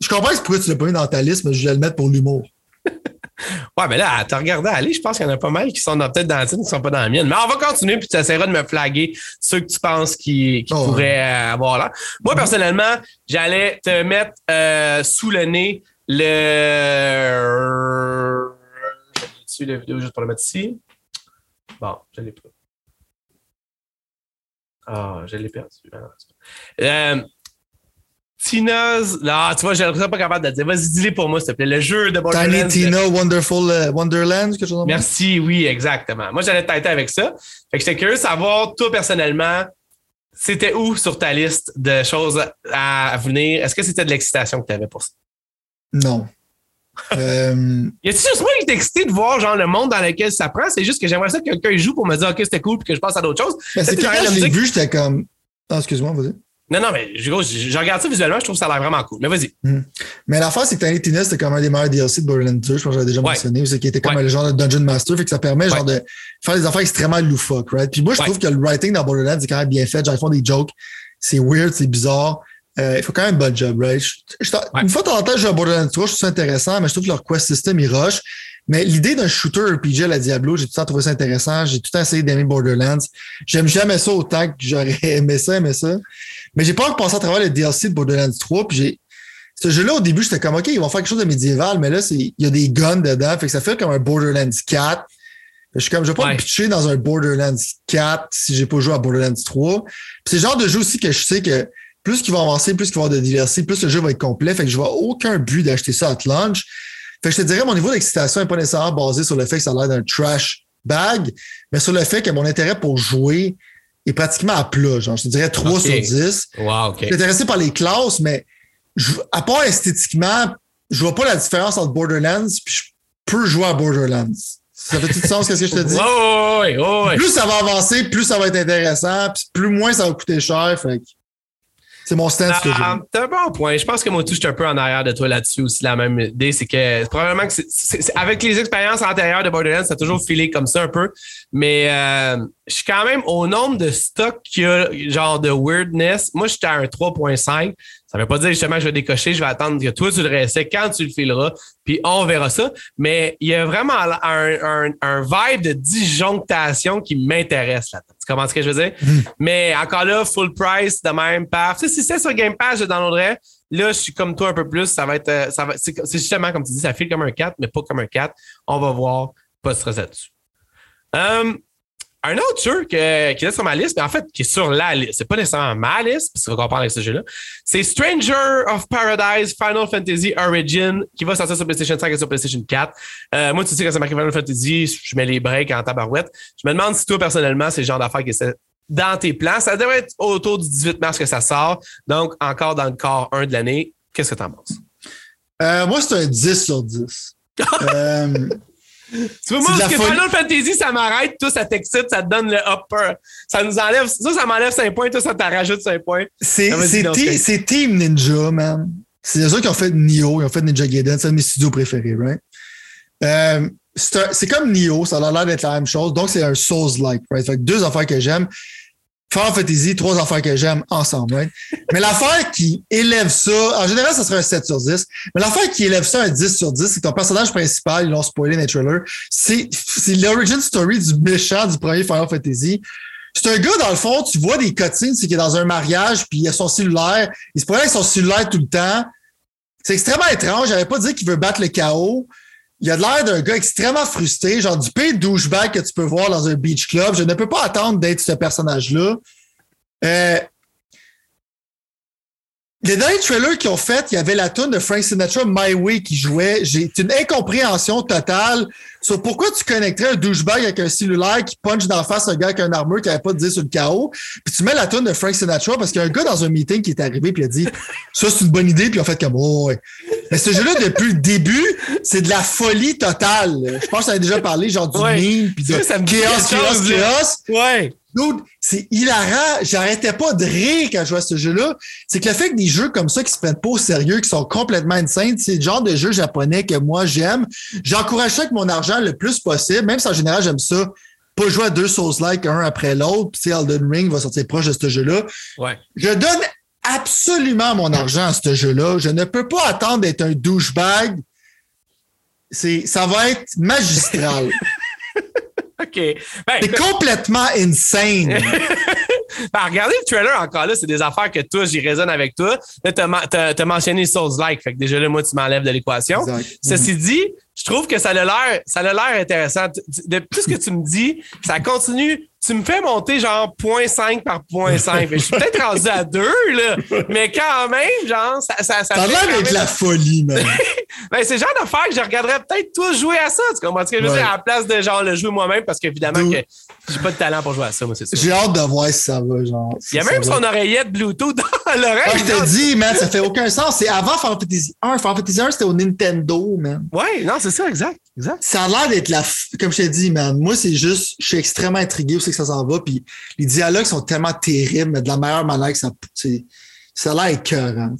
Je comprends pourquoi tu l'as pas mis dans ta liste, mais je vais le mettre pour l'humour. <laughs> Ouais, mais là, t'as regardé aller, je pense qu'il y en a pas mal qui sont peut-être dans la tienne, qui sont pas dans la mienne. Mais on va continuer, puis tu essaieras de me flaguer ceux que tu penses qui, qui oh, pourraient euh, avoir là. Moi, mm-hmm. personnellement, j'allais te mettre euh, sous le nez le. La vidéo juste pour le mettre ici. Bon, je l'ai pas. Ah, je l'ai perdu. Ah, euh, Tina's. Non, tu vois, je ne serais pas capable de dire. Vas-y, dis-le pour moi, s'il te plaît. Le jeu de Borderlands. Tiny Tina Wonderful uh, Wonderland, quelque chose Merci, oui, exactement. Moi, j'allais têter avec ça. Fait que j'étais curieux de savoir, toi, personnellement, c'était où sur ta liste de choses à venir? Est-ce que c'était de l'excitation que tu avais pour ça? Non. Euh... Y a-t-il juste moi qui est excité de voir genre le monde dans lequel ça prend? C'est juste que j'aimerais ça que quelqu'un joue pour me dire OK, c'était cool puis que je passe à d'autres choses. Ben, c'est que quand je l'ai vu, j'étais comme. Ah, excuse-moi, vas-y. Non, non, mais je, je, regarde ça visuellement, je trouve que ça a l'air vraiment cool. Mais vas-y. Hmm. Mais l'affaire, c'est que Tiny Tina, c'était comme un des meilleurs DLC de Borderlands 2, je pense que j'avais déjà mentionné. C'est qui était comme le genre de Dungeon Master, fait que ça permet genre de faire des affaires extrêmement loufoques, right? Puis moi, je trouve que le writing dans Borderlands est quand même bien fait. Genre, ils font des jokes. C'est weird, c'est bizarre. Euh, il faut quand même un bon job, right? Une fois de temps en temps, je Borderlands 3, je trouve ça intéressant, mais je trouve que leur quest system, il rush. Mais l'idée d'un shooter RPG à la Diablo, j'ai tout le temps trouvé ça intéressant. J'ai tout le temps essayé d'aimer Borderlands. J'aime jamais ça autant que j'aurais <laughs> aimé ça, aimé ça. Mais j'ai pas encore pensé à travers le DLC de Borderlands 3. Puis j'ai. Ce jeu-là, au début, j'étais comme OK, ils vont faire quelque chose de médiéval, mais là, il y a des guns dedans. Fait que ça fait comme un Borderlands 4. Je suis comme, je vais pas me pitcher dans un Borderlands 4 si j'ai pas joué à Borderlands 3. Puis c'est le genre de jeu aussi que je sais que plus qu'il va avancer, plus qu'il va y avoir de diversité, plus le jeu va être complet. Fait que je vois aucun but d'acheter ça à launch. Fait que je te dirais, mon niveau d'excitation n'est pas nécessairement basé sur le fait que ça a l'air d'un trash bag, mais sur le fait que mon intérêt pour jouer est pratiquement à plat. Genre, je te dirais 3 sur 10. Wow, Je suis intéressé par les classes, mais à part esthétiquement, je vois pas la différence entre Borderlands puis je peux jouer à Borderlands. Ça fait tout sens, qu'est-ce que je te dis? Ouais, Plus ça va avancer, plus ça va être intéressant, puis plus moins ça va coûter cher. Fait c'est mon stance que j'ai. Ah, t'as un bon point. Je pense que moi, tout, je suis un peu en arrière de toi là-dessus aussi. La même idée, c'est que probablement que c'est, avec les expériences antérieures de Borderlands, ça a toujours filé comme ça un peu. Mais euh, je suis quand même au nombre de stocks qu'il y a, genre de weirdness. Moi, j'étais à un 3.5. Ça veut pas dire justement je vais décocher, je vais attendre que toi tu le restes quand tu le fileras, puis on verra ça. Mais il y a vraiment un, un, vibe de disjonctation qui m'intéresse là. Tu comprends ce que je veux dire? Hmm. Mais encore là, full price de même paf. Tu sais, si c'est sur Game Pass, je downloaderais. Là, je suis comme toi un peu plus. Ça va être. Euh, ça va, c'est, justement, comme tu dis, ça file comme un 4, mais pas comme un 4. On va voir. Pas de stress là-dessus. Um, un autre jeu qui est sur ma liste, mais en fait, qui est sur la liste, c'est pas nécessairement ma liste, parce qu'on parle avec ce jeu-là, c'est Stranger of Paradise Final Fantasy Origin, qui va sortir sur PlayStation 5 et sur PlayStation 4. Euh, moi, tu sais, quand c'est marqué Final Fantasy, je mets les breaks en tabarouette. Je me demande si toi, personnellement, c'est le genre d'affaires qui est dans tes plans. Ça devrait être autour du 18 mars que ça sort, donc encore dans le corps 1 de l'année. Qu'est-ce que tu en penses? Euh, moi, c'est un 10 sur 10. <laughs> euh, tu vois, moi, parce que Final Fantasy, ça m'arrête, tout ça t'excite, ça te donne le upper. Ça nous enlève, ça, ça m'enlève 5 points, tout ça t'en rajoute 5 points. C'est Team Ninja, man. C'est eux qui ont fait Nioh, ils ont fait Ninja Gaiden, c'est un de mes studios préférés, right? Euh, c'est comme Nioh, ça a l'air d'être la même chose, donc c'est un Souls-like, right? Fait que deux affaires que j'aime. Final Fantasy, trois affaires que j'aime ensemble. Mais l'affaire qui élève ça, en général, ça serait un 7 sur 10. Mais l'affaire qui élève ça un 10 sur 10, c'est ton personnage principal, ils l'ont spoilé dans les trailers, c'est, c'est l'origin story du méchant du premier Final Fantasy. C'est un gars, dans le fond, tu vois des cutscenes, c'est qu'il est dans un mariage, puis il a son cellulaire. Il se promène avec son cellulaire tout le temps. C'est extrêmement étrange. J'avais pas dit qu'il veut battre le chaos il a l'air d'un gars extrêmement frustré, genre du pire douchebag que tu peux voir dans un beach club. Je ne peux pas attendre d'être ce personnage-là. Euh, les derniers trailers qu'ils ont fait, il y avait la tune de Frank Sinatra, My Way, qui jouait. J'ai une incompréhension totale sur pourquoi tu connecterais un douchebag avec un cellulaire qui punch dans la face un gars avec un armure qui n'avait pas de dire sur le chaos. Puis tu mets la tune de Frank Sinatra parce qu'il y a un gars dans un meeting qui est arrivé puis il a dit Ça, c'est une bonne idée, puis a fait comme Oh, ouais. Mais ce jeu-là, depuis le début, c'est de la folie totale. Je pense que a déjà parlé, genre du meme, puis de ça, chaos, chaos, chaos. Ouais c'est hilarant. J'arrêtais pas de rire quand je jouais à ce jeu-là. C'est que le fait que des jeux comme ça qui se prennent pas au sérieux, qui sont complètement insane, c'est le genre de jeu japonais que moi j'aime. J'encourage ça avec mon argent le plus possible, même si en général j'aime ça. Pas jouer à deux sauces like un après l'autre. Puis Elden Ring va sortir proche de ce jeu-là. Ouais. Je donne absolument mon argent à ce jeu-là. Je ne peux pas attendre d'être un douchebag. C'est, ça va être magistral. <laughs> OK. Ben, c'est complètement insane. <laughs> ben, regardez le trailer encore là, c'est des affaires que toi, j'y résonne avec toi. Là, t'as, as, mentionné Souls-like. Fait que déjà là, moi, tu m'enlèves de l'équation. Ceci mhm. dit, je trouve que ça a l'air, ça a l'air intéressant. De plus que tu me dis, ça continue tu me fais monter genre 0.5 par 0.5. je suis peut-être rendu à 2, là, mais quand même, genre, ça. ça, ça T'as l'air avec la folie, man. <laughs> ben, c'est le genre d'affaire que je regarderais peut-être toi jouer à ça. Tu comprends ce que je veux dire? À la place de genre le jouer moi-même, parce qu'évidemment, que j'ai pas de talent pour jouer à ça, moi, c'est ça. J'ai hâte de voir si ça va, genre. Il y a même son oreillette Bluetooth dans <laughs> l'oreille. Ah, je te dis, man, ça fait aucun sens. C'est avant Final Fantasy 1. Final Fantasy 1, c'était au Nintendo, man. Ouais, non, c'est ça, exact. exact. Ça a l'air d'être la. Comme je t'ai dit, man, moi, c'est juste, je suis extrêmement intrigué aussi que ça s'en va. Puis les dialogues sont tellement terribles, mais de la meilleure manière que ça. Ça a l'air écœurant.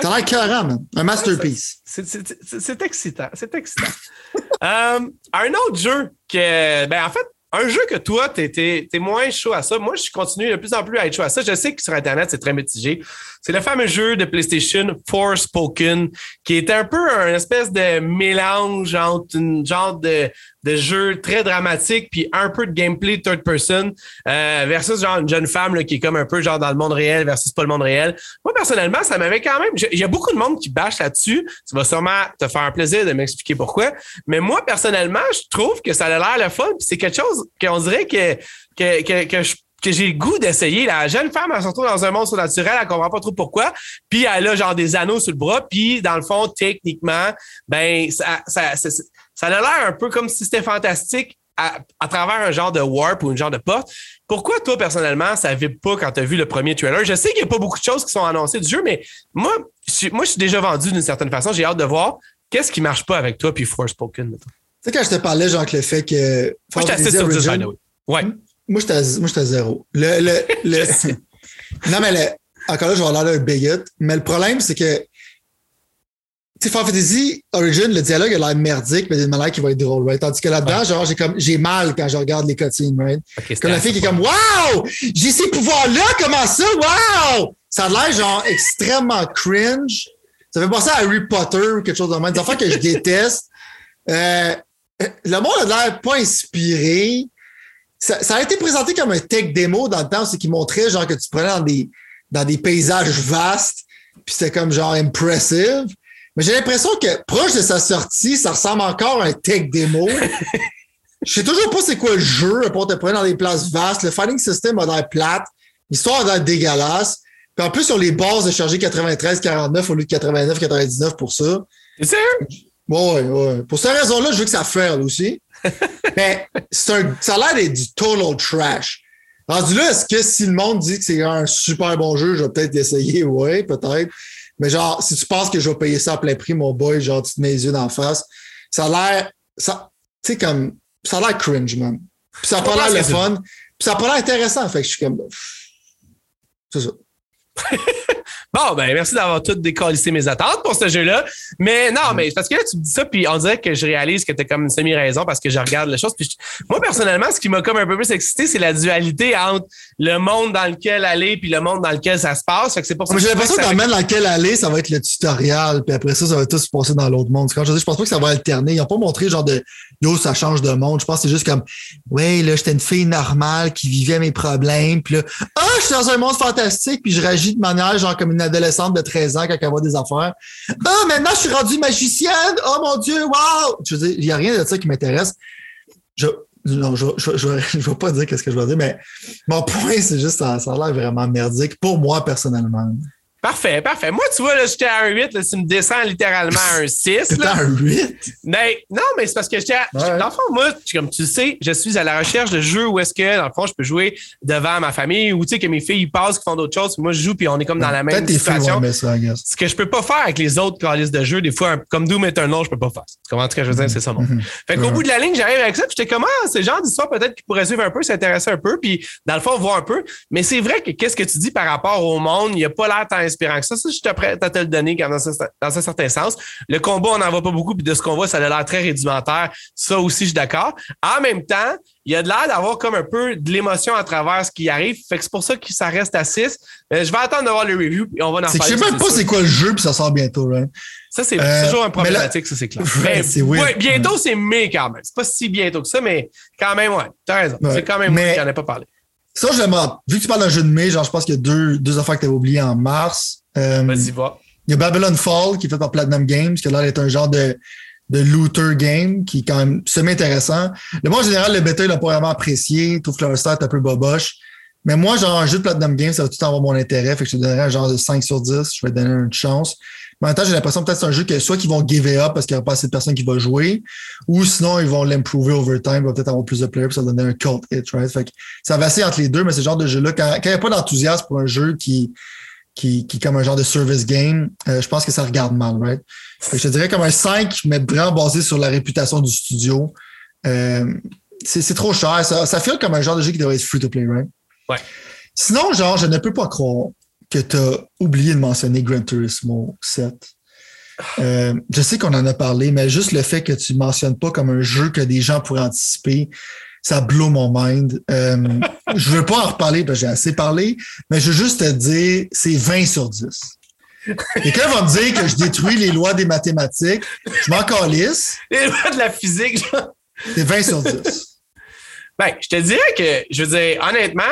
Ça a l'air écœurant, man. Un masterpiece. C'est excitant. C'est excitant. <laughs> euh, un autre jeu que, ben, en fait, un jeu que toi, tu es, moins chaud à ça. Moi, je continue de plus en plus à être chaud à ça. Je sais que sur Internet, c'est très mitigé. C'est le fameux jeu de PlayStation Forspoken, qui est un peu un espèce de mélange entre une genre de, de jeu très dramatique puis un peu de gameplay third person euh, versus genre une jeune femme là, qui est comme un peu genre dans le monde réel versus pas le monde réel. Moi, personnellement, ça m'avait quand même... Il y a beaucoup de monde qui bâche là-dessus. Tu vas sûrement te faire un plaisir de m'expliquer pourquoi. Mais moi, personnellement, je trouve que ça a l'air le fun. c'est quelque chose qu'on dirait que, que, que, que j'ai le goût d'essayer. La jeune femme, elle se retrouve dans un monde surnaturel, elle comprend pas trop pourquoi. Puis elle a genre des anneaux sur le bras. Puis dans le fond, techniquement, ben ça, ça, ça, ça a l'air un peu comme si c'était fantastique à, à, travers un genre de warp ou une genre de porte. Pourquoi toi, personnellement, ça vibre pas quand tu as vu le premier trailer? Je sais qu'il n'y a pas beaucoup de choses qui sont annoncées du jeu, mais moi, je suis, moi, je suis déjà vendu d'une certaine façon. J'ai hâte de voir qu'est-ce qui marche pas avec toi puis Forspoken. Tu sais, quand je te parlais, genre, que le fait que. Moi, j'étais assez sur 10, Ouais. Moi, j'étais zéro. Le, le, le... <laughs> non, mais le... encore là, je vais avoir l'air d'un bigot. Mais le problème, c'est que sais, Final Fantasy Origin, le dialogue a l'air merdique, mais d'une manière qui va être drôle, right? Tandis que là-dedans, genre, j'ai comme, j'ai mal quand je regarde les cutscenes, right? comme la fille qui est comme, wow! J'ai ces pouvoirs-là, comment ça? Wow! Ça a l'air, genre, extrêmement cringe. Ça fait penser à Harry Potter ou quelque chose de même. Des enfants que je déteste. <laughs> Euh, le monde a l'air pas inspiré. Ça, ça, a été présenté comme un tech démo dans le temps, c'est qui montrait, genre, que tu prenais dans des, dans des paysages vastes, puis c'était comme, genre, impressive. Mais j'ai l'impression que proche de sa sortie, ça ressemble encore à un tech démo. <laughs> Je sais toujours pas c'est quoi le jeu, pour te prendre dans des places vastes. Le fighting system a l'air plate. L'histoire a l'air dégueulasse. Puis en plus, sur les bases de charger 93-49 au lieu de 89-99 pour ça. C'est sérieux? Ouais, ouais. Pour cette raison-là, je veux que ça fasse aussi. <laughs> Mais un, ça a l'air d'être du total trash. Rendu là, est-ce que si le monde dit que c'est un super bon jeu, je vais peut-être essayer? Ouais, peut-être. Mais genre, si tu penses que je vais payer ça à plein prix, mon boy, genre, tu te mets les yeux d'en face, ça a l'air, ça, tu sais, comme, ça a l'air cringe, man. Puis ça a pas l'air le fun. Puis ça a pas l'air intéressant. Fait que je suis comme, c'est ça. Bon, ben merci d'avoir tout décollissé mes attentes pour ce jeu-là. Mais non, mais parce que là, tu me dis ça, puis on dirait que je réalise que tu as comme une semi-raison parce que je regarde les choses. Puis moi, personnellement, ce qui m'a comme un peu plus excité, c'est la dualité entre le monde dans lequel aller puis le monde dans lequel ça se passe. Fait que c'est pour ça J'ai l'impression que dans le monde dans lequel aller, ça va être le tutoriel, puis après ça, ça va tout se passer dans l'autre monde. Quand je dis, je pense pas que ça va alterner. Ils n'ont pas montré genre de yo, ça change de monde. Je pense que c'est juste comme Ouais, là, j'étais une fille normale qui vivait mes problèmes. Puis là, ah, je suis dans un monde fantastique, puis je réagis de manière genre comme une adolescente de 13 ans quand elle voit des affaires. Ah, maintenant, je suis rendue magicienne. Oh mon Dieu, wow! Je veux dire, il n'y a rien de ça qui m'intéresse. Je, non, je ne vais pas dire qu'est-ce que je vais dire, mais mon point, c'est juste ça, ça a l'air vraiment merdique pour moi personnellement. Parfait, parfait. Moi, tu vois, là, j'étais à un 8, là, tu me descends littéralement à un 6. C'était <laughs> un 8? Mais, non, mais c'est parce que j'étais à. Dans le fond, moi, comme tu sais, je suis à la recherche de jeux où est-ce que, dans le fond, je peux jouer devant ma famille ou, tu sais, que mes filles passent, qui font d'autres choses. Moi, je joue, puis on est comme dans la même situation. ce que je peux pas faire avec les autres calices de jeux, des fois, comme Doom Eternal, je peux pas faire. Tu comprends ce que je veux dire? C'est ça, mon. Mm-hmm. Fait qu'au bout de la ligne, j'arrive avec ça, puis j'étais comment, ah, c'est genre d'histoire peut-être qui pourrait suivre un peu, s'intéresser un peu, puis dans le fond, voir un peu. Mais c'est vrai que qu'est-ce que tu dis par rapport au monde, il n'y a pas l'air inspirant que ça. ça je te prêt à te le donner dans, un certain sens. Le combat, on n'en voit pas beaucoup, puis de ce qu'on voit, ça a l'air très rudimentaire. Ça aussi, je suis d'accord. En même temps, il y a de l'air d'avoir comme un peu de l'émotion à travers ce qui arrive. Fait que c'est pour ça que ça reste à 6. Euh, je vais attendre d'avoir le review et on va en parler. Je sais même pas c'est quoi le jeu puis ça sort bientôt. Right? Ça, c'est euh, toujours un problématique, ça, c'est clair. Ouais, bientôt, c'est mai quand même. C'est pas si bientôt que ça, mais quand même, ouais. T'as raison. C'est quand même mais... moi qui n'en ai pas parlé. Ça, je Vu que tu parles d'un jeu de mai, genre, je pense qu'il y a deux, deux affaires que tu avais oubliées en mars. Euh, Vas-y, va. Il y a Babylon Fall qui est fait par Platinum Games, qui a l'air d'être un genre de, de looter game qui est quand même semi-intéressant. Le moi, en général, le bêta, il l'a pas vraiment apprécié. Il trouve que le start est un peu boboche. Mais moi, genre, un jeu de Platinum Games, ça va tout avoir mon intérêt. Fait que je te donnerais un genre de 5 sur 10. Je vais te donner une chance. Mais en même temps, j'ai l'impression peut-être que c'est un jeu que soit qu'ils vont give it up parce qu'il n'y a pas assez de personnes qui vont jouer, ou sinon ils vont l'improver over time, il va peut-être avoir plus de players, puis ça va donner un cult hit, right? Fait que ça va assez entre les deux, mais c'est genre de jeu-là, quand, quand il n'y a pas d'enthousiasme pour un jeu qui, qui, qui est comme un genre de service game, euh, je pense que ça regarde mal, right? je te dirais comme un 5, mais vraiment basé sur la réputation du studio. Euh, c'est trop cher. Ça, ça fait comme un genre de jeu qui devrait être free to play, right? Ouais. Sinon, genre, je ne peux pas croire que tu as oublié de mentionner Gran Turismo 7. Euh, je sais qu'on en a parlé, mais juste le fait que tu ne mentionnes pas comme un jeu que des gens pourraient anticiper, ça blow mon mind. Euh, <laughs> je veux pas en reparler parce que j'ai assez parlé, mais je veux juste te dire, c'est 20 sur 10. Quelqu'un va me dire que je détruis les lois des mathématiques. Je m'en calisse. Les lois de la physique, C'est 20 sur 10. Ben, je te dirais que, je veux dire, honnêtement,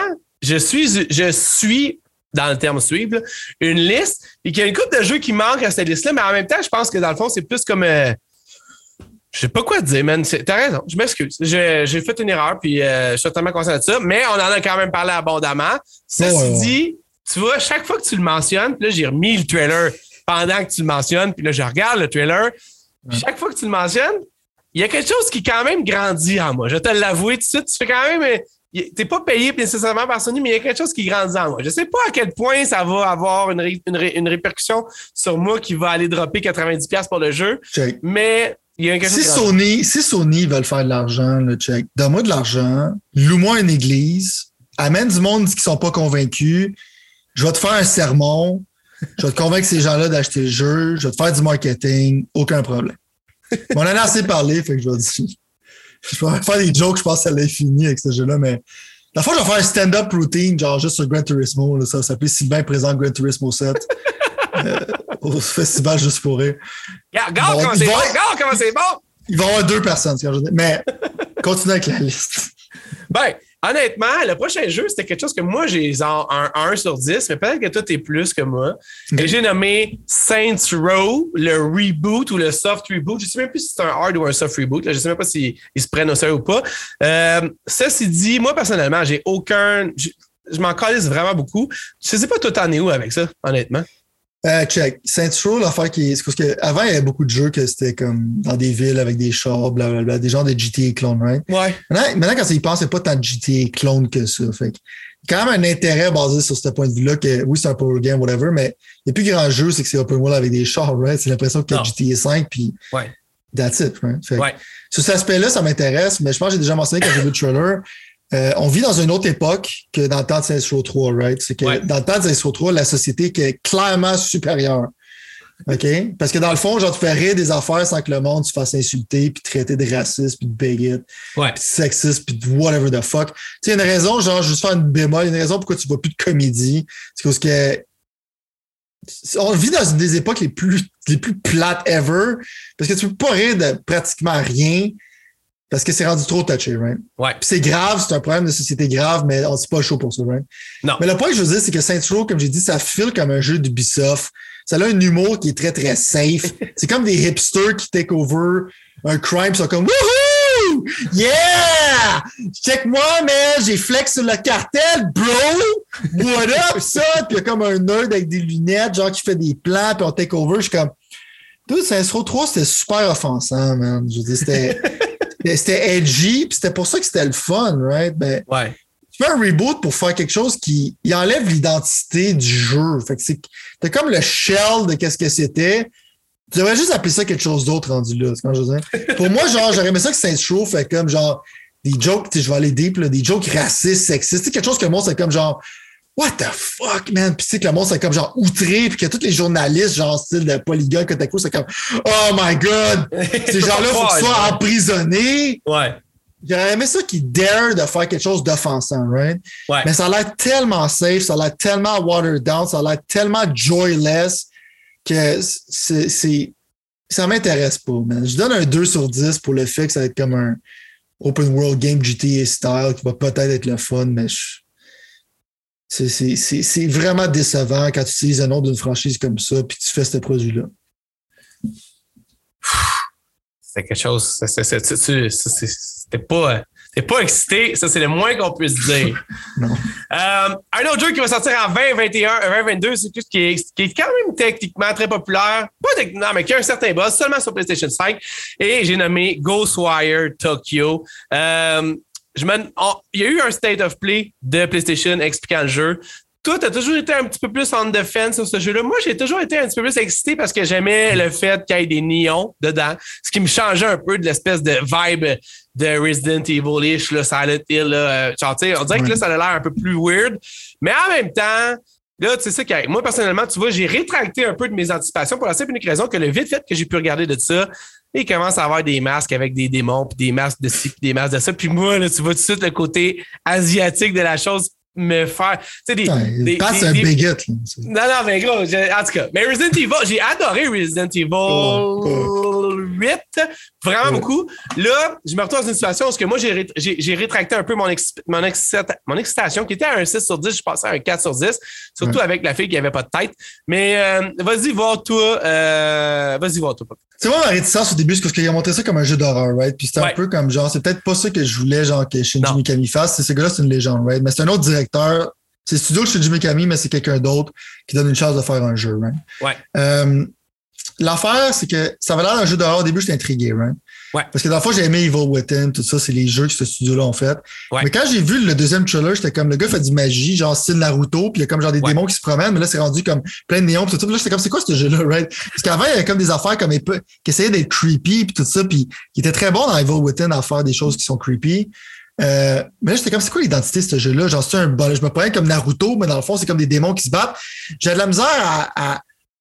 je suis, je suis dans le terme suivre, une liste, et qu'il y a une couple de jeux qui manquent à cette liste-là, mais en même temps, je pense que dans le fond, c'est plus comme. Euh, je sais pas quoi dire, man. T'as raison, je m'excuse. J'ai fait une erreur, puis euh, je suis totalement conscient de ça, mais on en a quand même parlé abondamment. Ceci dit, tu vois, chaque fois que tu le mentionnes, puis là, j'ai remis le trailer pendant que tu le mentionnes, puis là, je regarde le trailer. Chaque fois que tu le mentionnes, il y a quelque chose qui quand même grandit en moi. Je vais te l'avouer tout de suite. Tu fais quand même. T'es pas payé nécessairement par Sony, mais il y a quelque chose qui grandit en moi. Je sais pas à quel point ça va avoir une, une, répercussion sur moi qui va aller dropper 90$ pour le jeu. Mais il y a quelque si Sony, si Sony veulent faire de l'argent, le check, donne-moi de l'argent, loue-moi une église, amène du monde qui sont pas convaincus, je vais te faire un sermon, je vais te convaincre ces gens-là d'acheter le jeu, je vais te faire du marketing, aucun problème. On en a assez parlé, fait que je vais dire. Je vais faire des jokes, je pense que ça l'est fini avec ce jeu-là, mais la fois, je vais faire un stand-up routine, genre juste sur Gran Turismo, là, ça s'appelle Sylvain présente Gran Turismo 7. <laughs> euh, au festival juste pour rire. Regarde, comment c'est bon, regarde comment c'est bon! Il va y avoir deux personnes, mais continue avec la liste. Ben, honnêtement, le prochain jeu, c'était quelque chose que moi, j'ai un 1 sur 10, mais peut-être que toi, t'es plus que moi. Et j'ai nommé Saints Row, le reboot ou le soft reboot. Je sais même plus si c'est un hard ou un soft reboot. Là. Je sais même pas s'ils se prennent au sérieux ou pas. Euh, ceci dit, moi, personnellement, j'ai aucun. Je, m'en calisse vraiment beaucoup. Je sais pas, toi, t'en es où avec ça, honnêtement? Euh, check. Saints Row, l'affaire qui est. Parce que avant, il y avait beaucoup de jeux que c'était comme dans des villes avec des chars, blablabla, des genres de GTA clone, right? Ouais. Maintenant, quand ça y pense, c'est pas tant de GTA clone que ça. Fait que, quand même un intérêt basé sur ce point de vue-là que oui, c'est un power game, whatever, mais le plus grand jeu, c'est que c'est open world avec des chars, right? C'est l'impression qu'il y a GTA 5, puis ouais. that's it, right? Fait, ouais. Sur cet aspect-là, ça m'intéresse, mais je pense que j'ai déjà mentionné quand j'ai vu le trailer. Euh, on vit dans une autre époque que dans le temps de Saints Row 3, right? C'est que dans le temps de Saints Row 3, la société est clairement supérieure. OK? Parce que dans le fond, genre, tu fais rire des affaires sans que le monde se fasse insulter, puis traiter de raciste, puis de bigot, ouais. puis de sexiste, puis de whatever the fuck. Tu sais, il y a une raison, genre, juste faire une bémol, une raison pourquoi tu vois plus de comédie. C'est parce que on vit dans une des époques les plus, les plus plates ever, parce que tu peux pas rire de pratiquement rien. Parce que c'est rendu trop touché, right? Ouais. Puis c'est grave, c'est un problème de société grave, mais on n'est pas chaud pour ça, right? Non. Mais le point que je veux dire, c'est que Saints comme j'ai dit, ça file comme un jeu d'Ubisoft. Ça a un humour qui est très, très safe. <laughs> c'est comme des hipsters qui take over un crime, ils sont comme Wouhou! Yeah! Check-moi, man! J'ai flex sur le cartel, bro! What up, ça? Puis il y a comme un nerd avec des lunettes, genre qui fait des plans, puis on take over. Je suis comme. Tout Saints Row 3, c'était super offensant, man. Je veux dire, <laughs> c'était. C'était edgy, puis c'était pour ça que c'était le fun, right? Ben, ouais. Tu fais un reboot pour faire quelque chose qui il enlève l'identité du jeu. Fait que c'est t'as comme le shell de qu'est-ce que c'était. Tu devrais juste appeler ça quelque chose d'autre rendu là. Quand je veux dire? <laughs> Pour moi, genre, j'aurais aimé ça que Saint Show fait comme genre des jokes, je vais aller deep, là, des jokes racistes, sexistes. C'est quelque chose que moi, c'est comme genre What the fuck, man? Puis tu sais que le monde, c'est comme genre outré, puis que tous les journalistes, genre style de polygone, que t'as c'est comme Oh my god! <laughs> Ces gens-là, faut qu'ils soient emprisonnés. Ouais. J'aurais aimé ça qu'ils dare de faire quelque chose d'offensant, right? Ouais. Mais ça a l'air tellement safe, ça a l'air tellement watered down, ça a l'air tellement joyless que c'est. Ça m'intéresse pas, man. Je donne un 2 sur 10 pour le fait que ça va être comme un open world game GTA style qui va peut-être être le fun, mais je c'est vraiment décevant quand tu utilises le nom d'une franchise comme ça puis tu fais ce produit-là. C'est quelque chose. C'était pas. T'es pas excité, ça c'est le moins qu'on puisse dire. <laughs> non. Euh, un autre jeu qui va sortir en 2021, 2022, c'est qui est, qui est quand même techniquement très populaire. Pas techniquement, mais qui a un certain buzz, seulement sur PlayStation 5. Et j'ai nommé Ghostwire Tokyo. Euh, je il y a eu un state of play de PlayStation expliquant le jeu. Toi, tu as toujours été un petit peu plus en defense sur ce jeu-là. Moi, j'ai toujours été un petit peu plus excité parce que j'aimais le fait qu'il y ait des néons dedans, ce qui me changeait un peu de l'espèce de vibe de Resident Evil-ish, Silent Hill. Là, euh, on dirait que là, ça a l'air un peu plus weird. Mais en même temps, Là, c'est ça qui Moi, personnellement, tu vois, j'ai rétracté un peu de mes anticipations pour la simple et unique raison que le vite fait que j'ai pu regarder de ça, il commence à avoir des masques avec des démons, puis des masques de ci, puis des masques de ça. Puis moi, là, tu vois tout de suite le côté asiatique de la chose me faire. Tu sais, des. des, un bigot. Non, non, mais gros, en tout cas. Mais Resident Evil, j'ai adoré Resident Evil oh, 8, vraiment beaucoup. Là, je me retrouve dans une situation où que moi, j'ai rétracté un peu mon, mon, mon, excitation, qui était à un 6 sur 10, je passais à un 4 sur 10, surtout avec la fille qui n'avait pas de tête. Mais euh, vas-y, voir toi. Euh, vas-y, voir toi. C'est moi ma réticence au début, parce qu'il a montré ça comme un jeu d'horreur, right? Puis c'était un peu comme genre, c'est peut-être pas ça que je voulais, genre, que Shinji Mikami fasse. C'est ce gars-là, c'est une légende, right? Mais c'est un autre directeur. C'est studio de Shinji Mikami, mais c'est quelqu'un d'autre qui donne une chance de faire un jeu, right? Ouais. Euh, L'affaire, c'est que ça avait l'air d'un jeu d'horreur. Au début, j'étais intrigué, right? J'ai j'ai? Ouais. Parce que dans le fond, j'ai aimé Evil Within, tout ça, c'est les jeux que ce studio-là ont fait. Ouais. Mais quand j'ai vu le deuxième trailer, j'étais comme, le gars fait du magie, genre style Naruto, puis il y a comme genre des Ouais. démons qui se promènent, mais là, c'est rendu comme plein de néons, puis tout ça. Puis là, j'étais comme, c'est quoi ce jeu-là, right? Parce qu'avant, il y avait comme des affaires comme qui essayaient d'être creepy, puis tout ça, puis qui était très bon dans Evil Within à faire des choses qui sont creepy. Euh, mais là, j'étais comme, c'est quoi l'identité de ce jeu-là? Genre, c'est un bol. Je me prenais comme Naruto, mais dans le fond, c'est comme des démons qui se battent. J'avais de la misère à, à,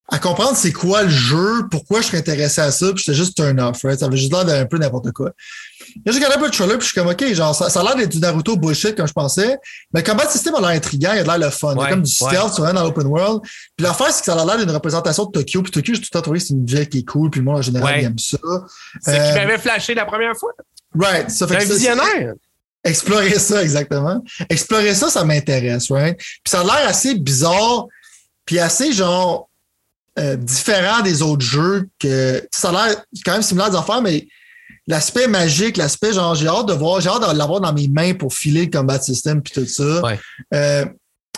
à comprendre c'est quoi le jeu, pourquoi je serais intéressé à ça, puis j'étais juste turn off, right? Ça avait juste l'air d'un peu n'importe quoi. Là, j'ai regardé un peu le trailer, puis je suis comme, OK, genre, ça, ça a l'air d'être du Naruto bullshit, comme je pensais. Mais le combat system a l'air intriguant, il a l'air le fun. il y a Ouais, comme du ouais. stealth, tu vois, dans l'open world. Puis l'affaire, c'est que ça a l'air d'une représentation de Tokyo. Puis Tokyo, j'ai tout le temps trouvé que c'est une ville qui est cool, puis le monde en général Ouais. il aime ça. C'est Euh, qui m'avait flashé la première fois. Right. Ça fait que un ça, visionnaire. Explorer ça, exactement. Explorer ça, ça m'intéresse, right? Puis ça a l'air assez bizarre, puis assez genre euh, différent des autres jeux que ça a l'air quand même similaire des affaires, mais l'aspect magique, l'aspect genre j'ai hâte de voir, j'ai hâte de l'avoir dans mes mains pour filer le combat system puis tout ça. Ouais. Euh,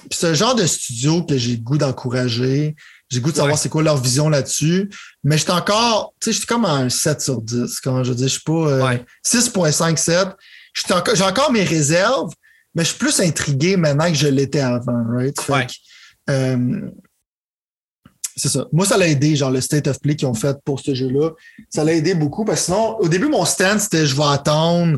puis c'est genre de studio que j'ai le goût d'encourager. J'ai le goût de savoir Ouais. c'est quoi leur vision là-dessus. Mais j'étais encore, tu sais, j'étais comme à un 7 sur 10. Quand je dis, je suis pas euh, Ouais. 6.5, 7. J'étais encore- J'ai encore mes réserves, mais je suis plus intrigué maintenant que je l'étais avant, right? Fait que, euh, c'est ça. Moi, ça l'a aidé, genre le state of play qu'ils ont fait pour ce jeu-là. Ça l'a aidé beaucoup parce que sinon, au début, mon stand, c'était je vais attendre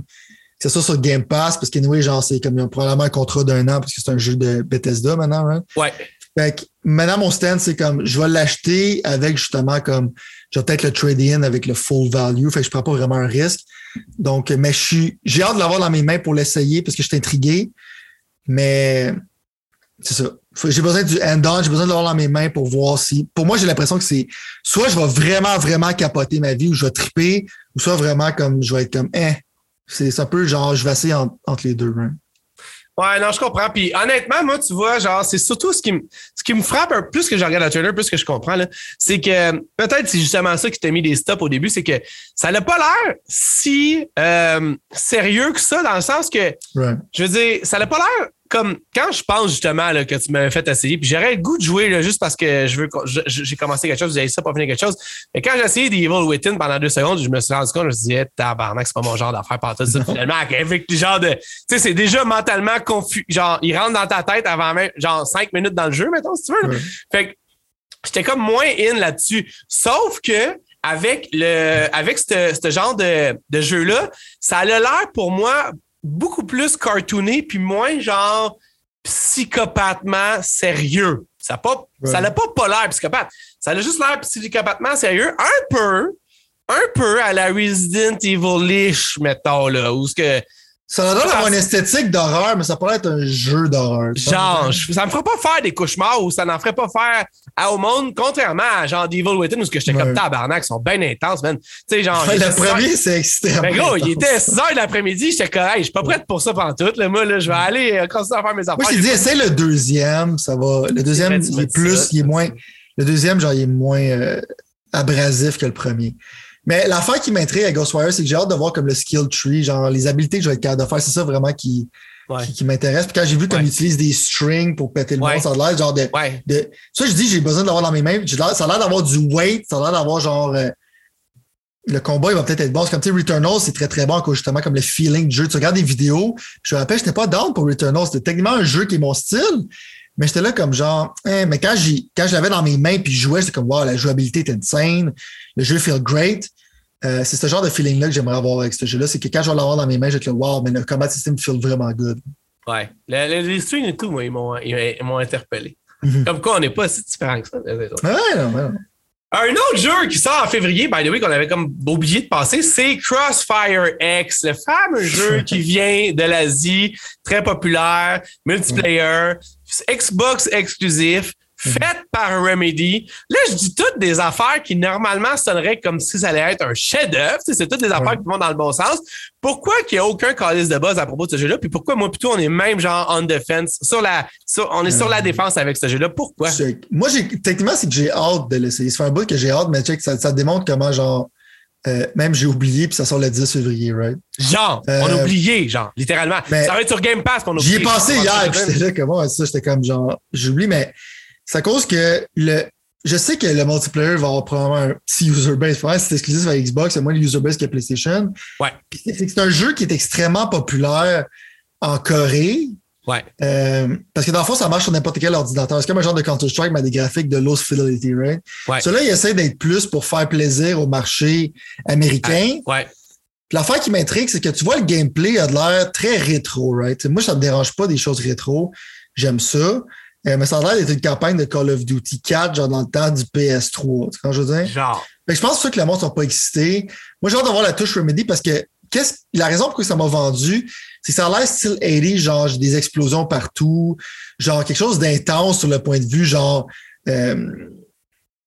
que ce soit sur Game Pass parce qu'anyway, genre, c'est comme il y a probablement un contrat d'un an parce que c'est un jeu de Bethesda maintenant, right? Ouais. Fait que maintenant, mon stand, c'est comme je vais l'acheter avec justement comme je vais peut-être le trade in avec le full value. Fait que je prends pas vraiment un risque. Donc, mais je suis j'ai hâte de l'avoir dans mes mains pour l'essayer parce que je suis intrigué. Mais c'est ça. J'ai besoin du hand-on, j'ai besoin de l'avoir dans mes mains pour voir si. Pour moi, j'ai l'impression que c'est soit je vais vraiment, vraiment capoter ma vie ou je vais triper, ou soit vraiment comme je vais être comme eh. C'est un peu genre je vais essayer en- entre les deux. hein. Ouais, non, je comprends. Puis honnêtement, moi, tu vois, genre, c'est surtout ce qui me, ce qui me frappe un plus que je regarde le trailer, plus que je comprends, là, c'est que peut-être c'est justement ça qui t'a mis des stops au début, c'est que ça n'a pas l'air si euh, sérieux que ça, dans le sens que, Right. je veux dire, ça n'a pas l'air comme quand je pense justement là, que tu m'avais fait essayer, puis j'aurais le goût de jouer là, juste parce que je veux, j'ai commencé quelque chose, j'ai ça pour finir quelque chose. Mais quand j'ai essayé des Evil Within pendant deux secondes, je me suis rendu compte, je me suis dit, Eh, tabarnak, c'est pas mon genre d'affaire par tout ça. <laughs> Finalement, avec le genre de, tu sais, c'est déjà mentalement confus. Genre, il rentre dans ta tête avant même, genre cinq minutes dans le jeu, mettons, si tu veux. Ouais. Fait que j'étais comme moins in là-dessus. Sauf que avec le avec ce ce genre de, de jeu-là, ça a l'air pour moi beaucoup plus cartooné puis moins genre psychopathement sérieux. Ça n'a pas, Ouais. ça n'a pas, pas l'air psychopathe. Ça a juste l'air psychopathement sérieux. Un peu, un peu à la Resident Evil-ish, mettons, là, où ce que Ça a l'air Ah, d'avoir une esthétique d'horreur, mais ça pourrait être un jeu d'horreur. Genre, ça me ferait pas faire des cauchemars ou ça n'en ferait pas faire à au monde, contrairement à genre Devil Within où ce que j'étais Ouais. comme tabarnak, ils sont bien intenses, man. Tu sais, genre. Ouais, le premier, c'est extrêmement. Ben gros, il était 6 heures de l'après-midi, j'étais comme, hey, je suis pas prête pour ça pendant tout. Là, moi, là, je vais aller euh, continuer à faire mes affaires. Moi, j'ai dit, essaye le deuxième, ça va. Le deuxième, il est plus, il est moins. Le deuxième, genre, il est moins euh, abrasif que le premier. Mais l'affaire qui m'intrigue à Ghostwire, c'est que j'ai hâte de voir comme le skill tree, genre les habiletés que je vais être capable de faire. C'est ça vraiment qui, Ouais. qui, qui m'intéresse. Puis quand j'ai vu comme ils utilisent des strings pour péter le Ouais. monde, ça a l'air genre de. Ouais. de ça, je dis, j'ai besoin de l'avoir dans mes mains. Ça a l'air d'avoir du weight, ça a l'air d'avoir genre. euh, le combat, il va peut-être être bon. C'est comme, tu sais, Returnal, c'est très, très bon, quoi, justement, comme le feeling du jeu. Tu regardes des vidéos. Je me rappelle, j'étais pas down pour Returnal. C'était techniquement un jeu qui est mon style. Mais j'étais là comme genre, hein, mais quand quand je l'avais dans mes mains puis je jouais, j'étais comme, wow, la jouabilité est insane. Le jeu feel great. Euh, c'est ce genre de feeling-là que j'aimerais avoir avec ce jeu-là. C'est que quand je vais l'avoir dans mes mains, je vais être là, wow, mais le combat system feel vraiment good. Ouais. Le- le- les streams et tout, moi, ils m'ont, ils m'ont interpellé. Mhm. Comme quoi, on n'est pas si différents que ça. les autres. Ouais, non, ouais, non. Un autre jeu qui sort en février, by the way, qu'on avait comme oublié de passer, c'est Crossfire X, le fameux <laughs> jeu qui vient de l'Asie, très populaire, multiplayer, Xbox exclusif, fait par Remedy. Là, je dis toutes des affaires qui normalement sonneraient comme si ça allait être un chef-d'œuvre. C'est toutes des affaires Ouais. qui vont dans le bon sens. Pourquoi qu'il n'y a aucun calice de buzz à propos de ce jeu-là? Puis pourquoi moi plutôt on est même genre on defense, sur la, sur- on est sur la défense avec ce jeu-là? Pourquoi? Moi, techniquement, c'est que j'ai hâte de l'essayer. Fait un bout que j'ai hâte, mais check, ça, ça démontre comment, genre, euh, même j'ai oublié, puis ça sort le 10 février, right? Genre, on a Euh, oublié, genre, littéralement. mais- ça va être sur Game Pass qu'on a J'y oublié. ai pensé hier, j'étais là, comment ça, j'étais comme genre, j'oublie, mais c'est à cause que le, je sais que le multiplayer va avoir probablement un petit user base. C'est exclusif à Xbox, c'est moins le user base que PlayStation. Ouais. C'est un jeu qui est extrêmement populaire en Corée. Ouais. Euh, parce que dans le fond, ça marche sur n'importe quel ordinateur. C'est comme un genre de Counter-Strike, mais des graphiques de low fidelity, right? Ouais. Cela, il essaie d'être plus pour faire plaisir au marché américain. Ouais. Puis l'affaire qui m'intrigue, c'est que tu vois, le gameplay a de l'air très rétro, right? moi, ça me dérange pas des choses rétro. J'aime ça. Euh, mais ça a l'air d'être une campagne de Call of Duty 4, genre dans le temps du PS3. Tu sais quand je veux dire? Genre. Fait que je pense que que le monde sont pas excités. Moi, j'ai hâte de voir la touche Remedy parce que qu'est-ce, la raison pour laquelle ça m'a vendu, c'est que ça a l'air style 80, genre j'ai des explosions partout, genre quelque chose d'intense sur le point de vue, genre euh,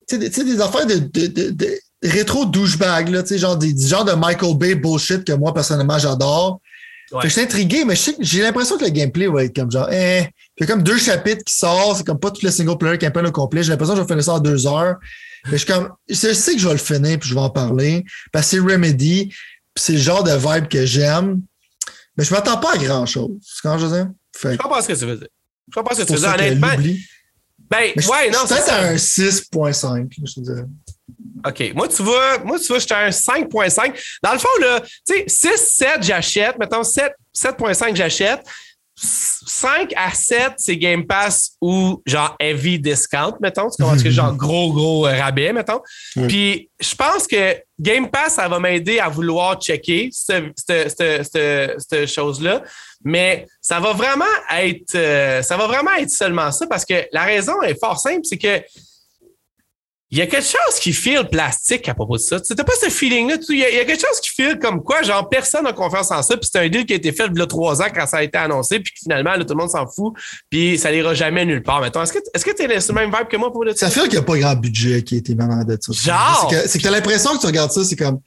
tu sais, des affaires de, de, de, de rétro douchebag, là, tu sais, genre des, du genre de Michael Bay bullshit que moi, personnellement, j'adore. Ouais. Fait que je suis intrigué, mais j'ai l'impression que le gameplay va être comme genre, eh, il y a comme deux chapitres qui sortent, c'est comme pas tout le single player campaign au complet. J'ai l'impression que je vais finir ça en deux heures. Mais je suis comme, je sais que je vais le finir puis je vais en parler. Parce que c'est Remedy, puis c'est le genre de vibe que j'aime. Mais je m'attends pas à grand chose. C'est quand je veux dire? Fait Je comprends ce que tu veux dire. Je comprends ce que tu veux dire. Honnêtement, ben, Mais ouais, je non, c'est peut-être à un 6.5, je te dirais. OK. Moi, tu vois, moi, tu vois, j'étais à un 5.5. Dans le fond, là, tu sais, 6, 7, j'achète. Mettons, 7, 7.5, j'achète. 5 à 7, c'est Game Pass ou genre heavy discount, mettons. Tu comprends? Que genre gros, gros euh, rabais, mettons. Oui. Puis, je pense que Game Pass, ça va m'aider à vouloir checker cette chose-là. Mais ça va vraiment être, euh, ça va vraiment être seulement ça parce que la raison est fort simple, c'est que il y a quelque chose qui file plastique à propos de ça. Tu n'as pas ce feeling-là. tu- Il y, a- il y a quelque chose qui file comme quoi, genre, personne n'a confiance en ça. Puis c'est un deal qui a été fait il y a trois ans quand ça a été annoncé. Puis finalement, là, tout le monde s'en fout. Puis ça n'ira jamais nulle part. Mettons, est-ce que est-ce que tu es sur le même vibe que moi pour le Ça fait qu'il n'y a pas grand budget qui a été en de ça. Genre! C'est que, que t'as l'impression que tu regardes ça, c'est comme,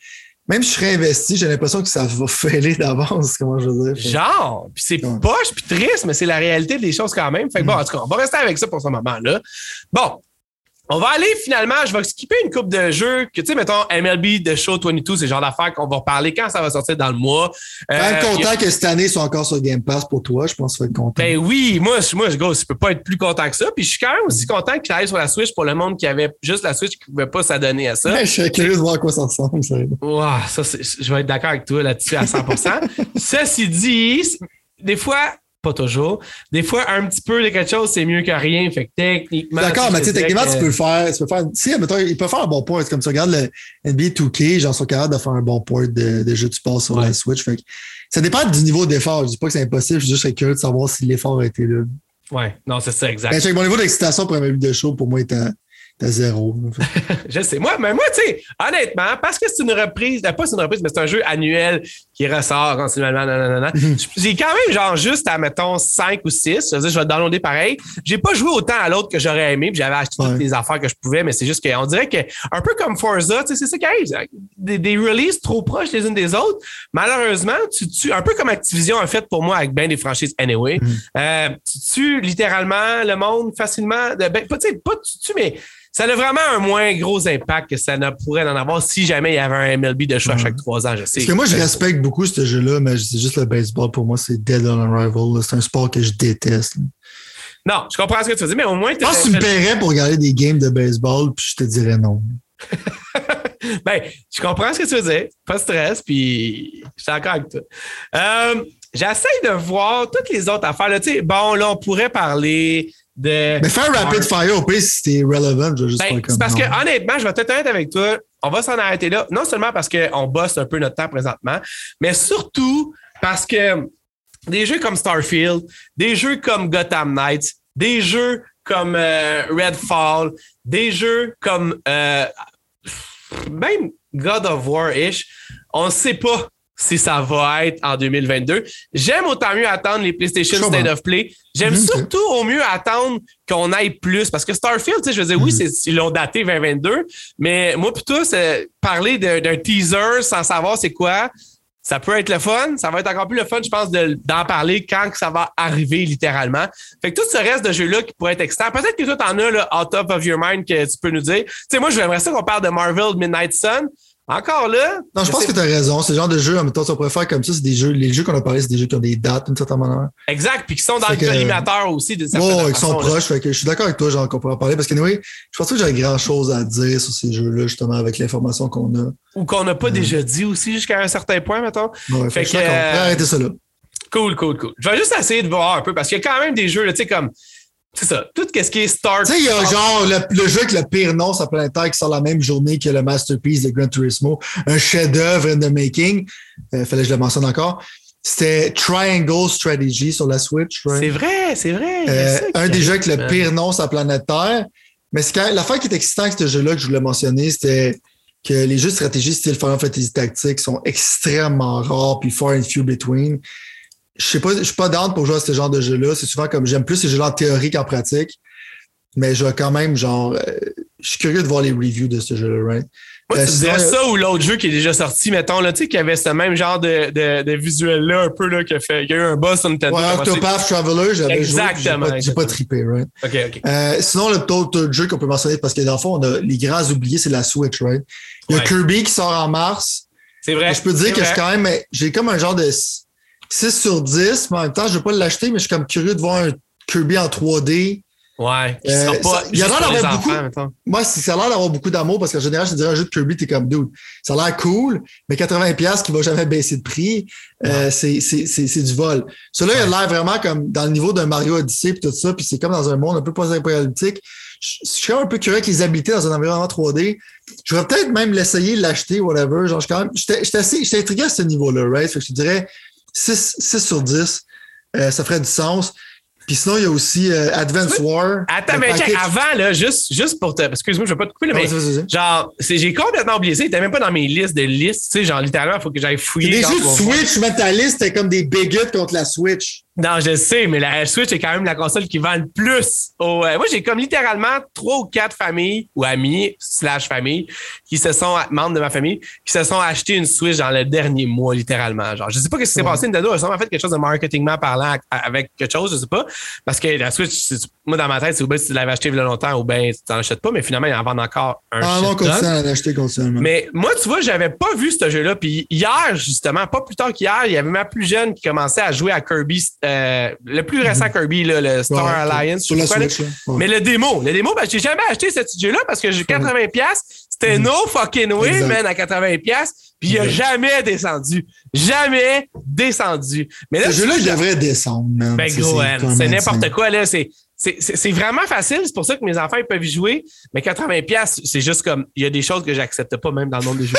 même si je serais investi, j'ai l'impression que ça va <laughs> fêler d'avance, comment je veux dire. Genre, puis c'est poche, puis triste, mais c'est la réalité des choses quand même. Fait que bon, en tout cas, on va rester avec ça pour ce moment-là. Bon, on va aller finalement, je vais skipper une coupe de jeux que, tu sais, mettons, MLB The Show 22, c'est le genre d'affaires qu'on va reparler quand ça va sortir dans le mois. Euh, a- content que cette année soit encore sur Game Pass pour toi, je pense que tu vas être content. Ben oui, moi, je- moi, je, gros, je peux pas être plus content que ça. Puis je suis quand même aussi content qu'il arrive sur la Switch pour le monde qui avait juste la Switch qui pouvait pas s'adonner à ça. Ouais, je suis curieux de voir à quoi ça ressemble. Ça. Ça, je vais être d'accord avec toi là-dessus à 100% <laughs> Ceci dit, des fois, pas toujours, des fois, un petit peu de quelque chose, c'est mieux que rien. Fait que techniquement. D'accord, mais tu sais, techniquement, tu peux le faire. Tu peux faire. Si, mettons, il peut faire un bon. C'est comme tu regardes le NBA 2K, genre, sont capables de faire un bon port de, de jeu de sport sur Ouais. la Switch. Fait que ça dépend du niveau d'effort. Je dis pas que c'est impossible, je suis juste curieux de savoir si l'effort a été là. Ouais, non, c'est ça, exact. Ben, mon niveau d'excitation pour un début de show, pour moi, est à, à zéro. <laughs> Je sais. Moi, mais moi, tu sais, honnêtement, parce que c'est une reprise, euh, pas c'est une reprise, mais c'est un jeu annuel qui ressort continuellement. nanana, Mhm. J'ai quand même, genre, juste à, mettons, 5 ou 6. Je veux dire, je vais downloader pareil. J'ai pas joué autant à l'autre que j'aurais aimé, puis j'avais acheté Ouais. toutes les affaires que je pouvais, mais c'est juste qu'on dirait que, un peu comme Forza, tu sais, c'est ça qui arrive. Des, des releases trop proches les unes des autres. Malheureusement, tu tues, un peu comme Activision a fait pour moi avec ben des franchises anyway. Mhm. Euh, tu tues littéralement le monde facilement. Ben, pas, tu sais, pas tu tues, mais ça a vraiment un moins gros impact que ça ne pourrait en avoir si jamais il y avait un MLB de choix à chaque trois ans, je sais. Parce que moi, je respecte beaucoup ce jeu-là, mais c'est juste le baseball. Pour moi, c'est dead on arrival. C'est un sport que je déteste. Non, je comprends ce que tu veux dire, mais au moins, Je pense que tu me paierais pour regarder des games de baseball, puis je te dirais non. <laughs> Ben, je comprends ce que tu veux dire. Pas de stress, puis je suis d'accord avec toi. Euh, J'essaie de voir toutes les autres affaires. Là. Bon, là, on pourrait parler de. Mais faire rapid fire au pire, si c'était relevant, je juste Ben, comme c'est parce non. que honnêtement, je vais être honnête avec toi, on va s'en arrêter là. Non seulement parce qu'on bosse un peu notre temps présentement, mais surtout parce que des jeux comme Starfield, des jeux comme Gotham Knights, des jeux comme euh, Redfall, des jeux comme euh, même God of War-ish, on ne sait pas si ça va être en 2022. J'aime autant mieux attendre les PlayStation. State of Play. J'aime Mhm, surtout au mieux attendre qu'on aille plus. Parce que Starfield, tu sais, je veux dire, oui, Mhm. c'est- ils l'ont daté 2022, mais moi, plutôt, c'est parler d'un teaser sans savoir c'est quoi. Ça peut être le fun. Ça va être encore plus le fun, je pense, de- d'en parler quand que ça va arriver littéralement. Fait que tout ce reste de jeux-là qui pourrait être excitant. Peut-être que toi, t'en as, là, out top of your mind, que tu peux nous dire. Tu sais, moi, j'aimerais ça qu'on parle de Marvel Midnight Sun. Encore là? Non, je pense que tu as raison. Le genre de jeu, en même temps, on pourrait faire comme ça. C'est des jeux, les jeux qu'on a parlé, c'est des jeux qui ont des dates d'une certaine manière. Exact, puis qui sont dans le que- collimateur aussi. De Oh, ils sont proches. Fait que je suis d'accord avec toi, genre, qu'on pourrait en parler. Parce que, oui, je pense que j'aurais grand chose à dire sur ces jeux-là, justement, avec l'information qu'on a. Ou qu'on n'a pas déjà dit aussi jusqu'à un certain point, mettons. Ouais, Fait fait que que, euh, arrêter ça là. Cool, cool, cool. Je vais juste essayer de voir un peu parce qu'il y a quand même des jeux, tu sais, comme. C'est ça. Tout ce qui est Star Tu sais, il y a genre le, le jeu avec le pire nom sur la planète Terre qui sort la même journée que le masterpiece de Gran Turismo, un chef-d'œuvre in the making. Euh, fallait que je le mentionne encore. C'était Triangle Strategy sur la Switch. right? C'est vrai, c'est vrai. Euh, ça un des jeux avec le pire nom sur la planète Terre. Mais c'est quand l'affaire qui est excitant avec ce jeu-là que je voulais mentionner, c'était que les jeux de stratégie style Final Fantasy Tactics sont extrêmement rares puis far and few between. Je sais pas, je suis pas down pour jouer à ce genre de jeu-là. C'est souvent comme j'aime plus ces jeux-là en théorie qu'en pratique. Mais je quand même, genre, euh, je suis curieux de voir les reviews de ce jeu-là, right? Moi, Euh, tu sinon, dirais ça ou l'autre jeu qui est déjà sorti, mettons, là, tu sais, qui avait ce même genre de, de, de visuel-là, un peu, là, qui a, fait, qui a eu un boss sur Nintendo. Ouais, Octopath Traveler, j'avais J'ai Exactement, pas, j'ai pas exactement. trippé, right? OK, OK. Euh, sinon, le autre jeu qu'on peut mentionner, parce que dans le fond, on a les grands oubliés, c'est la Switch, right? Il y a Ouais. Kirby qui sort en mars. C'est vrai. je peux dire que suis quand même, j'ai comme un genre de 6 sur 10, mais en même temps, je vais pas l'acheter, mais je suis comme curieux de voir un Kirby en 3D. Ouais. Qui Euh, pas. ça- il y a l'air d'avoir beaucoup-. Moi, si ça a l'air d'avoir beaucoup d'amour, parce qu'en général, je te dirais un jeu de Kirby, t'es comme dude. Ça a l'air cool, mais 80$ qui va jamais baisser de prix, euh, c'est, du vol. Celui-là, il a l'air vraiment comme dans le niveau d'un Mario Odyssey et tout ça, puis c'est comme dans un monde un peu post-apocalyptique. Je je suis quand même un peu curieux qu'ils habitent dans un environnement 3D. Je vais peut-être même l'essayer, l'acheter, whatever. Genre, je suis quand même, j'étais, j'étais assez, j'étais intrigué à ce niveau-là, right? Fait que je te dirais 6, 6 sur 10. Euh, ça ferait du sens. Puis sinon, il y a aussi euh, Advance War. Attends, Le mais check, package- avant, là, juste, juste pour te. Excuse-moi, je vais pas te couper, là, Ah, mais. Genre, j'ai complètement oublié ça. Il était même pas dans mes listes de listes. Tu sais, genre, littéralement, il faut que j'aille fouiller. Les jeux de Switch, mettre ta liste, c'était comme des bigots contre la Switch. Non, je sais, mais la Switch est quand même la console qui vend le plus. au- euh, moi, j'ai comme littéralement trois ou quatre familles ou amis slash familles qui se sont, membres de ma famille, qui se sont achetés une Switch dans le dernier mois, littéralement. Genre, je sais pas ce qui s'est Ouais. passé. Nintendo a sûrement fait quelque chose de marketingment parlant avec quelque chose, je sais pas. Parce que la Switch, moi, dans ma tête, c'est ou bien si tu l'avais acheté il y a longtemps ou bien tu t'en achètes pas, mais finalement, ils en vendent encore un Ah non, continue à l'acheter continuellement. Mais moi, tu vois, j'avais pas vu ce jeu-là. Puis hier, justement, pas plus tard qu'hier, il y avait ma plus jeune qui commençait à jouer à Kirby, euh, le plus récent Kirby, là, le Star Mhm. Ouais, Alliance. Sur la. Switch. Ouais. Mais le démo, le démo, ben, j'ai jamais acheté ce petit jeu-là parce que j'ai 80$, piastres, c'était no fucking way, Mhm. Exact. man, à 80$, piastres, puis il a Exact. jamais descendu. Jamais descendu. Mais là, Ce jeu-là, il devrait descendre, man. ben gros, c'est n'importe quoi, là. C'est, c'est, vraiment facile. C'est pour ça que mes enfants, ils peuvent y jouer. Mais 80$, piastres, c'est juste comme, il y a des choses que j'accepte pas même dans le monde des jeux.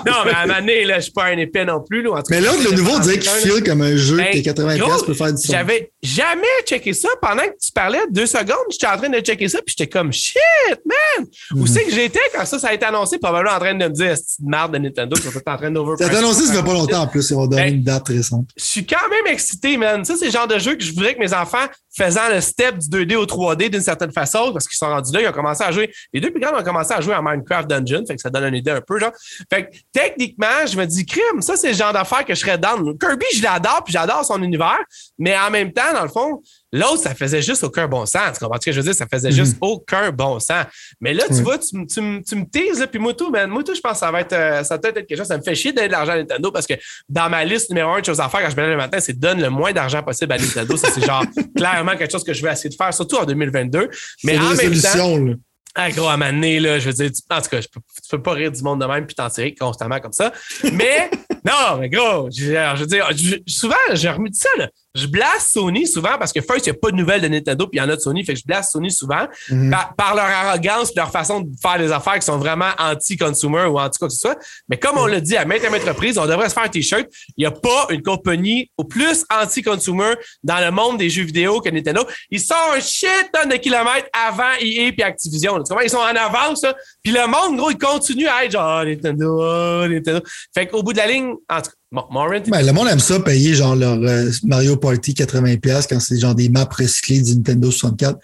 <laughs> non, mais à un moment donné, là, je suis pas un épais non plus, là. En tout cas, Mais l'autre, le nouveau, on dirait qu'il file comme un jeu Ben, que tes 80$ gros, peut faire du sens. J'avais jamais checké ça. Pendant que tu parlais deux secondes, j'étais en train de checker ça, puis j'étais comme shit, man! Où Mhm. c'est que j'étais quand ça, ça a été annoncé? Probablement en train de me dire, c'est une merde de Nintendo, ils sont en train Ça d'overprice. t'a annoncé, ça fait pas longtemps en plus. Ils vont donner Ben, une date récente. Je suis quand même excité, man. Ça, c'est le genre de jeu que je voudrais que mes enfants, faisant le step du 2D au 3D d'une certaine façon, parce qu'ils sont rendus là, ils ont commencé à jouer. Les deux plus grands ont commencé à jouer à Minecraft Dungeon, fait que ça donne une idée un peu, genre. Fait que techniquement, je me dis, crime, ça, c'est le genre d'affaire que je serais down. Kirby, je l'adore, puis j'adore son univers, mais en même temps, dans le fond, l'autre, ça faisait juste aucun bon sens. Tu comprends ce que je veux dire? Ça faisait juste aucun bon sens. Mais là, tu vois, tu, me teases, puis man, moi, tout, je pense que ça va être, euh, ça peut-être être quelque chose. Ça me fait chier donner de l'argent à Nintendo parce que dans ma liste numéro un de choses à faire quand je me lève le matin, c'est donne le moins d'argent possible à Nintendo. Ça, c'est genre <laughs> clairement quelque chose que je vais essayer de faire, surtout en 2022. Mais en même temps, là. ah, gros, à là, je veux dire, tu- en tout cas, je peux, tu peux pas rire du monde de même puis t'en tirer constamment comme ça. Mais, <laughs> non, mais gros, je, veux dire, je- souvent, j'ai remis ça, là. Je blasse Sony souvent parce que first, il n'y a pas de nouvelles de Nintendo puis il y en a de Sony, fait que je blasse Sony souvent Mhm. par, par leur arrogance leur façon de faire des affaires qui sont vraiment anti-consumer ou anti quoi que ce soit. Mais comme on l'a dit à maintes et maintes reprises, on devrait se faire un t-shirt. Il n'y a pas une compagnie au plus anti-consumer dans le monde des jeux vidéo que Nintendo. Ils sont un shit ton de kilomètres avant EA puis Activision. là. Ils sont en avance, là. Puis le monde, gros, il continue à être genre, Ah, Nintendo, ah, Nintendo. Fait qu'au bout de la ligne, en tout cas, Morin, Ben, le monde aime ça, payer genre leur euh, Mario Party 80$ quand c'est genre des maps recyclées du Nintendo 64.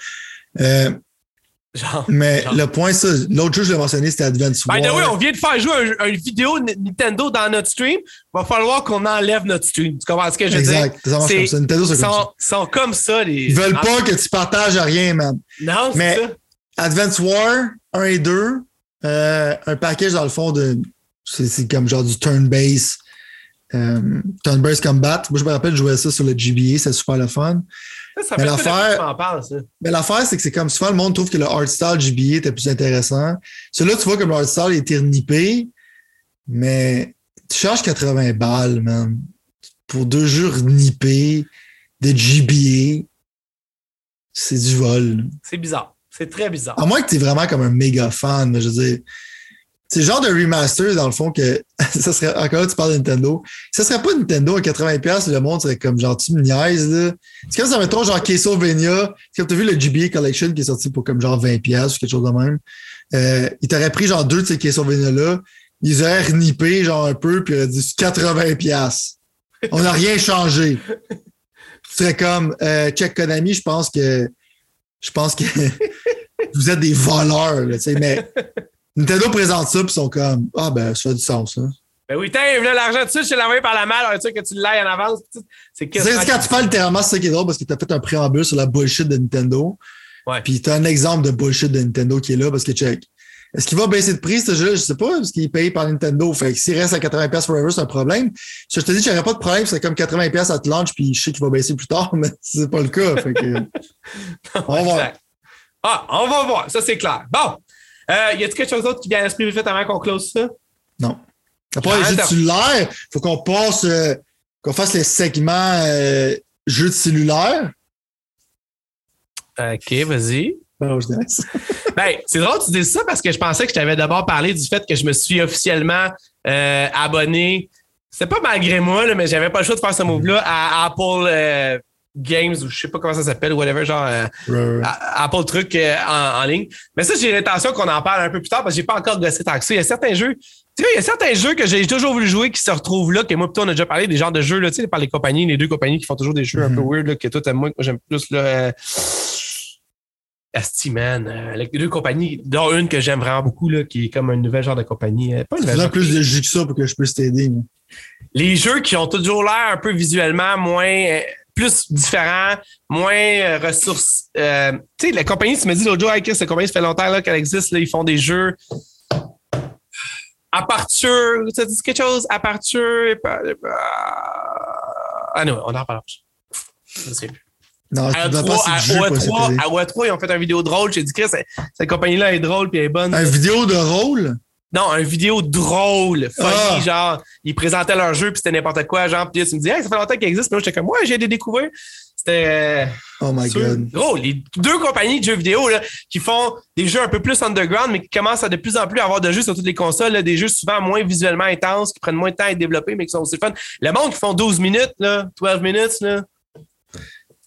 Euh, genre. mais Genre. le point, ça, l'autre jeu que je l'ai mentionné, c'était Advance By the War. way, on vient de faire jouer un- une vidéo N- Nintendo dans notre stream. Va falloir qu'on enlève notre stream. Tu comprends ce que je veux dire? Exact. Ça marche C'est- comme ça. Nintendo, c'est Ils comme ça. sont, comme ça, les. Ils veulent pas que tu partages rien, man. Non, c'est Mais- ça. Advance War 1 et 2, euh, un package dans le fond de C'est comme genre du turn-base. Euh, turn-base combat. Moi, je me rappelle, je jouais ça sur le GBA, c'est super le fun. Ça, ça Mais l'affaire-. Mais l'affaire, c'est que c'est comme souvent le monde trouve que le hardstyle GBA était plus intéressant. Celui-là, tu vois comme le hardstyle est nippé, mais tu charges 80 balles, man. Pour deux jeux nippés de GBA, c'est du vol. C'est bizarre. C'est très bizarre. À moins que tu es vraiment comme un méga fan, mais je veux dire. C'est le genre de remaster, dans le fond, que <laughs> ça serait. Encore là, tu parles de Nintendo. Ça serait pas Nintendo à 80$, le monde serait comme genre, tu me niaises, là. C'est comme ça, mettons, genre Castlevania. C'est comme tu as vu le GBA Collection qui est sorti pour comme genre 20$ ou quelque chose de même. Euh, il pris genre deux de ces Castlevania-là. Ils auraient renippé genre un peu, puis ils auraient dit 80$. On n'a rien changé. Tu serais comme, euh, check Konami, je pense que. Je pense que <laughs> vous êtes des voleurs, là, mais Nintendo présente ça, puis ils sont comme, ah ben, ça a du sens, là. Ben oui, tiens, là, l'argent dessus, je te l'ai envoyé par la malle, un truc que tu l'ailles en avance. C'est C'est quasiment- quand tu parles littéralement, c'est ça qui est drôle parce que tu as fait un préambule sur la bullshit de Nintendo. Ouais. Puis tu as un exemple de bullshit de Nintendo qui est là parce que check. Est-ce qu'il va baisser de prix, ce jeu-là? Je sais pas, parce qu'il est payé par Nintendo. Fait que s'il reste à 80$ forever, c'est un problème. Si je te dis aurait pas de problème, c'est comme 80$ à te launch, puis je sais qu'il va baisser plus tard, <laughs> mais c'est pas le cas. Fait que, <laughs> on va voir. Ah, on va voir. Ça, c'est clair. Bon. Euh, y a-t-il quelque chose d'autre qui vient à l'esprit vite avant qu'on close ça? Non. À part les jeux de Attends. cellulaire, faut qu'on passe, euh, qu'on fasse les segments euh, jeux de cellulaire. OK, vas-y. Ben, laisse. <laughs> Ben, c'est drôle que tu dises ça parce que je pensais que je t'avais d'abord parlé du fait que je me suis officiellement euh, abonné. C'est pas malgré moi, là, mais j'avais pas le choix de faire ce move-là à Apple Games ou je sais pas comment ça s'appelle, whatever, genre euh, ouais. à- Apple truc euh, en, en ligne. Mais ça, j'ai l'intention qu'on en parle un peu plus tard parce que j'ai pas encore gossé tant que ça. Il y a certains jeux. Tu sais, il y a certains jeux que j'ai toujours voulu jouer qui se retrouvent là, que moi, plutôt, on a déjà parlé des genres de jeux, là, tu sais, par les compagnies, les deux compagnies qui font toujours des jeux un peu Mhm. weird, là, que toi, t'aimes moins, que moi, j'aime plus, là. Euh, Asti, man. euh, les deux compagnies, dont une que j'aime vraiment beaucoup, là, qui est comme un nouvel genre de compagnie. euh, pas une genre- plus de jus que ça pour que je puisse t'aider. les jeux qui ont toujours l'air un peu visuellement moins plus différents, moins euh, ressources. euh, tu sais, la compagnie, tu me dis l'autre jour, avec cette compagnie, ça fait longtemps qu'elle existe, là, ils font des jeux. Aperture, ça dit quelque chose? Aperture. Ah non, on en parle. Je sais plus. Non, À tu dois pas O3, à si jus pour O3, t'aider. à O3, ils ont fait une vidéo drôle. J'ai dit, Chris, cette cette compagnie-là est drôle puis elle est bonne. Un vidéo de rôle? Non, un vidéo drôle, funny, Ah. genre, ils présentaient leur jeu, puis c'était n'importe quoi, genre, puis tu me dis, hey, ça fait longtemps qu'il existe, puis moi, j'étais comme, ouais, j'ai des découvertes. C'était Oh my sûr. god. gros. Les deux compagnies de jeux vidéo, là, qui font des jeux un peu plus underground, mais qui commencent à de plus en plus avoir de jeux sur toutes les consoles, là, des jeux souvent moins visuellement intenses, qui prennent moins de temps à être développés, mais qui sont aussi fun. Le monde qui font 12 minutes, là, 12 minutes, là.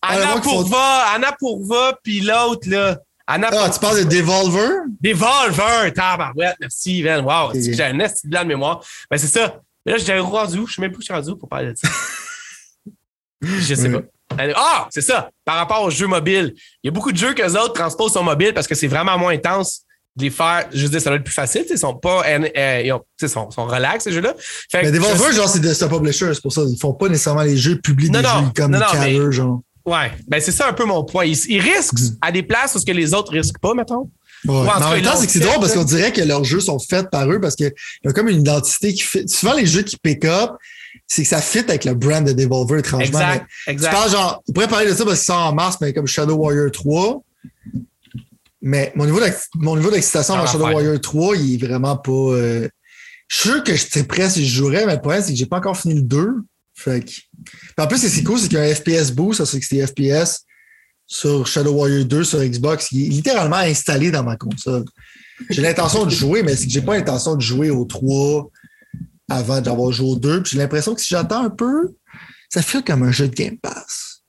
Ah, Anna monde qui font- Pourva, Anna Pourva, puis l'autre, là. Anna Ah, tu parles de Devolver? Devolver, tabarouette, merci, man. Wow, j'ai un esti de mémoire. Ben, c'est ça. Mais là, j'ai rendu où? Je sais même plus où je suis rendu pour parler de ça. <laughs> je sais Oui. pas. Ah, c'est ça. Par rapport aux jeux mobiles. Il y a beaucoup de jeux que les autres transposent sur mobile parce que c'est vraiment moins intense de les faire. Je veux dire, ça doit être plus facile. Ils sont pas. euh, ils ont- tu sais, sont, sont relax, ces jeux-là. Mais Devolver, je- genre, c'est de stop publisher, c'est pour ça. Ils font pas nécessairement les jeux, publient Non, des non, jeux comme non, genre. Ouais. Ben, c'est ça un peu mon point. Ils, ils risquent à des places où ce que les autres risquent pas, mettons. Ouais. en tout en même temps, c'est que c'est drôle parce qu'on dirait que leurs jeux sont faits par eux parce qu'ils ont comme une identité qui fait. Souvent, les jeux qui pick up, c'est que ça fit avec le brand de Devolver, étrangement. Exact. Mais Exact. Tu parles genre, on pourrait parler de ça parce qu'il sort en mars, mais comme Shadow Warrior 3. Mais mon niveau d'excitation Ah, dans Shadow. Warrior 3, il est vraiment pas. euh, Je suis sûr que je serais prêt si je jouerais, mais le problème, c'est que j'ai pas encore fini le 2. Fait que... En plus, ce qui est cool, c'est qu'il y a un FPS boost, c'est que c'est FPS sur Shadow Warrior 2 sur Xbox, qui est littéralement installé dans ma console. J'ai l'intention de jouer, mais c'est que j'ai pas l'intention de jouer au 3 avant d'avoir joué au 2. Puis j'ai l'impression que si j'attends un peu, ça fait comme un jeu de Game Pass.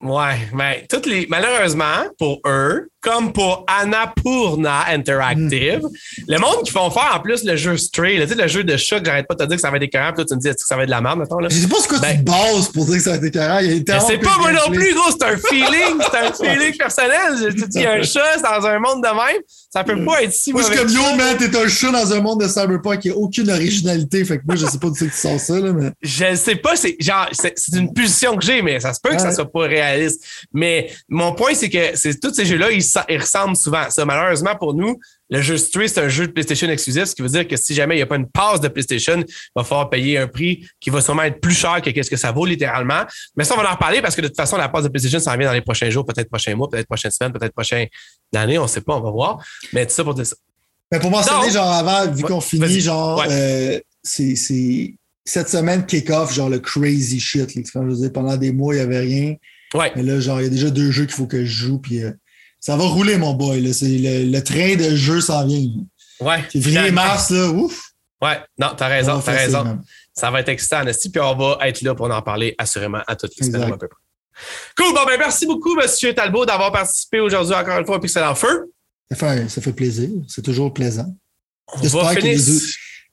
Ouais, mais toutes les malheureusement pour eux, comme pour Annapurna Interactive, le monde qui font faire en plus le jeu Stray, là, tu sais, le jeu de chat que j'arrête pas de te dire que ça va être écœurant, puis là tu me dis est-ce que ça va être de la merde là? Je sais pas ce que Ben- tu bases pour dire que ça a été carré. Il y a Je tellement sais peu pas moi non plus, gros, c'est un feeling, c'est un <laughs> feeling personnel. Je te dis, un chat c'est dans un monde de même, ça peut pas être si Moi, je suis mauvais comme yo, man, t'es un chat dans un monde de cyberpunk qui a aucune originalité. Fait que moi, je sais pas c'est que tu sors ça, là, mais. Je sais pas, c'est genre c'est c'est une pulsion que j'ai, mais ça se peut que ça soit pas réaliste. Mais mon point, c'est que c'est tous ces jeux-là, ils, ils ressemblent souvent. Ça, malheureusement pour nous, le jeu Stray, c'est un jeu de PlayStation exclusif, ce qui veut dire que si jamais il n'y a pas une passe de PlayStation, il va falloir payer un prix qui va sûrement être plus cher que ce que ça vaut littéralement. Mais ça, on va en reparler parce que de toute façon, la passe de PlayStation, ça vient dans les prochains jours, peut-être prochains mois, peut-être prochaines semaines, peut-être prochaine année, on ne sait pas, on va voir. Mais tout ça pour dire ça. Mais pour mentionner, genre, avant, vu qu'on finit, genre, euh, c'est cette semaine kick-off, genre le crazy shit. Là, je veux pendant des mois, il n'y avait rien. Ouais. Mais là, genre, il y a déjà deux jeux qu'il faut que je joue, puis euh, ça va rouler, mon boy. Là. Le, le, train de jeu s'en vient. Ouais. Février, mars, là, ouf. Ouais, non, t'as raison, t'as raison. Ça va être excitant, Nasty, puis on va être là pour en parler assurément à toutes les semaines, à peu près. Cool, bon, ben merci beaucoup, Monsieur Talbot, d'avoir participé aujourd'hui encore une fois au Pixel en Feu. Ça fait, ça fait plaisir, c'est toujours plaisant. J'espère que, les,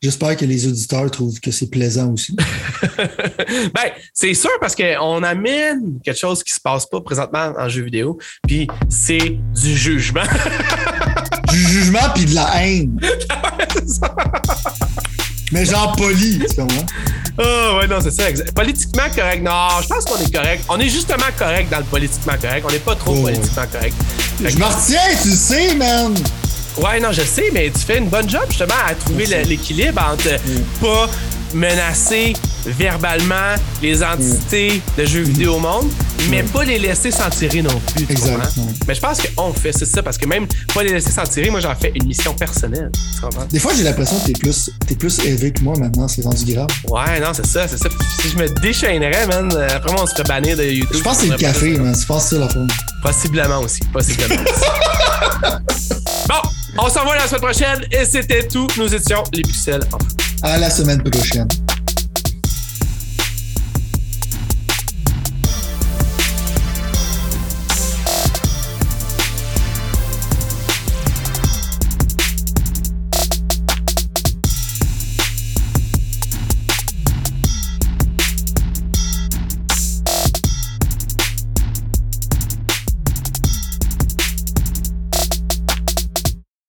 que les auditeurs trouvent que c'est plaisant aussi. <laughs> ben, c'est sûr parce qu'on amène quelque chose qui se passe pas présentement en jeu vidéo, puis c'est du jugement. <laughs> du jugement puis de la haine. <laughs> Mais genre poli, tu comprends? Oh, ouais, non, c'est ça. Politiquement correct. Non, je pense qu'on est correct. On est justement correct dans le politiquement correct. On n'est pas trop oh. politiquement correct. Je m'en retiens, tu le sais, man. Ouais, non, je sais, mais tu fais une bonne job justement à trouver l'équilibre entre mm. pas menacer verbalement les entités de jeux vidéo au monde, mais pas les laisser s'en tirer non plus. Exactement. Mais je pense qu'on fait ça parce que même pas les laisser s'en tirer, moi j'en fais une mission personnelle. Des fois j'ai l'impression que t'es plus, es plus élevé que moi maintenant, c'est rendu grave. Ouais, non, c'est ça, c'est ça. Si je me déchaînerais, man, après moi on se ferait bannir de YouTube. Je pense que c'est le café, man. Je pense que c'est la forme. Possiblement aussi. Possiblement aussi. <laughs> bon, on s'en va la semaine prochaine et c'était tout. Nous étions les pixels. À la semaine prochaine.